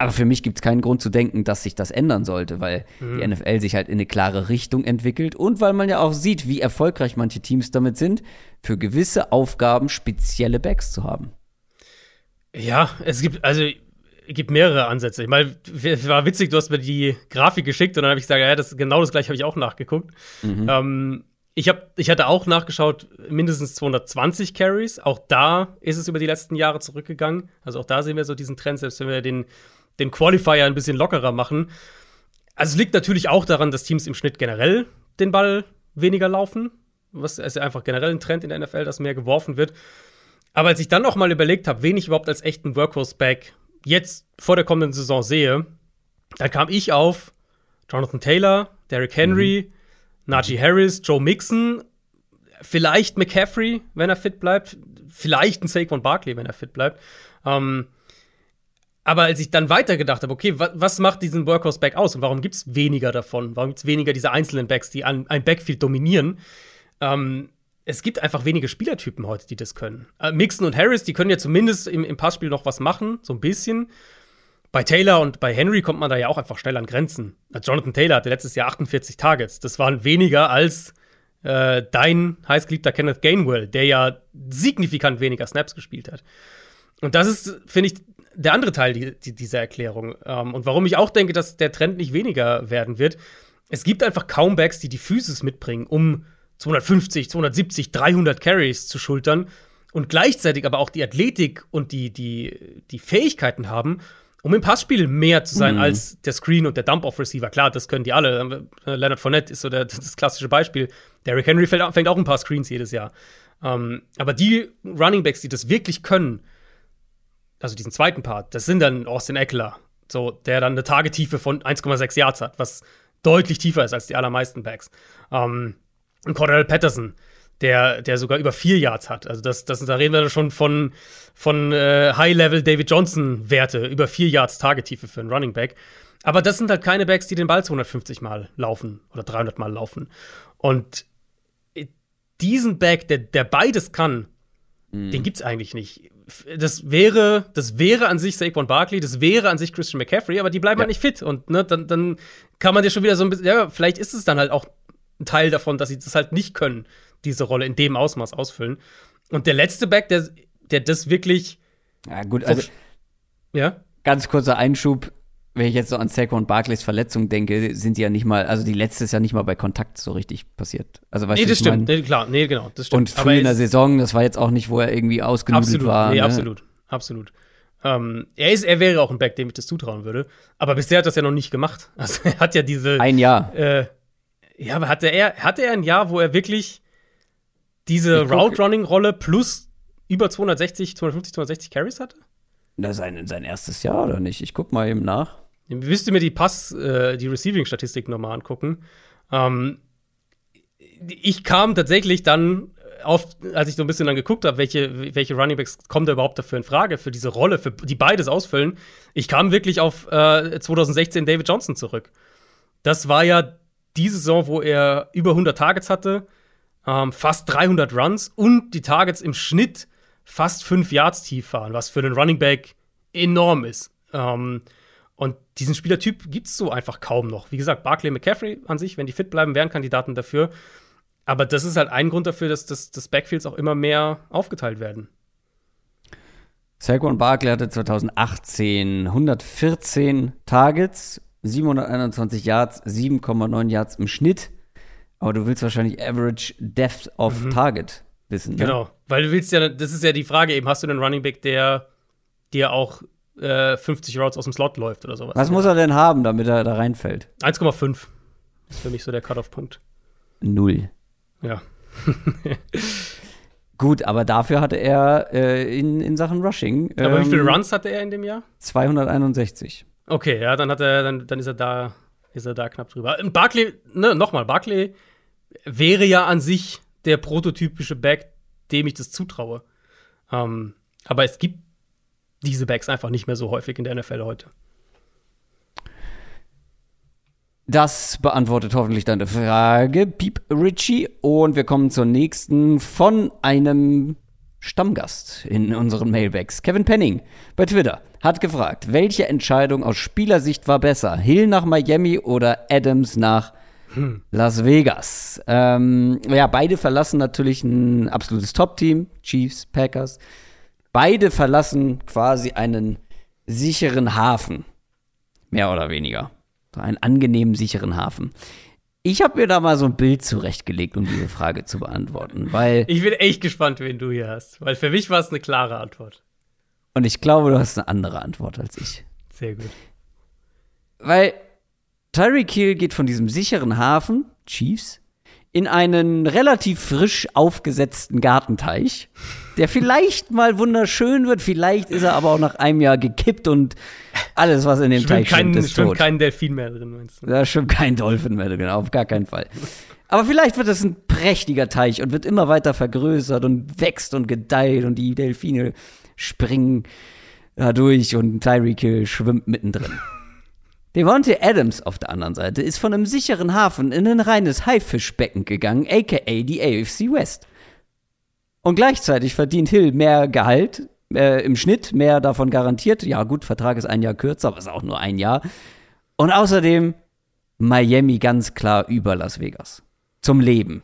Aber für mich gibt es keinen Grund zu denken, dass sich das ändern sollte, weil die NFL sich halt in eine klare Richtung entwickelt und weil man ja auch sieht, wie erfolgreich manche Teams damit sind, für gewisse Aufgaben spezielle Backs zu haben. Ja, es gibt, also, es gibt mehrere Ansätze. Ich meine, es war witzig, du hast mir die Grafik geschickt und dann habe ich gesagt, ja, das, genau das gleiche habe ich auch nachgeguckt. Ähm, ich, hab, ich hatte auch nachgeschaut, mindestens 220 Carries. Auch da ist es über die letzten Jahre zurückgegangen. Also auch da sehen wir so diesen Trend, selbst wenn wir den, den Qualifier ein bisschen lockerer machen. Also es liegt natürlich auch daran, dass Teams im Schnitt generell den Ball weniger laufen. Was ist ja einfach generell ein Trend in der NFL, dass mehr geworfen wird. Aber als ich dann noch mal überlegt habe, wen ich überhaupt als echten Workhorse-Back jetzt vor der kommenden Saison sehe, dann kam ich auf Jonathan Taylor, Derrick Henry, Najee Harris, Joe Mixon, vielleicht McCaffrey, wenn er fit bleibt, vielleicht ein Saquon Barkley, wenn er fit bleibt. Ähm, aber als ich dann weitergedacht habe, okay, wa was macht diesen Workhorse-Back aus und warum gibt es weniger davon? Warum gibt es weniger diese einzelnen Backs, die an, ein Backfield dominieren? Ähm, es gibt einfach wenige Spielertypen heute, die das können. Äh, Mixon und Harris, die können ja zumindest im, im Passspiel noch was machen, so ein bisschen. Bei Taylor und bei Henry kommt man da ja auch einfach schnell an Grenzen. Äh, Jonathan Taylor hatte letztes Jahr 48 Targets. Das waren weniger als äh, dein heißgeliebter Kenneth Gainwell, der ja signifikant weniger Snaps gespielt hat. Und das ist, finde ich, der andere Teil die, die, dieser Erklärung. Ähm, und warum ich auch denke, dass der Trend nicht weniger werden wird. Es gibt einfach kaum Backs, die die Physis mitbringen, um 250, 270, 300 Carries zu schultern und gleichzeitig aber auch die Athletik und die, die, die Fähigkeiten haben, um im Passspiel mehr zu sein als der Screen und der Dump-Off-Receiver. Klar, das können die alle. Leonard Fournette ist so der, das klassische Beispiel. Derrick Henry fängt, fängt auch ein paar Screens jedes Jahr. Ähm, aber die Running Backs, die das wirklich können, also diesen zweiten Part, das sind dann Austin Eckler, so, der dann eine Tagetiefe von 1,6 Yards hat, was deutlich tiefer ist als die allermeisten Backs. Ähm, und Cordell Patterson, der, der sogar über vier Yards hat. Also das, das, da reden wir schon von, von äh, High-Level David Johnson-Werte, über vier Yards Tagetiefe für einen Running Back. Aber das sind halt keine Backs, die den Ball 250 Mal laufen oder 300 Mal laufen. Und diesen Back, der, der beides kann, den gibt's eigentlich nicht. Das wäre, das wäre an sich Saquon Barkley, das wäre an sich Christian McCaffrey, aber die bleiben Ja. halt nicht fit. Und ne, dann, dann kann man dir schon wieder so ein bisschen, ja, vielleicht ist es dann halt auch ein Teil davon, dass sie das halt nicht können, diese Rolle in dem Ausmaß ausfüllen. Und der letzte Back, der, der das wirklich, Ja, gut, also ja, ganz kurzer Einschub. Wenn ich jetzt so an Saquon Barclays Verletzung denke, sind die ja nicht mal, also die letzte ist ja nicht mal bei Kontakt so richtig passiert. Also weißt nee, das stimmt, nee, klar, nee, genau, das stimmt. Und früh in der Saison, das war jetzt auch nicht, wo er irgendwie ausgenudelt Absolut, war. nee, ne? absolut, absolut. Ähm, er, ist, er wäre auch ein Back, dem ich das zutrauen würde. Aber bisher hat er das ja noch nicht gemacht. (laughs) Also er hat ja diese. Ein Jahr. Äh, ja, aber hatte er, hatte er ein Jahr, wo er wirklich diese Route-Running-Rolle plus über 260, 250, 260 Carries hatte? Ist sein, sein erstes Jahr, oder nicht? Ich guck mal eben nach. Müsst ihr mir die Pass, äh, die Receiving-Statistik nochmal angucken. Ähm, ich kam tatsächlich dann auf, als ich so ein bisschen dann geguckt habe, welche, welche Runningbacks kommen da überhaupt dafür in Frage, für diese Rolle, für die beides ausfüllen. Ich kam wirklich auf äh, 2016 David Johnson zurück. Das war ja die Saison, wo er über 100 Targets hatte, ähm, fast 300 Runs und die Targets im Schnitt fast 5 Yards tief waren, was für einen Running Back enorm ist. Ähm, und diesen Spielertyp gibt es so einfach kaum noch. Wie gesagt, Barclay McCaffrey an sich, wenn die fit bleiben, wären Kandidaten dafür. Aber das ist halt ein Grund dafür, dass das, das Backfields auch immer mehr aufgeteilt werden. Saquon Barkley hatte 2018 114 Targets, 721 Yards, 7,9 Yards im Schnitt. Aber du willst wahrscheinlich Average Depth of Target wissen. Ne? Genau. Weil du willst ja, das ist ja die Frage eben, hast du einen Running Back, der dir auch äh, 50 Routes aus dem Slot läuft oder sowas? Was muss er denn haben, damit er da reinfällt? 1,5 ist für mich so der Cut-Off-Punkt. Null. Ja. (laughs) Gut, aber dafür hatte er äh, in, in Sachen Rushing Aber wie viele ähm, Runs hatte er in dem Jahr? 261. Okay, ja, dann hat er, dann, dann ist er da, ist er da knapp drüber. Und Barkley, ne, nochmal, Barkley wäre ja an sich der prototypische Back, dem ich das zutraue. Ähm, aber es gibt diese Backs einfach nicht mehr so häufig in der NFL heute. Das beantwortet hoffentlich deine Frage, Piep Richie. Und wir kommen zur nächsten von einem Stammgast in unseren Mailbacks. Kevin Penning bei Twitter hat gefragt, welche Entscheidung aus Spielersicht war besser? Hill nach Miami oder Adams nach hm. Las Vegas? Ähm, ja, beide verlassen natürlich ein absolutes Top-Team, Chiefs, Packers. Beide verlassen quasi einen sicheren Hafen. Mehr oder weniger. Einen angenehmen, sicheren Hafen. Ich habe mir da mal so ein Bild zurechtgelegt, um diese Frage zu beantworten, weil. Ich bin echt gespannt, wen du hier hast, weil für mich war es eine klare Antwort. Und ich glaube, du hast eine andere Antwort als ich. Sehr gut. Weil Tyreek Hill geht von diesem sicheren Hafen, Chiefs, in einen relativ frisch aufgesetzten Gartenteich, der vielleicht mal wunderschön wird, vielleicht ist er aber auch nach einem Jahr gekippt und alles, was in dem schwimmt Teich kein, schwimmt, ist schwimmt tot. kein Delfin mehr drin, meinst du? Da schwimmt kein Dolphin mehr drin, auf gar keinen Fall. Aber vielleicht wird es ein prächtiger Teich und wird immer weiter vergrößert und wächst und gedeiht und die Delfine springen da durch und Tyreek Hill schwimmt mittendrin. Devontae Adams auf der anderen Seite ist von einem sicheren Hafen in ein reines Haifischbecken gegangen, aka die AFC West. Und gleichzeitig verdient Hill mehr Gehalt, äh, im Schnitt mehr davon garantiert. Ja, gut, Vertrag ist ein Jahr kürzer, aber ist auch nur ein Jahr. Und außerdem Miami ganz klar über Las Vegas. Zum Leben.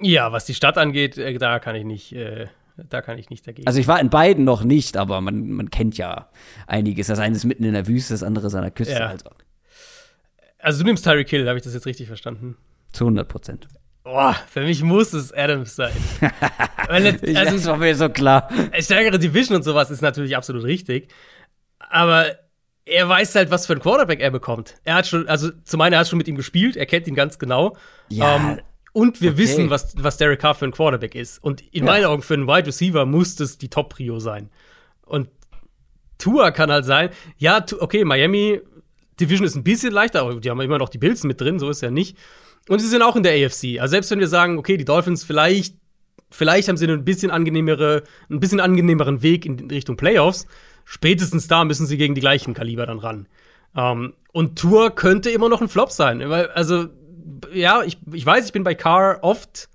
Ja, was die Stadt angeht, äh, da kann ich nicht. Äh da kann ich nicht dagegen. Also ich war in beiden noch nicht, aber man, man kennt ja einiges. Das eine ist mitten in der Wüste, das andere ist an der Küste. Ja. Also. also du nimmst Tyreek Hill, habe ich das jetzt richtig verstanden? Zu 100 Prozent. Boah, für mich muss es Adams sein. (laughs) Weil, also, das war mir so klar. Stärkere Division und sowas ist natürlich absolut richtig. Aber er weiß halt, was für ein Quarterback er bekommt. Er hat schon, also zum einen, er hat schon mit ihm gespielt, er kennt ihn ganz genau. Ja. Ähm, und wir okay. wissen, was, was Derek Carr für ein Quarterback ist. Und in ja. meinen Augen für einen Wide Receiver muss das die Top-Prio sein. Und Tua kann halt sein, ja, okay, Miami Division ist ein bisschen leichter, aber die haben immer noch die Bills mit drin, so ist ja nicht. Und sie sind auch in der AFC. Also selbst wenn wir sagen, okay, die Dolphins vielleicht, vielleicht haben sie ein bisschen angenehmere, ein bisschen angenehmeren Weg in Richtung Playoffs, spätestens da müssen sie gegen die gleichen Kaliber dann ran. Um, ähm, und Tour könnte immer noch ein Flop sein, weil, also ja, ich, ich weiß, ich bin bei Carr oft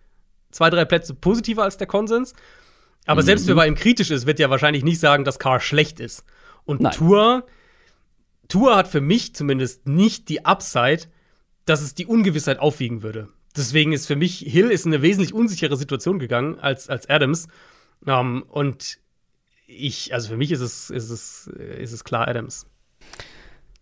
zwei, drei Plätze positiver als der Konsens. Aber mhm. selbst wer bei ihm kritisch ist, wird ja wahrscheinlich nicht sagen, dass Carr schlecht ist. Und Nein. Tour, Tour hat für mich zumindest nicht die Upside, dass es die Ungewissheit aufwiegen würde. Deswegen ist für mich, Hill ist in eine wesentlich unsichere Situation gegangen als, als Adams. Um, ähm, und ich, also für mich ist es, ist es, ist es klar Adams.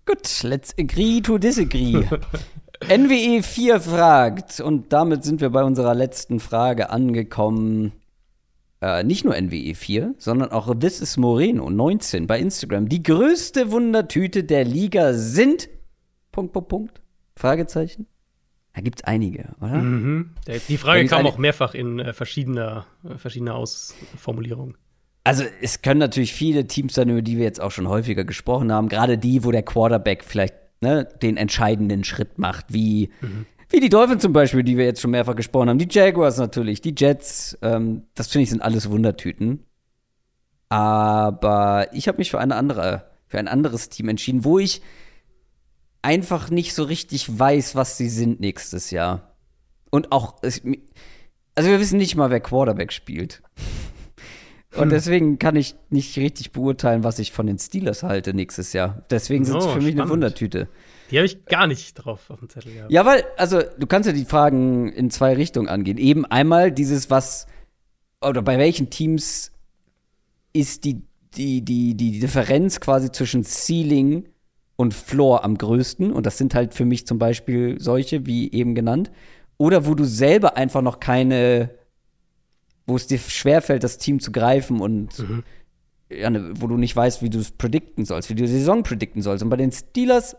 Gut, let's agree to disagree. (laughs) NWE 4 fragt, und damit sind wir bei unserer letzten Frage angekommen. Äh, nicht nur NWE 4, sondern auch This is Moreno 19 bei Instagram. Die größte Wundertüte der Liga sind. Punkt, Punkt, Punkt. Fragezeichen. Da gibt es einige, oder? Mhm. Die Frage kam auch mehrfach in äh, verschiedener, äh, verschiedener Ausformulierungen. Also es können natürlich viele Teams sein, über die wir jetzt auch schon häufiger gesprochen haben. Gerade die, wo der Quarterback vielleicht ne, den entscheidenden Schritt macht, wie, mhm. wie die Dolphins zum Beispiel, die wir jetzt schon mehrfach gesprochen haben. Die Jaguars natürlich, die Jets. Ähm, das finde ich sind alles Wundertüten. Aber ich habe mich für eine andere, für ein anderes Team entschieden, wo ich einfach nicht so richtig weiß, was sie sind nächstes Jahr. Und auch, also wir wissen nicht mal, wer Quarterback spielt. Und hm. deswegen kann ich nicht richtig beurteilen, was ich von den Steelers halte nächstes Jahr. Deswegen sind es oh, für mich spannend. eine Wundertüte. Die habe ich gar nicht drauf auf dem Zettel gehabt. Ja, weil, also, du kannst ja die Fragen in zwei Richtungen angehen. Eben einmal dieses, was, oder bei welchen Teams ist die, die, die, die Differenz quasi zwischen Ceiling und Floor am größten. Und das sind halt für mich zum Beispiel solche, wie eben genannt. Oder wo du selber einfach noch keine wo es dir schwerfällt, das Team zu greifen und mhm. ja, ne, wo du nicht weißt, wie du es predikten sollst, wie du die Saison predikten sollst. Und bei den Steelers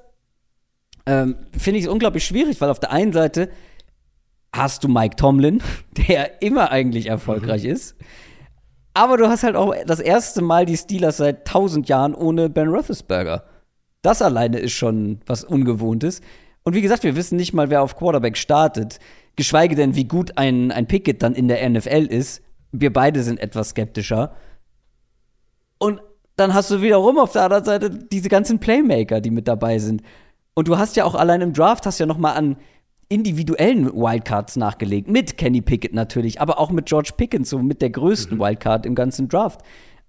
ähm, finde ich es unglaublich schwierig, weil auf der einen Seite hast du Mike Tomlin, (laughs) der immer eigentlich erfolgreich mhm. ist. Aber du hast halt auch das erste Mal die Steelers seit tausend Jahren ohne Ben Roethlisberger. Das alleine ist schon was Ungewohntes. Und wie gesagt, wir wissen nicht mal, wer auf Quarterback startet geschweige denn, wie gut ein, ein Pickett dann in der NFL ist, wir beide sind etwas skeptischer. Und dann hast du wiederum auf der anderen Seite diese ganzen Playmaker, die mit dabei sind. Und du hast ja auch allein im Draft hast ja noch mal an individuellen Wildcards nachgelegt. Mit Kenny Pickett natürlich, aber auch mit George Pickens, so mit der größten mhm. Wildcard im ganzen Draft.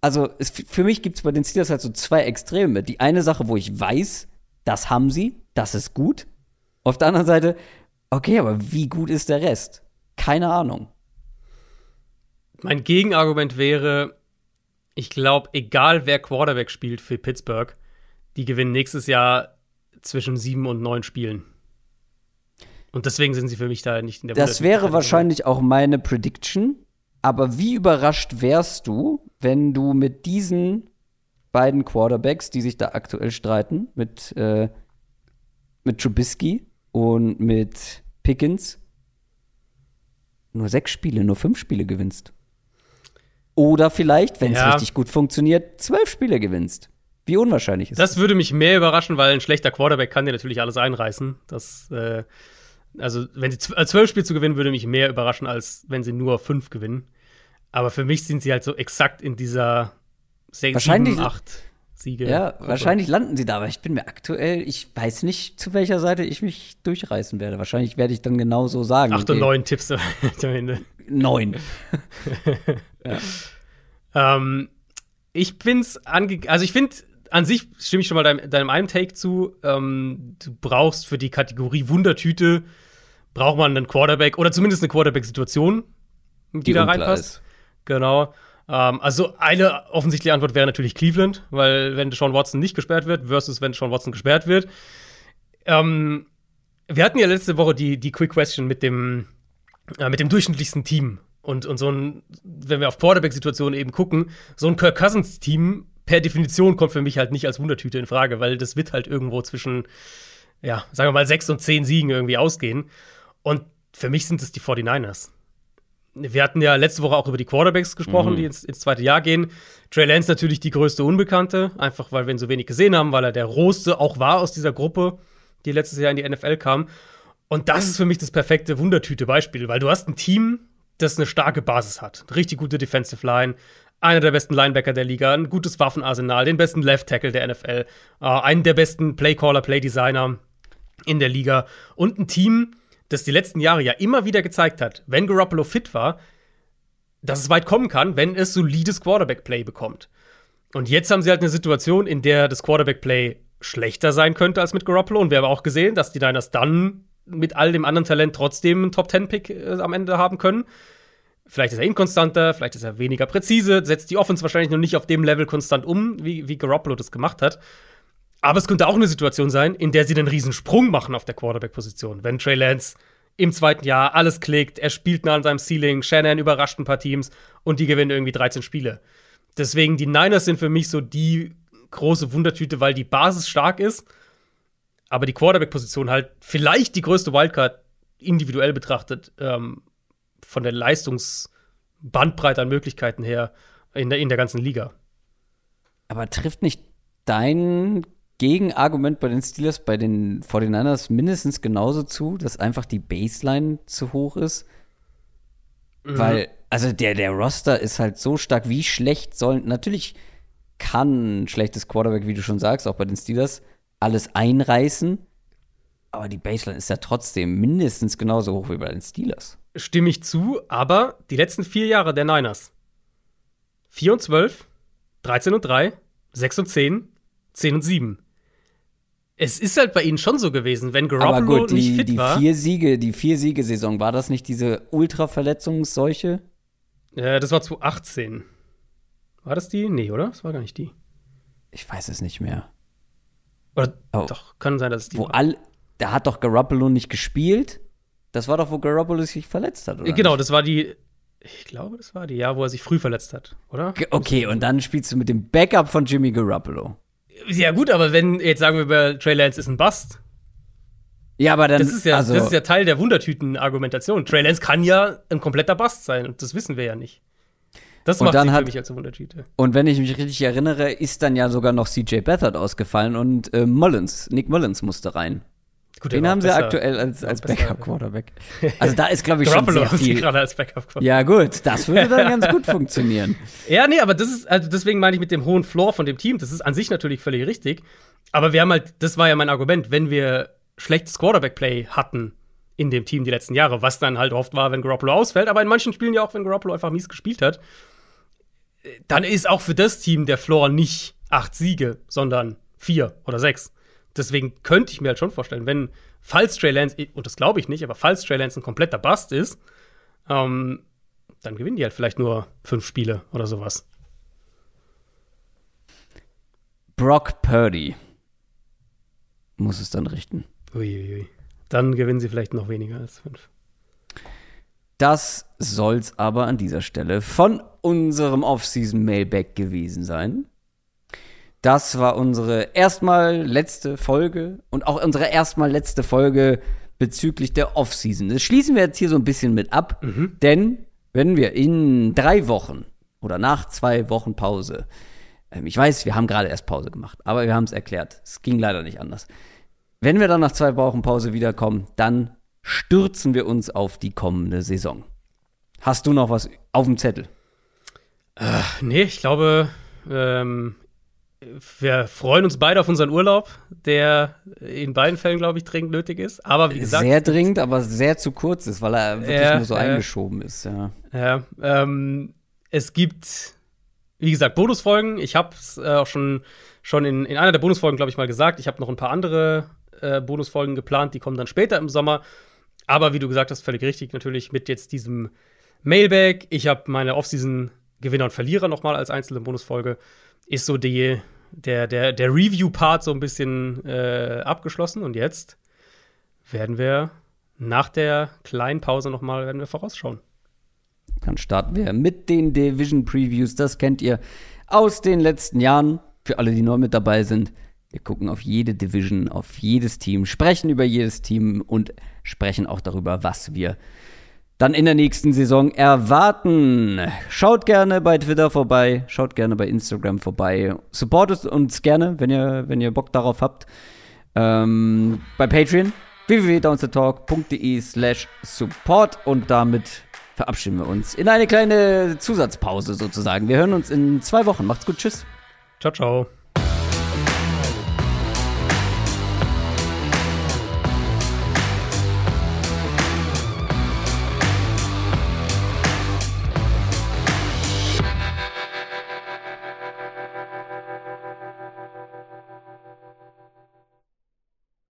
Also es, für mich gibt es bei den Steelers halt so zwei Extreme. Die eine Sache, wo ich weiß, das haben sie, das ist gut. Auf der anderen Seite, okay, aber wie gut ist der Rest? Keine Ahnung. Mein Gegenargument wäre, ich glaube, egal wer Quarterback spielt für Pittsburgh, die gewinnen nächstes Jahr zwischen sieben und neun Spielen. Und deswegen sind sie für mich da nicht in der Das wäre wahrscheinlich auch meine Prediction. Aber wie überrascht wärst du, wenn du mit diesen beiden Quarterbacks, die sich da aktuell streiten, mit, äh, mit Trubisky und mit Pickens nur sechs Spiele, nur fünf Spiele gewinnst. Oder vielleicht, wenn es ja. richtig gut funktioniert, zwölf Spiele gewinnst. Wie unwahrscheinlich ist das? Das würde mich mehr überraschen, weil ein schlechter Quarterback kann dir natürlich alles einreißen. Das, äh, also, wenn sie äh, zwölf Spiele zu gewinnen, würde mich mehr überraschen, als wenn sie nur fünf gewinnen. Aber für mich sind sie halt so exakt in dieser 6, Wahrscheinlich, 7, 8. Siegel. Ja, wahrscheinlich landen sie da, aber ich bin mir aktuell, ich weiß nicht, zu welcher Seite ich mich durchreißen werde. Wahrscheinlich werde ich dann genau so sagen. Acht und neun Tipps am (laughs) Ende. Neun. (laughs) ja. ähm, ich bin's ange, also ich finde an sich stimme ich schon mal deinem, deinem einen Take zu. Ähm, du brauchst für die Kategorie Wundertüte braucht man einen Quarterback oder zumindest eine Quarterback-Situation, die, die, da reinpasst. Ist. Genau. Ähm, also eine offensichtliche Antwort wäre natürlich Cleveland, weil wenn Sean Watson nicht gesperrt wird versus wenn Sean Watson gesperrt wird. Ähm, wir hatten ja letzte Woche die, die Quick Question mit dem, äh, mit dem durchschnittlichsten Team und, und so ein, wenn wir auf Quarterback-Situationen eben gucken, so ein Kirk Cousins-Team per Definition kommt für mich halt nicht als Wundertüte in Frage, weil das wird halt irgendwo zwischen, ja, sagen wir mal, sechs und zehn Siegen irgendwie ausgehen. Und für mich sind es die 49ers. Wir hatten ja letzte Woche auch über die Quarterbacks gesprochen, mhm. die ins, ins, zweite Jahr gehen. Trey Lance natürlich die größte Unbekannte, einfach weil wir ihn so wenig gesehen haben, weil er der rohste auch war aus dieser Gruppe, die letztes Jahr in die NFL kam. Und das ist für mich das perfekte Wundertüte-Beispiel, weil du hast ein Team, das eine starke Basis hat. Richtig gute Defensive Line, einer der besten Linebacker der Liga, ein gutes Waffenarsenal, den besten Left Tackle der NFL, äh, einen der besten Playcaller, Playdesigner in der Liga und ein Team, das die letzten Jahre ja immer wieder gezeigt hat, wenn Garoppolo fit war, dass es weit kommen kann, wenn es solides Quarterback-Play bekommt. Und jetzt haben sie halt eine Situation, in der das Quarterback-Play schlechter sein könnte als mit Garoppolo. Und wir haben auch gesehen, dass die Niners dann mit all dem anderen Talent trotzdem einen Top-10-Pick äh, am Ende haben können. Vielleicht ist er inkonstanter, vielleicht ist er weniger präzise, setzt die Offense wahrscheinlich noch nicht auf dem Level konstant um, wie, wie Garoppolo das gemacht hat. Aber es könnte auch eine Situation sein, in der sie einen riesen Sprung machen auf der Quarterback-Position. Wenn Trey Lance im zweiten Jahr alles klickt, er spielt nah an seinem Ceiling, Shannon überrascht ein paar Teams und die gewinnen irgendwie 13 Spiele. Deswegen, die Niners sind für mich so die große Wundertüte, weil die Basis stark ist aber die Quarterback-Position halt vielleicht die größte Wildcard individuell betrachtet, ähm, von der Leistungsbandbreite an Möglichkeiten her in der, in der ganzen Liga. Aber trifft nicht dein Gegenargument bei den Steelers, bei den 49ers mindestens genauso zu, dass einfach die Baseline zu hoch ist? Mhm. Weil, also der, der Roster ist halt so stark, wie schlecht sollen. Natürlich kann ein schlechtes Quarterback, wie du schon sagst, auch bei den Steelers, alles einreißen. Aber die Baseline ist ja trotzdem mindestens genauso hoch wie bei den Steelers. Stimme ich zu, aber die letzten vier Jahre der Niners 4 und 12, 13 und 3, 6 und 10, 10 und 7. Es ist halt bei ihnen schon so gewesen, wenn Garoppolo aber gut, die, nicht fit die war. Vier Siege, die vier Siege-Saison, war das nicht diese Ultra-Verletzungsseuche? Ja, das war 2018. War das die? Nee, oder? Das war gar nicht die. Ich weiß es nicht mehr. Oder oh. doch, kann sein, dass es die wo war. All, da hat doch Garoppolo nicht gespielt. Das war doch, wo Garoppolo sich verletzt hat, oder? Genau, nicht? das war die. Ich glaube, das war die, ja, wo er sich früh verletzt hat, oder? Okay, und dann spielst du mit dem Backup von Jimmy Garoppolo. Ja, gut, aber wenn, jetzt sagen wir, bei Trey Lance ist ein Bust. Ja, aber dann. Das ist ja, also, das ist ja Teil der Wundertüten-Argumentation. Trey Lance kann ja ein kompletter Bust sein und das wissen wir ja nicht. Das macht dann sie hat, für mich als Unterschiede. Und wenn ich mich richtig erinnere, ist dann ja sogar noch CJ Beathard ausgefallen und äh, Mullins, Nick Mullins musste rein. Gut, Den haben sie besser, aktuell als, als Backup-Quarterback. Also da ist, glaube ich, (laughs) schon sehr viel. gerade als Backup-Quarterback. Ja gut, das würde dann (laughs) ganz gut funktionieren. Ja, nee, aber das ist, also deswegen meine ich mit dem hohen Floor von dem Team, das ist an sich natürlich völlig richtig. Aber wir haben halt, das war ja mein Argument, wenn wir schlechtes Quarterback-Play hatten in dem Team die letzten Jahre, was dann halt oft war, wenn Garoppolo ausfällt, aber in manchen Spielen ja auch, wenn Garoppolo einfach mies gespielt hat, dann ist auch für das Team der Floor nicht acht Siege, sondern vier oder sechs. Deswegen könnte ich mir halt schon vorstellen, wenn, falls Trey Lance, und das glaube ich nicht, aber falls Trey Lance ein kompletter Bust ist, ähm, dann gewinnen die halt vielleicht nur fünf Spiele oder sowas. Brock Purdy muss es dann richten. Uiuiui. Dann gewinnen sie vielleicht noch weniger als fünf. Das soll's aber an dieser Stelle von unserem Offseason Mailback gewesen sein. Das war unsere erstmal letzte Folge und auch unsere erstmal letzte Folge bezüglich der Offseason. Das schließen wir jetzt hier so ein bisschen mit ab, mhm. denn wenn wir in drei Wochen oder nach zwei Wochen Pause, ähm, ich weiß, wir haben gerade erst Pause gemacht, aber wir haben es erklärt. Es ging leider nicht anders. Wenn wir dann nach zwei Wochen Pause wiederkommen, dann stürzen wir uns auf die kommende Saison. Hast du noch was auf dem Zettel? Äh, nee, ich glaube, ähm, wir freuen uns beide auf unseren Urlaub, der in beiden Fällen, glaube ich, dringend nötig ist. Aber wie gesagt. Sehr dringend, aber sehr zu kurz ist, weil er wirklich äh, nur so äh, eingeschoben ist, ja. Ja, ähm, es gibt, wie gesagt, Bonusfolgen. Ich habe es äh, auch schon, schon in, in einer der Bonusfolgen, glaube ich, mal gesagt. Ich habe noch ein paar andere äh, Bonusfolgen geplant, die kommen dann später im Sommer. Aber wie du gesagt hast, völlig richtig, natürlich mit jetzt diesem Mailbag. Ich habe meine Offseason-Gewinner und Verlierer noch mal als einzelne Bonusfolge ist so die, der, der, der Review-Part so ein bisschen äh, abgeschlossen. Und jetzt werden wir nach der kleinen Pause noch mal werden wir vorausschauen. Dann starten wir mit den Division Previews. Das kennt ihr aus den letzten Jahren. Für alle, die neu mit dabei sind. Wir gucken auf jede Division, auf jedes Team, sprechen über jedes Team und sprechen auch darüber, was wir dann in der nächsten Saison erwarten. Schaut gerne bei Twitter vorbei, schaut gerne bei Instagram vorbei. Supportet uns gerne, wenn ihr, wenn ihr Bock darauf habt. Ähm, bei Patreon www.downthetalk.de slash support und damit verabschieden wir uns in eine kleine Zusatzpause sozusagen. Wir hören uns in zwei Wochen. Macht's gut, tschüss. Ciao, ciao.